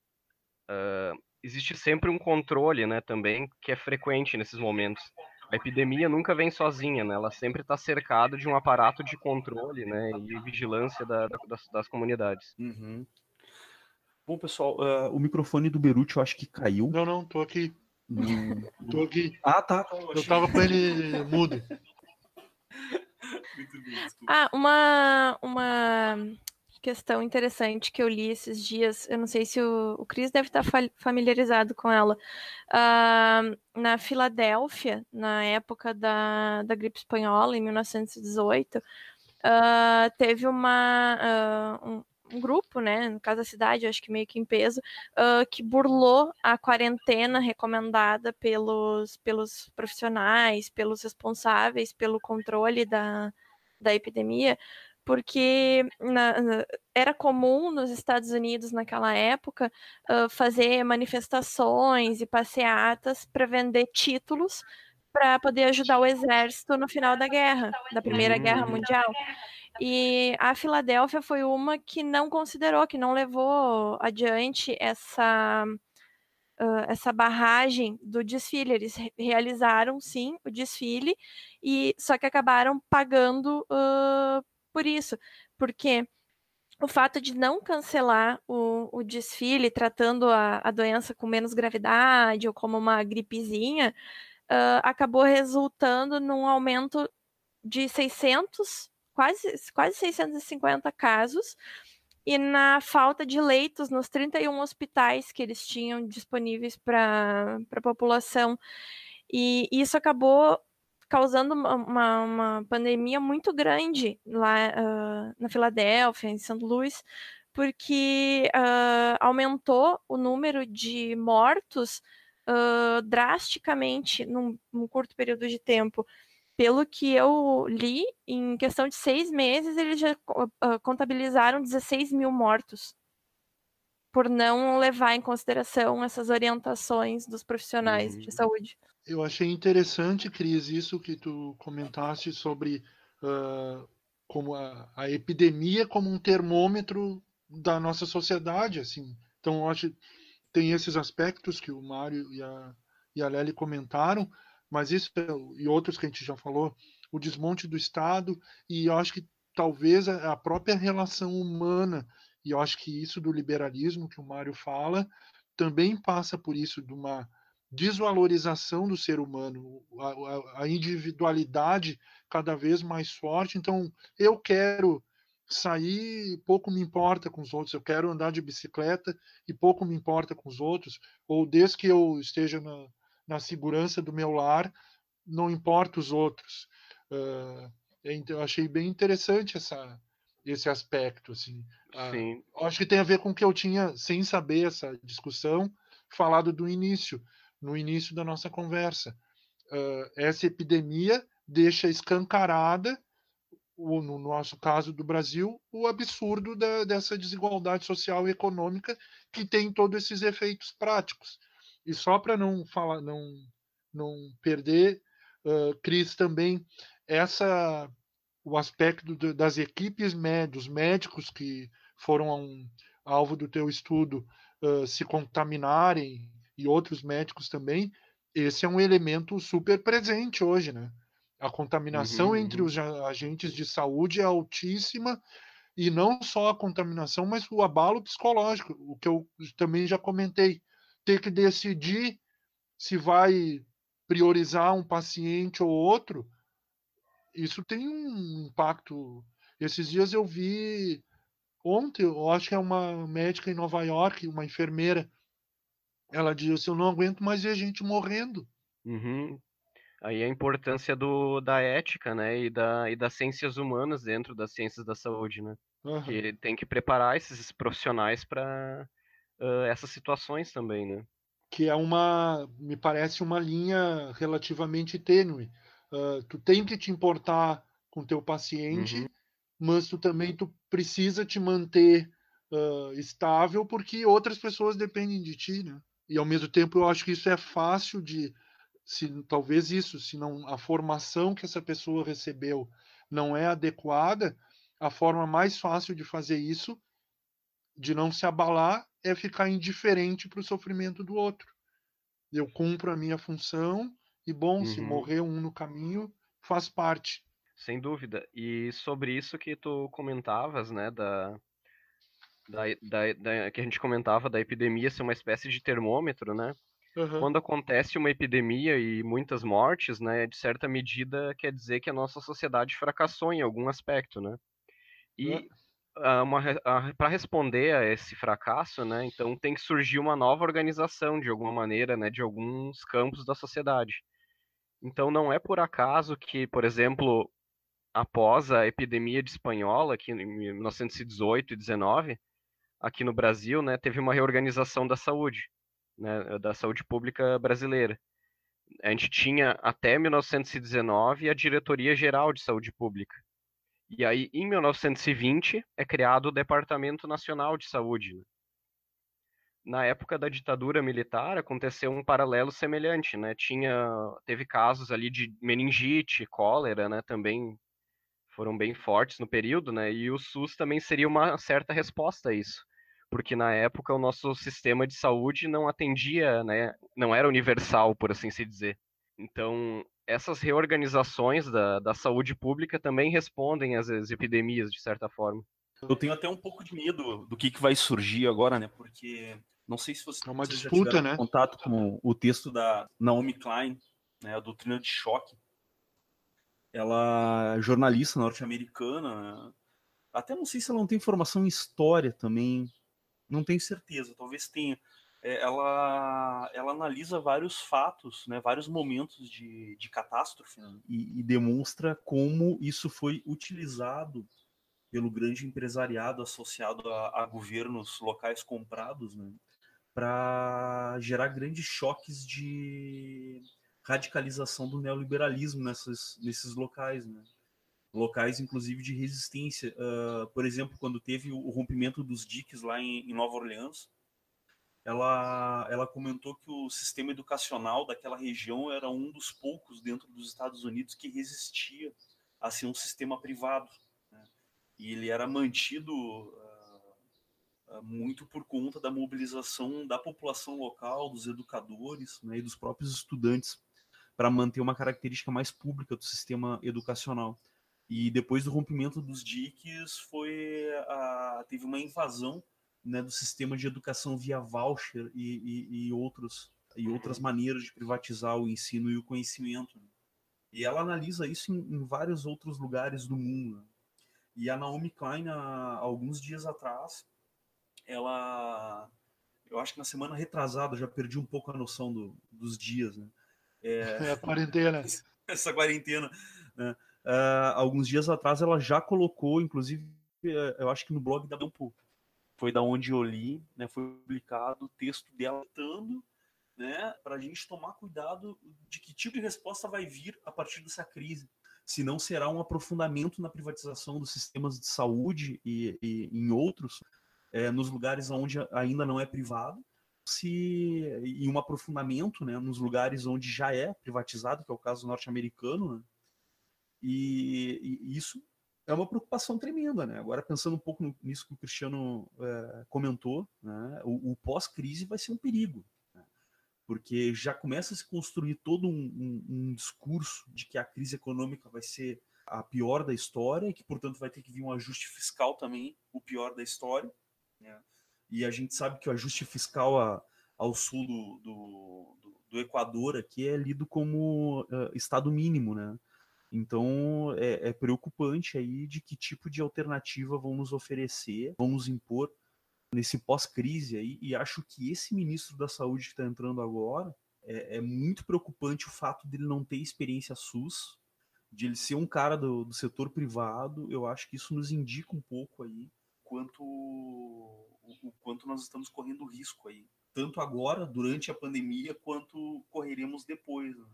uh, existe sempre um controle, né, também, que é frequente nesses momentos. A epidemia nunca vem sozinha, né? Ela sempre está cercada de um aparato de controle, né, e vigilância da, da, das, das, comunidades. Uhum. Bom, pessoal, uh, o microfone do Beruti eu acho que caiu. Não, não, tô aqui. Hum. *laughs* tô aqui. Ah, tá. Eu tava com ele mudo. *laughs* Ah, uma, uma questão interessante que eu li esses dias, eu não sei se o, o Cris deve estar familiarizado com ela. Uh, na Filadélfia, na época da, da gripe espanhola, em 1918, uh, ah, teve uma, uh, um, um grupo, né, no caso da cidade, acho que meio que em peso, uh, que burlou a quarentena recomendada pelos, pelos profissionais, pelos responsáveis pelo controle da, da epidemia, porque na, era comum nos Estados Unidos naquela época uh, fazer manifestações e passeatas para vender títulos para poder ajudar o exército no final da guerra, da Primeira Guerra Mundial. E a Filadélfia foi uma que não considerou, que não levou adiante essa, uh, essa barragem do desfile. Eles realizaram, sim, o desfile, e só que acabaram pagando uh, por isso, porque o fato de não cancelar o, o desfile, tratando a, a, doença com menos gravidade ou como uma gripezinha, uh, acabou resultando num aumento de 600 quase, quase 650 casos, e na falta de leitos nos 31 hospitais que eles tinham disponíveis para a população. E isso acabou causando uma, uma, uma pandemia muito grande lá uh, na Filadélfia, em St. Louis, porque uh, aumentou o número de mortos uh, drasticamente num, num curto período de tempo pelo que eu li, em questão de seis meses, eles já uh, contabilizaram 16 mil mortos por não levar em consideração essas orientações dos profissionais uhum. de saúde. Eu achei interessante, Cris, isso que tu comentaste sobre uh, como a, a, epidemia como um termômetro da nossa sociedade, assim. Então, eu acho tem esses aspectos que o Mário e a, e a Lely comentaram, mas isso e outros que a gente já falou, o desmonte do Estado e eu acho que talvez a própria relação humana e eu acho que isso do liberalismo que o Mário fala também passa por isso de uma desvalorização do ser humano, a, a, individualidade cada vez mais forte. Então, eu quero sair, pouco me importa com os outros. Eu quero andar de bicicleta e pouco me importa com os outros. Ou desde que eu esteja na, na segurança do meu lar, não importa os outros. Uh, eu achei bem interessante essa, esse aspecto. Assim. Uh, acho que tem a ver com o que eu tinha, sem saber essa discussão, falado do início, no início da nossa conversa. Uh, essa epidemia deixa escancarada, no nosso caso do Brasil, o absurdo da, dessa desigualdade social e econômica que tem todos esses efeitos práticos. E só para não falar, não, não perder, uh, Cris, também essa o aspecto das equipes médicos, médicos que foram um, alvo do teu estudo uh, se contaminarem e outros médicos também, esse é um elemento super presente hoje, né? A contaminação uhum, entre uhum. os agentes de saúde é altíssima e não só a contaminação, mas o abalo psicológico, o que eu também já comentei ter que decidir se vai priorizar um paciente ou outro, isso tem um impacto. Esses dias eu vi ontem, eu acho que é uma médica em Nova York, uma enfermeira, ela disse: Eu não aguento mais ver gente morrendo. Uhum. Aí a importância do, da ética, né, e, da, e das ciências humanas dentro das ciências da saúde, né? Uhum. Que tem que preparar esses profissionais para uh, essas situações também, né? Que é uma, me parece uma linha relativamente tênue. Uh, tu tem que te importar com teu paciente, Uhum. mas tu também tu precisa te manter uh, estável porque outras pessoas dependem de ti, né? E ao mesmo tempo eu acho que isso é fácil de, se talvez isso, se não a formação que essa pessoa recebeu não é adequada, a forma mais fácil de fazer isso, de não se abalar, é ficar indiferente para o sofrimento do outro. Eu cumpro a minha função e bom, se Uhum. morrer um no caminho, faz parte. Sem dúvida. E sobre isso que tu comentavas, né, da, da, da, da- que a gente comentava da epidemia ser uma espécie de termômetro, né? Aham. Quando acontece uma epidemia e muitas mortes, né, de certa medida quer dizer que a nossa sociedade fracassou em algum aspecto, né? E para responder a esse fracasso, né, então tem que surgir uma nova organização de alguma maneira, né, de alguns campos da sociedade. Então não é por acaso que, por exemplo, após a epidemia de espanhola, aqui em 1918 e 19, aqui no Brasil, né, teve uma reorganização da saúde, né, da saúde pública brasileira. A gente tinha até 1919 a Diretoria Geral de Saúde Pública. E aí, em 1920, é criado o Departamento Nacional de Saúde. né? Na época da ditadura militar, aconteceu um paralelo semelhante, né? Tinha, teve casos ali de meningite, cólera, né? Também foram bem fortes no período, né? E o SUS também seria uma certa resposta a isso, porque na época o nosso sistema de saúde não atendia, né? Não era universal, por assim se dizer. Então, essas reorganizações da, da saúde pública também respondem às, epidemias, de certa forma. Eu tenho até um pouco de medo do que, que vai surgir agora, né? Porque não sei se você É uma disputa, né? contato com o texto da Naomi Klein, né, a doutrina de choque. Ela é jornalista norte-americana. Até não sei se ela não tem formação em história também. Não tenho certeza, talvez tenha. É, ela, ela analisa vários fatos, né, vários momentos de, de catástrofe né, e, e demonstra como isso foi utilizado pelo grande empresariado associado a, a governos locais comprados, né, para gerar grandes choques de radicalização do neoliberalismo nessas, nesses locais, né? Locais inclusive de resistência. Uh, por exemplo, quando teve o rompimento dos diques lá em, em Nova Orleans, ela, ela comentou que o sistema educacional daquela região era um dos poucos dentro dos Estados Unidos que resistia a ser um sistema privado. Né? E ele era mantido uh, uh, muito por conta da mobilização da população local, dos educadores né, e dos próprios estudantes, para manter uma característica mais pública do sistema educacional. E depois do rompimento dos diques, foi a, teve uma invasão né, do sistema de educação via voucher e, e, e, outros, e outras maneiras de privatizar o ensino e o conhecimento. E ela analisa isso em, em vários outros lugares do mundo. E a Naomi Klein, há alguns dias atrás, ela. Eu acho que na semana retrasada, já perdi um pouco a noção do, dos dias. Né? É, *laughs* é a quarentena. *laughs* Essa quarentena. Né? Uh, alguns dias atrás, ela já colocou, inclusive, eu acho que no blog da Campo, foi da onde eu li, né, foi publicado o texto dela né, para a gente tomar cuidado de que tipo de resposta vai vir a partir dessa crise. Se não será um aprofundamento na privatização dos sistemas de saúde e, e em outros, é, nos lugares onde ainda não é privado, se e um aprofundamento, né, nos lugares onde já é privatizado, que é o caso norte-americano, né, e, e isso é uma preocupação tremenda, né? Agora, pensando um pouco nisso que o Cristiano é, comentou, né? o, o pós-crise vai ser um perigo, né? porque já começa a se construir todo um, um, um, discurso de que a crise econômica vai ser a pior da história e que, portanto, vai ter que vir um ajuste fiscal também, o pior da história. Né? E a gente sabe que o ajuste fiscal a, ao sul do, do, do, Equador aqui é lido como uh, estado mínimo, né? Então é, é preocupante aí de que tipo de alternativa vão nos oferecer, vão nos impor nesse pós-crise aí, e acho que esse ministro da saúde que está entrando agora é, é, muito preocupante o fato dele não ter experiência SUS, de ele ser um cara do, do setor privado. Eu acho que isso nos indica um pouco aí quanto o, quanto nós estamos correndo risco aí, tanto agora durante a pandemia quanto correremos depois. Né?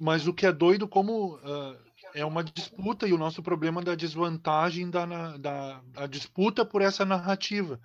Mas o que é doido como uh, é uma disputa e o nosso problema da desvantagem da, da, da disputa por essa narrativa.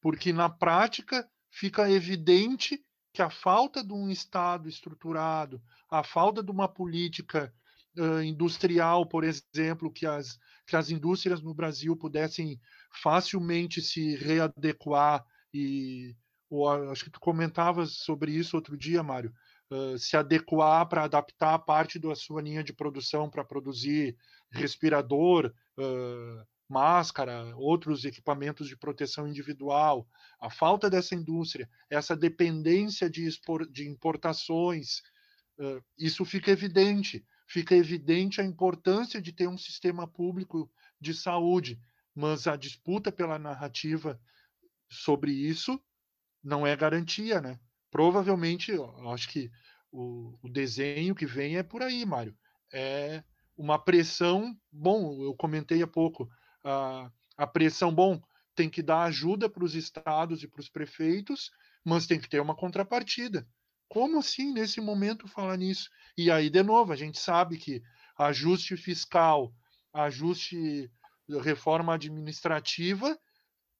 Porque na prática fica evidente que a falta de um Estado estruturado, a falta de uma política uh, industrial, por exemplo, que as, que as indústrias no Brasil pudessem facilmente se readequar e ou, acho que tu comentavas sobre isso outro dia, Mário, uh, se adequar para adaptar parte da sua linha de produção para produzir respirador, uh, máscara, outros equipamentos de proteção individual, a falta dessa indústria, essa dependência de, expor, de importações, uh, isso fica evidente. Fica evidente a importância de ter um sistema público de saúde, mas a disputa pela narrativa sobre isso não é garantia, né? Provavelmente, acho que o, o desenho que vem é por aí, Mário. É uma pressão. Bom, eu comentei há pouco a, a pressão, bom, tem que dar ajuda para os estados e para os prefeitos, mas tem que ter uma contrapartida. Como assim, nesse momento, falar nisso? E aí, de novo, a gente sabe que ajuste fiscal, ajuste, reforma administrativa,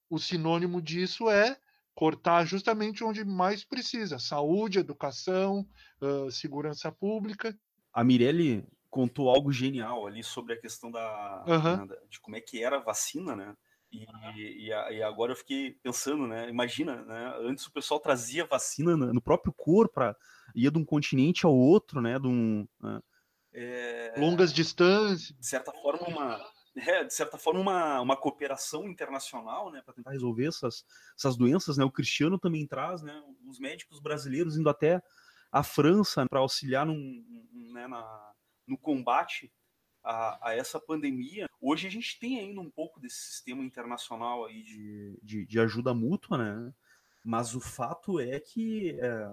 o sinônimo disso é cortar justamente onde mais precisa: saúde, educação, uh, segurança pública. A Mirelle contou algo genial ali sobre a questão da, uhum. né, de como é que era a vacina, né? E, e, e, agora eu fiquei pensando, né? Imagina, né? Antes o pessoal trazia vacina no próprio corpo, pra, ia de um continente ao outro, né? De um, né, é, Longas distâncias. De certa forma, uma, é, de certa forma, uma, uma cooperação internacional, né? Para tentar resolver essas, essas doenças, né? O Cristiano também traz, né? Os médicos brasileiros indo até a França para auxiliar num, né, na, no combate a, a, essa pandemia. Hoje a gente tem ainda um pouco desse sistema internacional aí de, de, de ajuda mútua, né? Mas o fato é que é,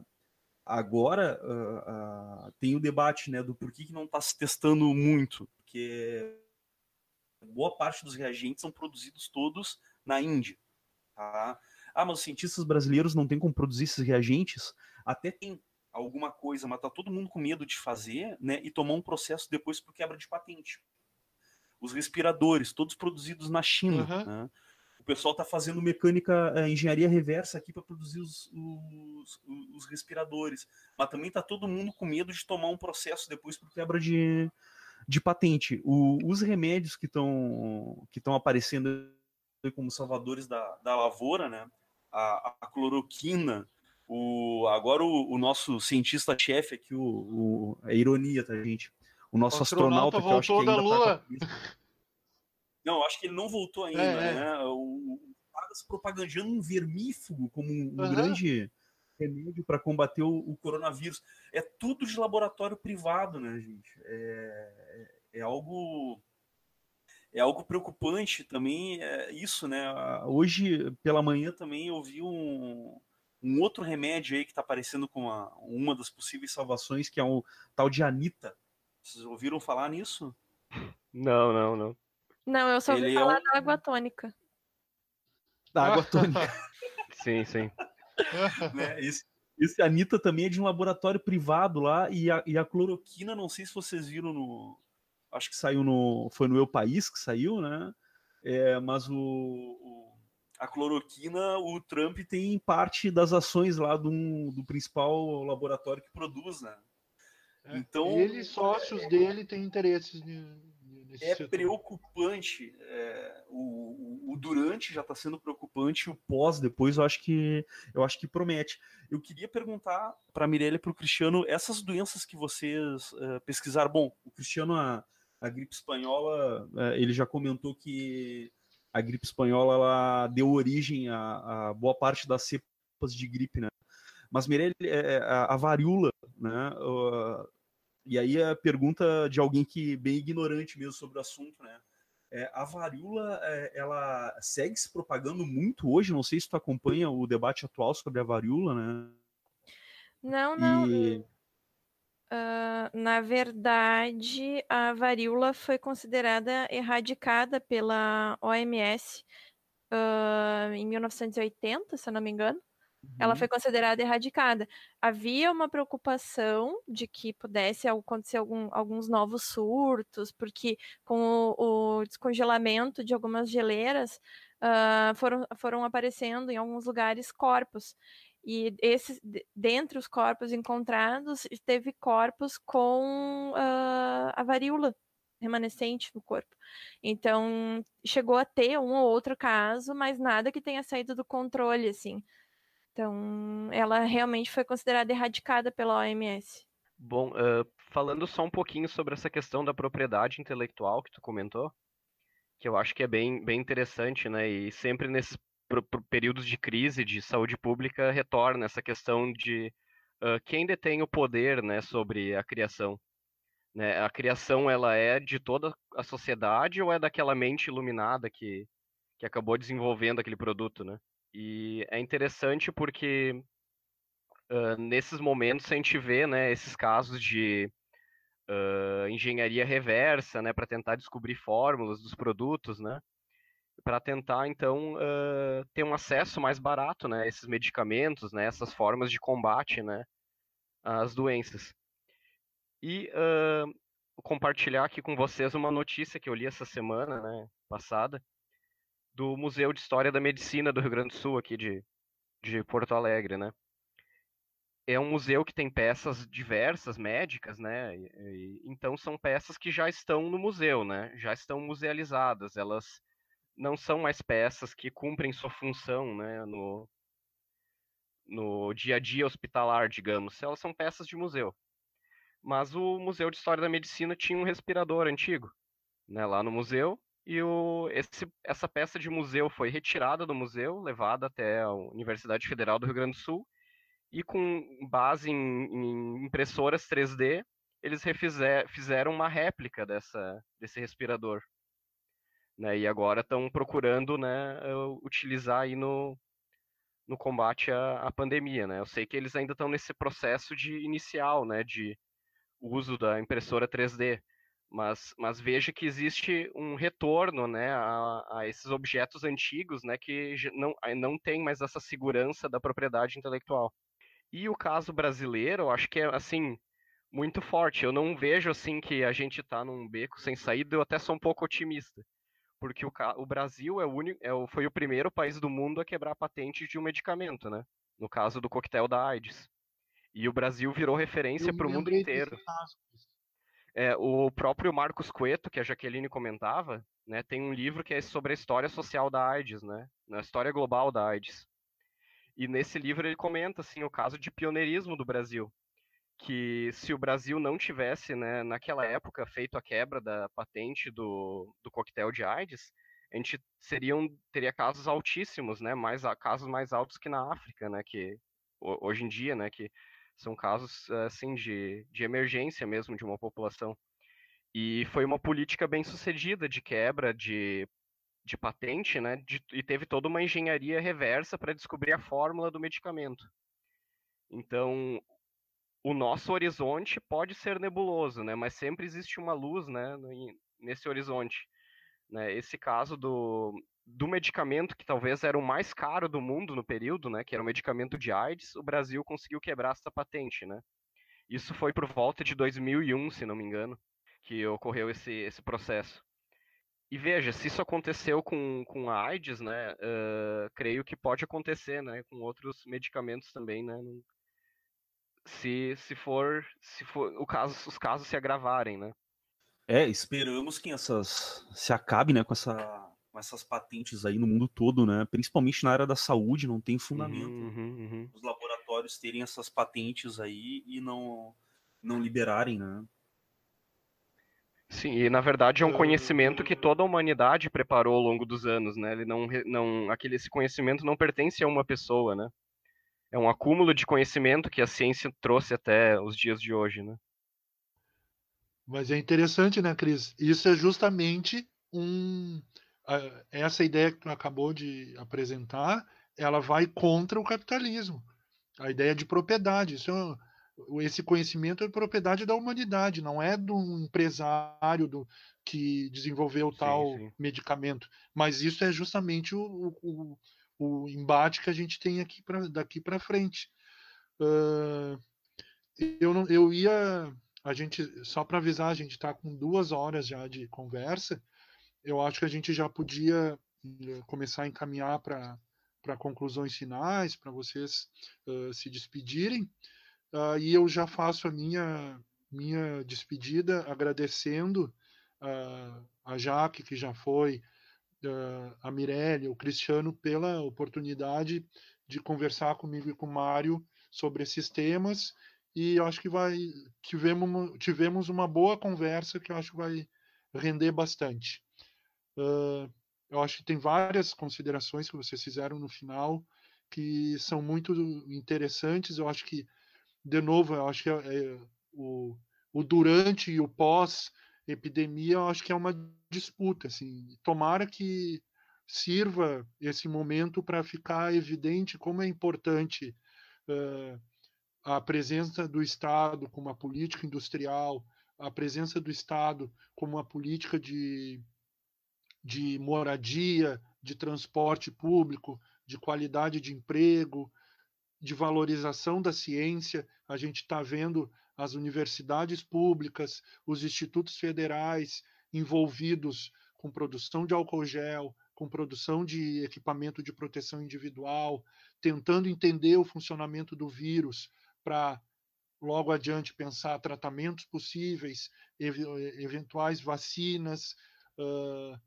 agora uh, uh, tem o debate né, do porquê que não está se testando muito, porque boa parte dos reagentes são produzidos todos na Índia. Tá? Ah, mas os cientistas brasileiros não têm como produzir esses reagentes? Até tem, alguma coisa, mas tá todo mundo com medo de fazer, né? E tomar um processo depois por quebra de patente. Os respiradores, todos produzidos na China. Uhum. Né? O pessoal está fazendo mecânica, é, engenharia reversa aqui para produzir os, os, os, respiradores. Mas também está todo mundo com medo de tomar um processo depois por quebra de, de patente. O, os remédios que estão que aparecendo como salvadores da, da lavoura, né? A, a cloroquina, o, agora o, o nosso cientista-chefe aqui, o, o, é ironia, tá, gente? O nosso o astronauta, astronauta que eu acho que ainda da Lua. Tá não, acho que ele não voltou ainda, é, é. né? O, cara se propagandando um vermífugo como um, um uhum. grande remédio para combater o, o, coronavírus. É tudo de laboratório privado, né, gente? É, é, é algo é algo preocupante também é isso, né? Hoje pela manhã também eu vi um, um outro remédio aí que está aparecendo com a, uma das possíveis salvações, que é o tal de Anita. Vocês ouviram falar nisso? Não, não, não. Não, eu só ouvi Ele é falar é um... da água tônica. Da água tônica. *laughs* sim, sim. *laughs* né, isso, esse Anitta também é de um laboratório privado lá, e a, e a cloroquina, não sei se vocês viram no. Acho que saiu no. Foi no Eu País que saiu, né? É, mas o, o a cloroquina, o Trump tem parte das ações lá do, do principal laboratório que produz, né? É, então, ele e sócios é, dele têm interesses É preocupante. É, o, o, durante já está sendo preocupante, o pós depois eu acho que eu acho que promete. Eu queria perguntar para a Mirella e para o Cristiano essas doenças que vocês uh, pesquisaram. Bom, o Cristiano a, a gripe espanhola, uh, ele já comentou que a gripe espanhola ela deu origem a, a boa parte das cepas de gripe, né? Mas Mirelle, é, é, a, a varíola, né? E aí a pergunta de alguém que bem ignorante mesmo sobre o assunto, né? É, a varíola, é, ela segue se propagando muito hoje. Não sei se tu acompanha o debate atual sobre a varíola, né? Não, não. E... Uh, na verdade, a varíola foi considerada erradicada pela OMS uh, em 1980, se eu não me engano. Uhum. Ela foi considerada erradicada. Havia uma preocupação de que pudesse acontecer algum, alguns novos surtos, porque com o, o descongelamento de algumas geleiras uh, foram, foram aparecendo em alguns lugares corpos. E esses, dentre os corpos encontrados, teve corpos com uh, a varíola remanescente no corpo. Então, chegou a ter um ou outro caso, mas nada que tenha saído do controle, assim. Então, ela realmente foi considerada erradicada pela OMS. Bom, uh, falando só um pouquinho sobre essa questão da propriedade intelectual que tu comentou, que eu acho que é bem, bem interessante, né? E sempre nesses períodos de crise de saúde pública retorna essa questão de uh, quem detém o poder, né, sobre a criação. Né? A criação ela é de toda a sociedade ou é daquela mente iluminada que, que acabou desenvolvendo aquele produto, né? E é interessante porque uh, nesses momentos a gente vê né, esses casos de uh, engenharia reversa, né, para tentar descobrir fórmulas dos produtos, né, para tentar então uh, ter um acesso mais barato, né, a esses medicamentos, né, essas formas de combate, né, às doenças. E compartilhar aqui com vocês uma notícia que eu li essa semana, né, passada, do Museu de História da Medicina do Rio Grande do Sul, aqui de, de Porto Alegre, né? É um museu que tem peças diversas, médicas, né? E, e, então são peças que já estão no museu, né? Já estão musealizadas. Elas não são mais peças que cumprem sua função, né? No, no dia a dia hospitalar, digamos. Elas são peças de museu. Mas o Museu de História da Medicina tinha um respirador antigo, né? Lá no museu e o, esse, essa peça de museu foi retirada do museu, levada até a Universidade Federal do Rio Grande do Sul, e com base em, em impressoras 3D, eles refizer, fizeram uma réplica dessa, desse respirador. Né, e agora estão procurando né, utilizar aí no, no combate à, à, pandemia. Né? Eu sei que eles ainda estão nesse processo de inicial né, de uso da impressora 3D, mas, mas veja que existe um retorno né, a, a, esses objetos antigos né, que não, não tem mais essa segurança da propriedade intelectual. E o caso brasileiro, eu acho que é assim muito forte. Eu não vejo assim que a gente está num beco sem saída. Eu até sou um pouco otimista, porque o, o Brasil é o único, é o, foi o primeiro país do mundo a quebrar a patente de um medicamento, né? No caso do coquetel da AIDS. E o Brasil virou referência para o mundo inteiro. Caso, é, o próprio Marcos Cueto, que a Jaqueline comentava, né, tem um livro que é sobre a história social da AIDS, né, a história global da AIDS. E nesse livro ele comenta assim o caso de pioneirismo do Brasil, que se o Brasil não tivesse, né, naquela época feito a quebra da patente do, do coquetel de AIDS, a gente teria casos altíssimos, né, mais casos mais altos que na África, né, que hoje em dia, né, que são casos assim de, de emergência mesmo de uma população. E foi uma política bem sucedida de quebra de, de patente, né? De, e teve toda uma engenharia reversa para descobrir a fórmula do medicamento. Então, o nosso horizonte pode ser nebuloso, né? Mas sempre existe uma luz, né? Nesse horizonte. Né? Esse caso do, do medicamento que talvez era o mais caro do mundo no período, né, que era o medicamento de AIDS, o Brasil conseguiu quebrar essa patente, né? Isso foi por volta de 2001, se não me engano, que ocorreu esse, esse processo. E veja, se isso aconteceu com, com a AIDS, né, uh, creio que pode acontecer, né, com outros medicamentos também, né, se, se for, se for o caso, os casos se agravarem, né. É, esperamos que essas se acabe, né, com essa com essas patentes aí no mundo todo, né? Principalmente na área da saúde, não tem fundamento uhum, uhum, uhum. os laboratórios terem essas patentes aí e não, não liberarem, né? Sim, e na verdade é um conhecimento que toda a humanidade preparou ao longo dos anos, né? Ele não, não, aquele esse conhecimento não pertence a uma pessoa, né? É um acúmulo de conhecimento que a ciência trouxe até os dias de hoje, né? Mas é interessante, né, Cris? Isso é justamente um. Essa ideia que tu acabou de apresentar, ela vai contra o capitalismo. A ideia de propriedade. Isso é, esse conhecimento é propriedade da humanidade, não é de um empresário do, que desenvolveu tal sim, sim. medicamento. Mas isso é justamente o, o, o embate que a gente tem aqui pra, daqui para frente. Uh, eu, não, eu ia. A gente, só para avisar, a gente está com duas horas já de conversa. Eu acho que a gente já podia eh, começar a encaminhar para conclusões finais, para vocês uh, se despedirem. Uh, e eu já faço a minha, minha despedida agradecendo uh, a Jaque, que já foi, a Mirelle, o Cristiano, pela oportunidade de conversar comigo e com o Mário sobre esses temas. E acho que vai tivemos, tivemos uma boa conversa que acho que vai render bastante. Uh, eu acho que tem várias considerações que vocês fizeram no final que são muito interessantes. Eu acho que de novo, eu acho que é, é, o, o durante e o pós epidemia, eu acho que é uma disputa, assim. Tomara que sirva esse momento para ficar evidente como é importante uh, a presença do Estado como uma política industrial, a presença do Estado como uma política de, de moradia, de transporte público, de qualidade de emprego, de valorização da ciência. A gente está vendo as universidades públicas, os institutos federais envolvidos com produção de álcool gel, com produção de equipamento de proteção individual, tentando entender o funcionamento do vírus para logo adiante pensar tratamentos possíveis, eventuais vacinas, uh,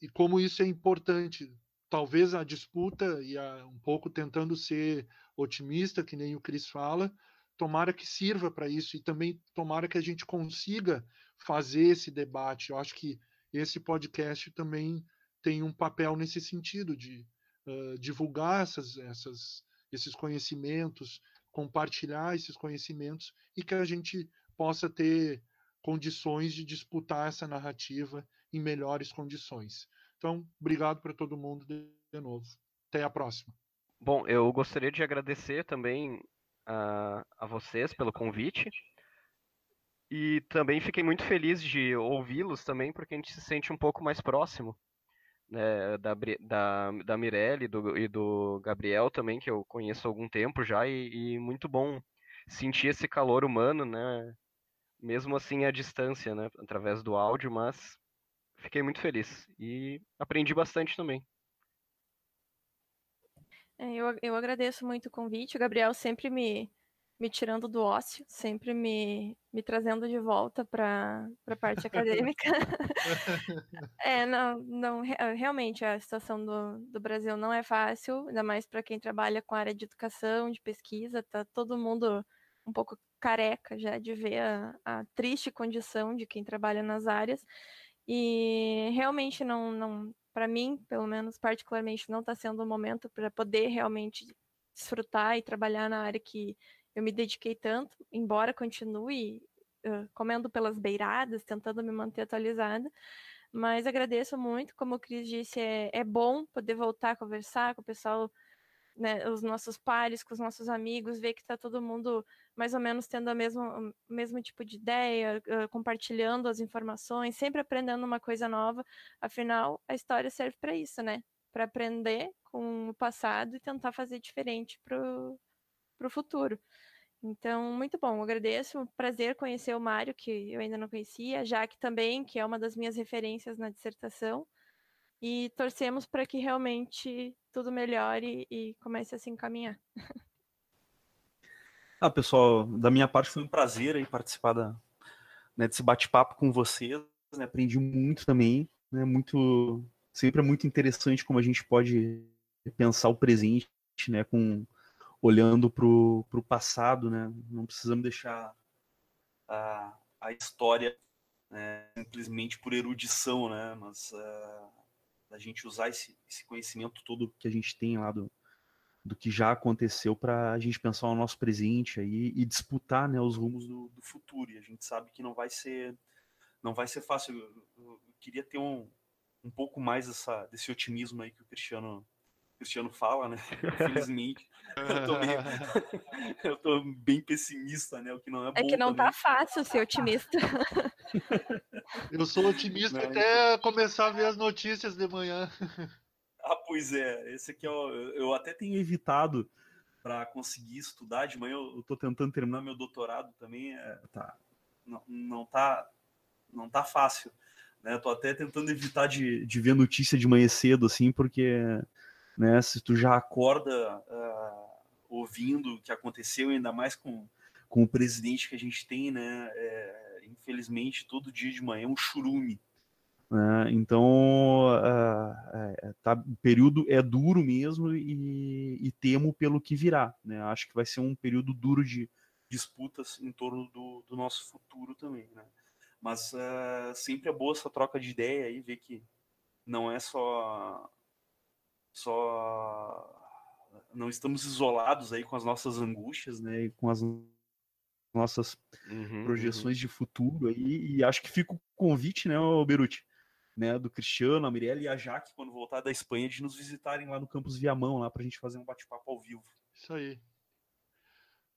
e como isso é importante. Talvez a disputa, e a, um pouco tentando ser otimista, que nem o Cris fala, tomara que sirva para isso e também tomara que a gente consiga fazer esse debate. Eu acho que esse podcast também tem um papel nesse sentido de uh, divulgar essas, essas, esses conhecimentos, compartilhar esses conhecimentos e que a gente possa ter condições de disputar essa narrativa em melhores condições. Então, obrigado para todo mundo de novo. Até a próxima. Bom, eu gostaria de agradecer também a, a vocês pelo convite. E também fiquei muito feliz de ouvi-los também, porque a gente se sente um pouco mais próximo. Né, da, da, da Mirelle do, e do Gabriel também, que eu conheço há algum tempo já, e, e, muito bom sentir esse calor humano, né? Mesmo assim à distância, né? Através do áudio, mas fiquei muito feliz e aprendi bastante também. É, eu, eu agradeço muito o convite. O Gabriel sempre me, me tirando do ócio, sempre me, me trazendo de volta para a parte acadêmica. *laughs* é, não, não, realmente a situação do, do Brasil não é fácil, ainda mais para quem trabalha com a área de educação, de pesquisa, tá todo mundo um pouco careca já de ver a, a triste condição de quem trabalha nas áreas. E realmente não, não, para mim, pelo menos particularmente, não está sendo o momento para poder realmente desfrutar e trabalhar na área que eu me dediquei tanto, embora continue uh, comendo pelas beiradas, tentando me manter atualizada. Mas agradeço muito, como o Cris disse, é, é bom poder voltar a conversar com o pessoal né, os nossos pares, com os nossos amigos, ver que está todo mundo mais ou menos tendo a mesma, o mesmo tipo de ideia, compartilhando as informações, sempre aprendendo uma coisa nova. Afinal, a história serve para isso, né? Para aprender com o passado e tentar fazer diferente para o futuro. Então, muito bom, agradeço. Prazer conhecer o Mário, que eu ainda não conhecia, a Jaque também, que é uma das minhas referências na dissertação. E torcemos para que realmente tudo melhore e comece a se encaminhar. Ah, pessoal, da minha parte foi um prazer aí participar da, né, desse bate-papo com vocês. Né, aprendi muito também, né, muito sempre é muito interessante como a gente pode pensar o presente, né, com olhando para o passado, né? Não precisamos deixar a, a história né, simplesmente por erudição, né? Mas uh, a gente usar esse, esse conhecimento todo que a gente tem lá do, do que já aconteceu para a gente pensar no nosso presente aí e disputar né, os rumos do, do, futuro. E a gente sabe que não vai ser não vai ser fácil. Eu, eu, eu queria ter um, um pouco mais essa, desse otimismo aí que o Cristiano Cristiano fala, né? *laughs* Infelizmente, eu tô, meio, *laughs* *laughs* eu tô bem pessimista, né? O que não é, é que não tá também. tá fácil ser otimista. Eu sou otimista não, até então... começar a ver as notícias de manhã. Ah, pois é. Esse aqui ó, eu até tenho evitado para conseguir estudar de manhã. Eu tô tentando terminar meu doutorado também. É, tá, não, não tá, não tá fácil. Né? Tô até tentando evitar de, de ver notícia de manhã cedo, assim, porque né? Se tu já acorda uh, ouvindo o que aconteceu, ainda mais com, com o presidente que a gente tem, né? É, infelizmente, todo dia de manhã é um churume. Né? Então, uh, tá, o período é duro mesmo e, e, temo pelo que virá. Né? Acho que vai ser um período duro de disputas em torno do, do nosso futuro também. Né? Mas uh, sempre é boa essa troca de ideia e ver que não é só só não estamos isolados aí com as nossas angústias, né, e com as nossas uhum, projeções uhum. de futuro aí, e acho que fica o convite, né, Beruti, né, do Cristiano, a Mirella e a Jaque, quando voltar da Espanha, de nos visitarem lá no Campus Viamão, lá pra gente fazer um bate-papo ao vivo. Isso aí.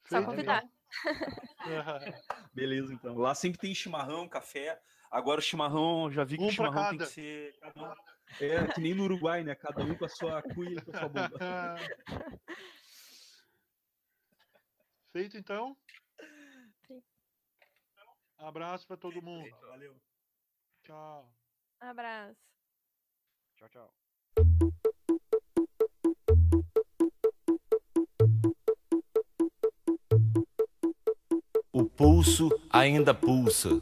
Só convidar. *laughs* Beleza, então. Lá sempre tem chimarrão, café. Agora o chimarrão, já vi que um o chimarrão tem que ser é, que nem no Uruguai, né? Cada um com a sua cuia e com a sua bomba. *laughs* Feito então? Sim. Abraço para todo mundo. Feito, valeu. Tchau. Abraço. Tchau, tchau. O pulso ainda pulsa.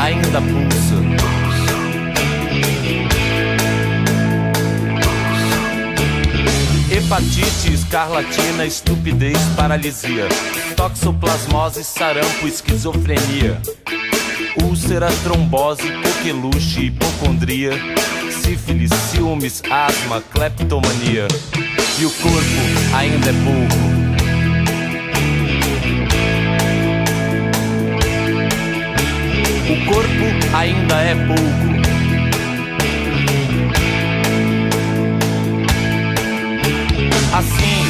Ainda pulsa. Hepatite, escarlatina, estupidez, paralisia. Toxoplasmose, sarampo, esquizofrenia. Úlcera, trombose, coqueluche, hipocondria. Sífilis, ciúmes, asma, cleptomania. E o corpo ainda é pouco. O corpo ainda é pouco. Assim,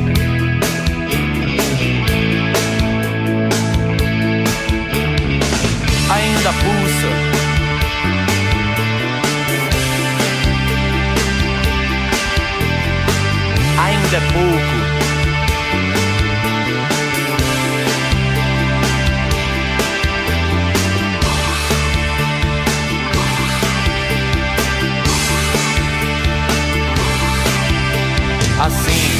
Ainda pulsa. Ainda é pouco. Assim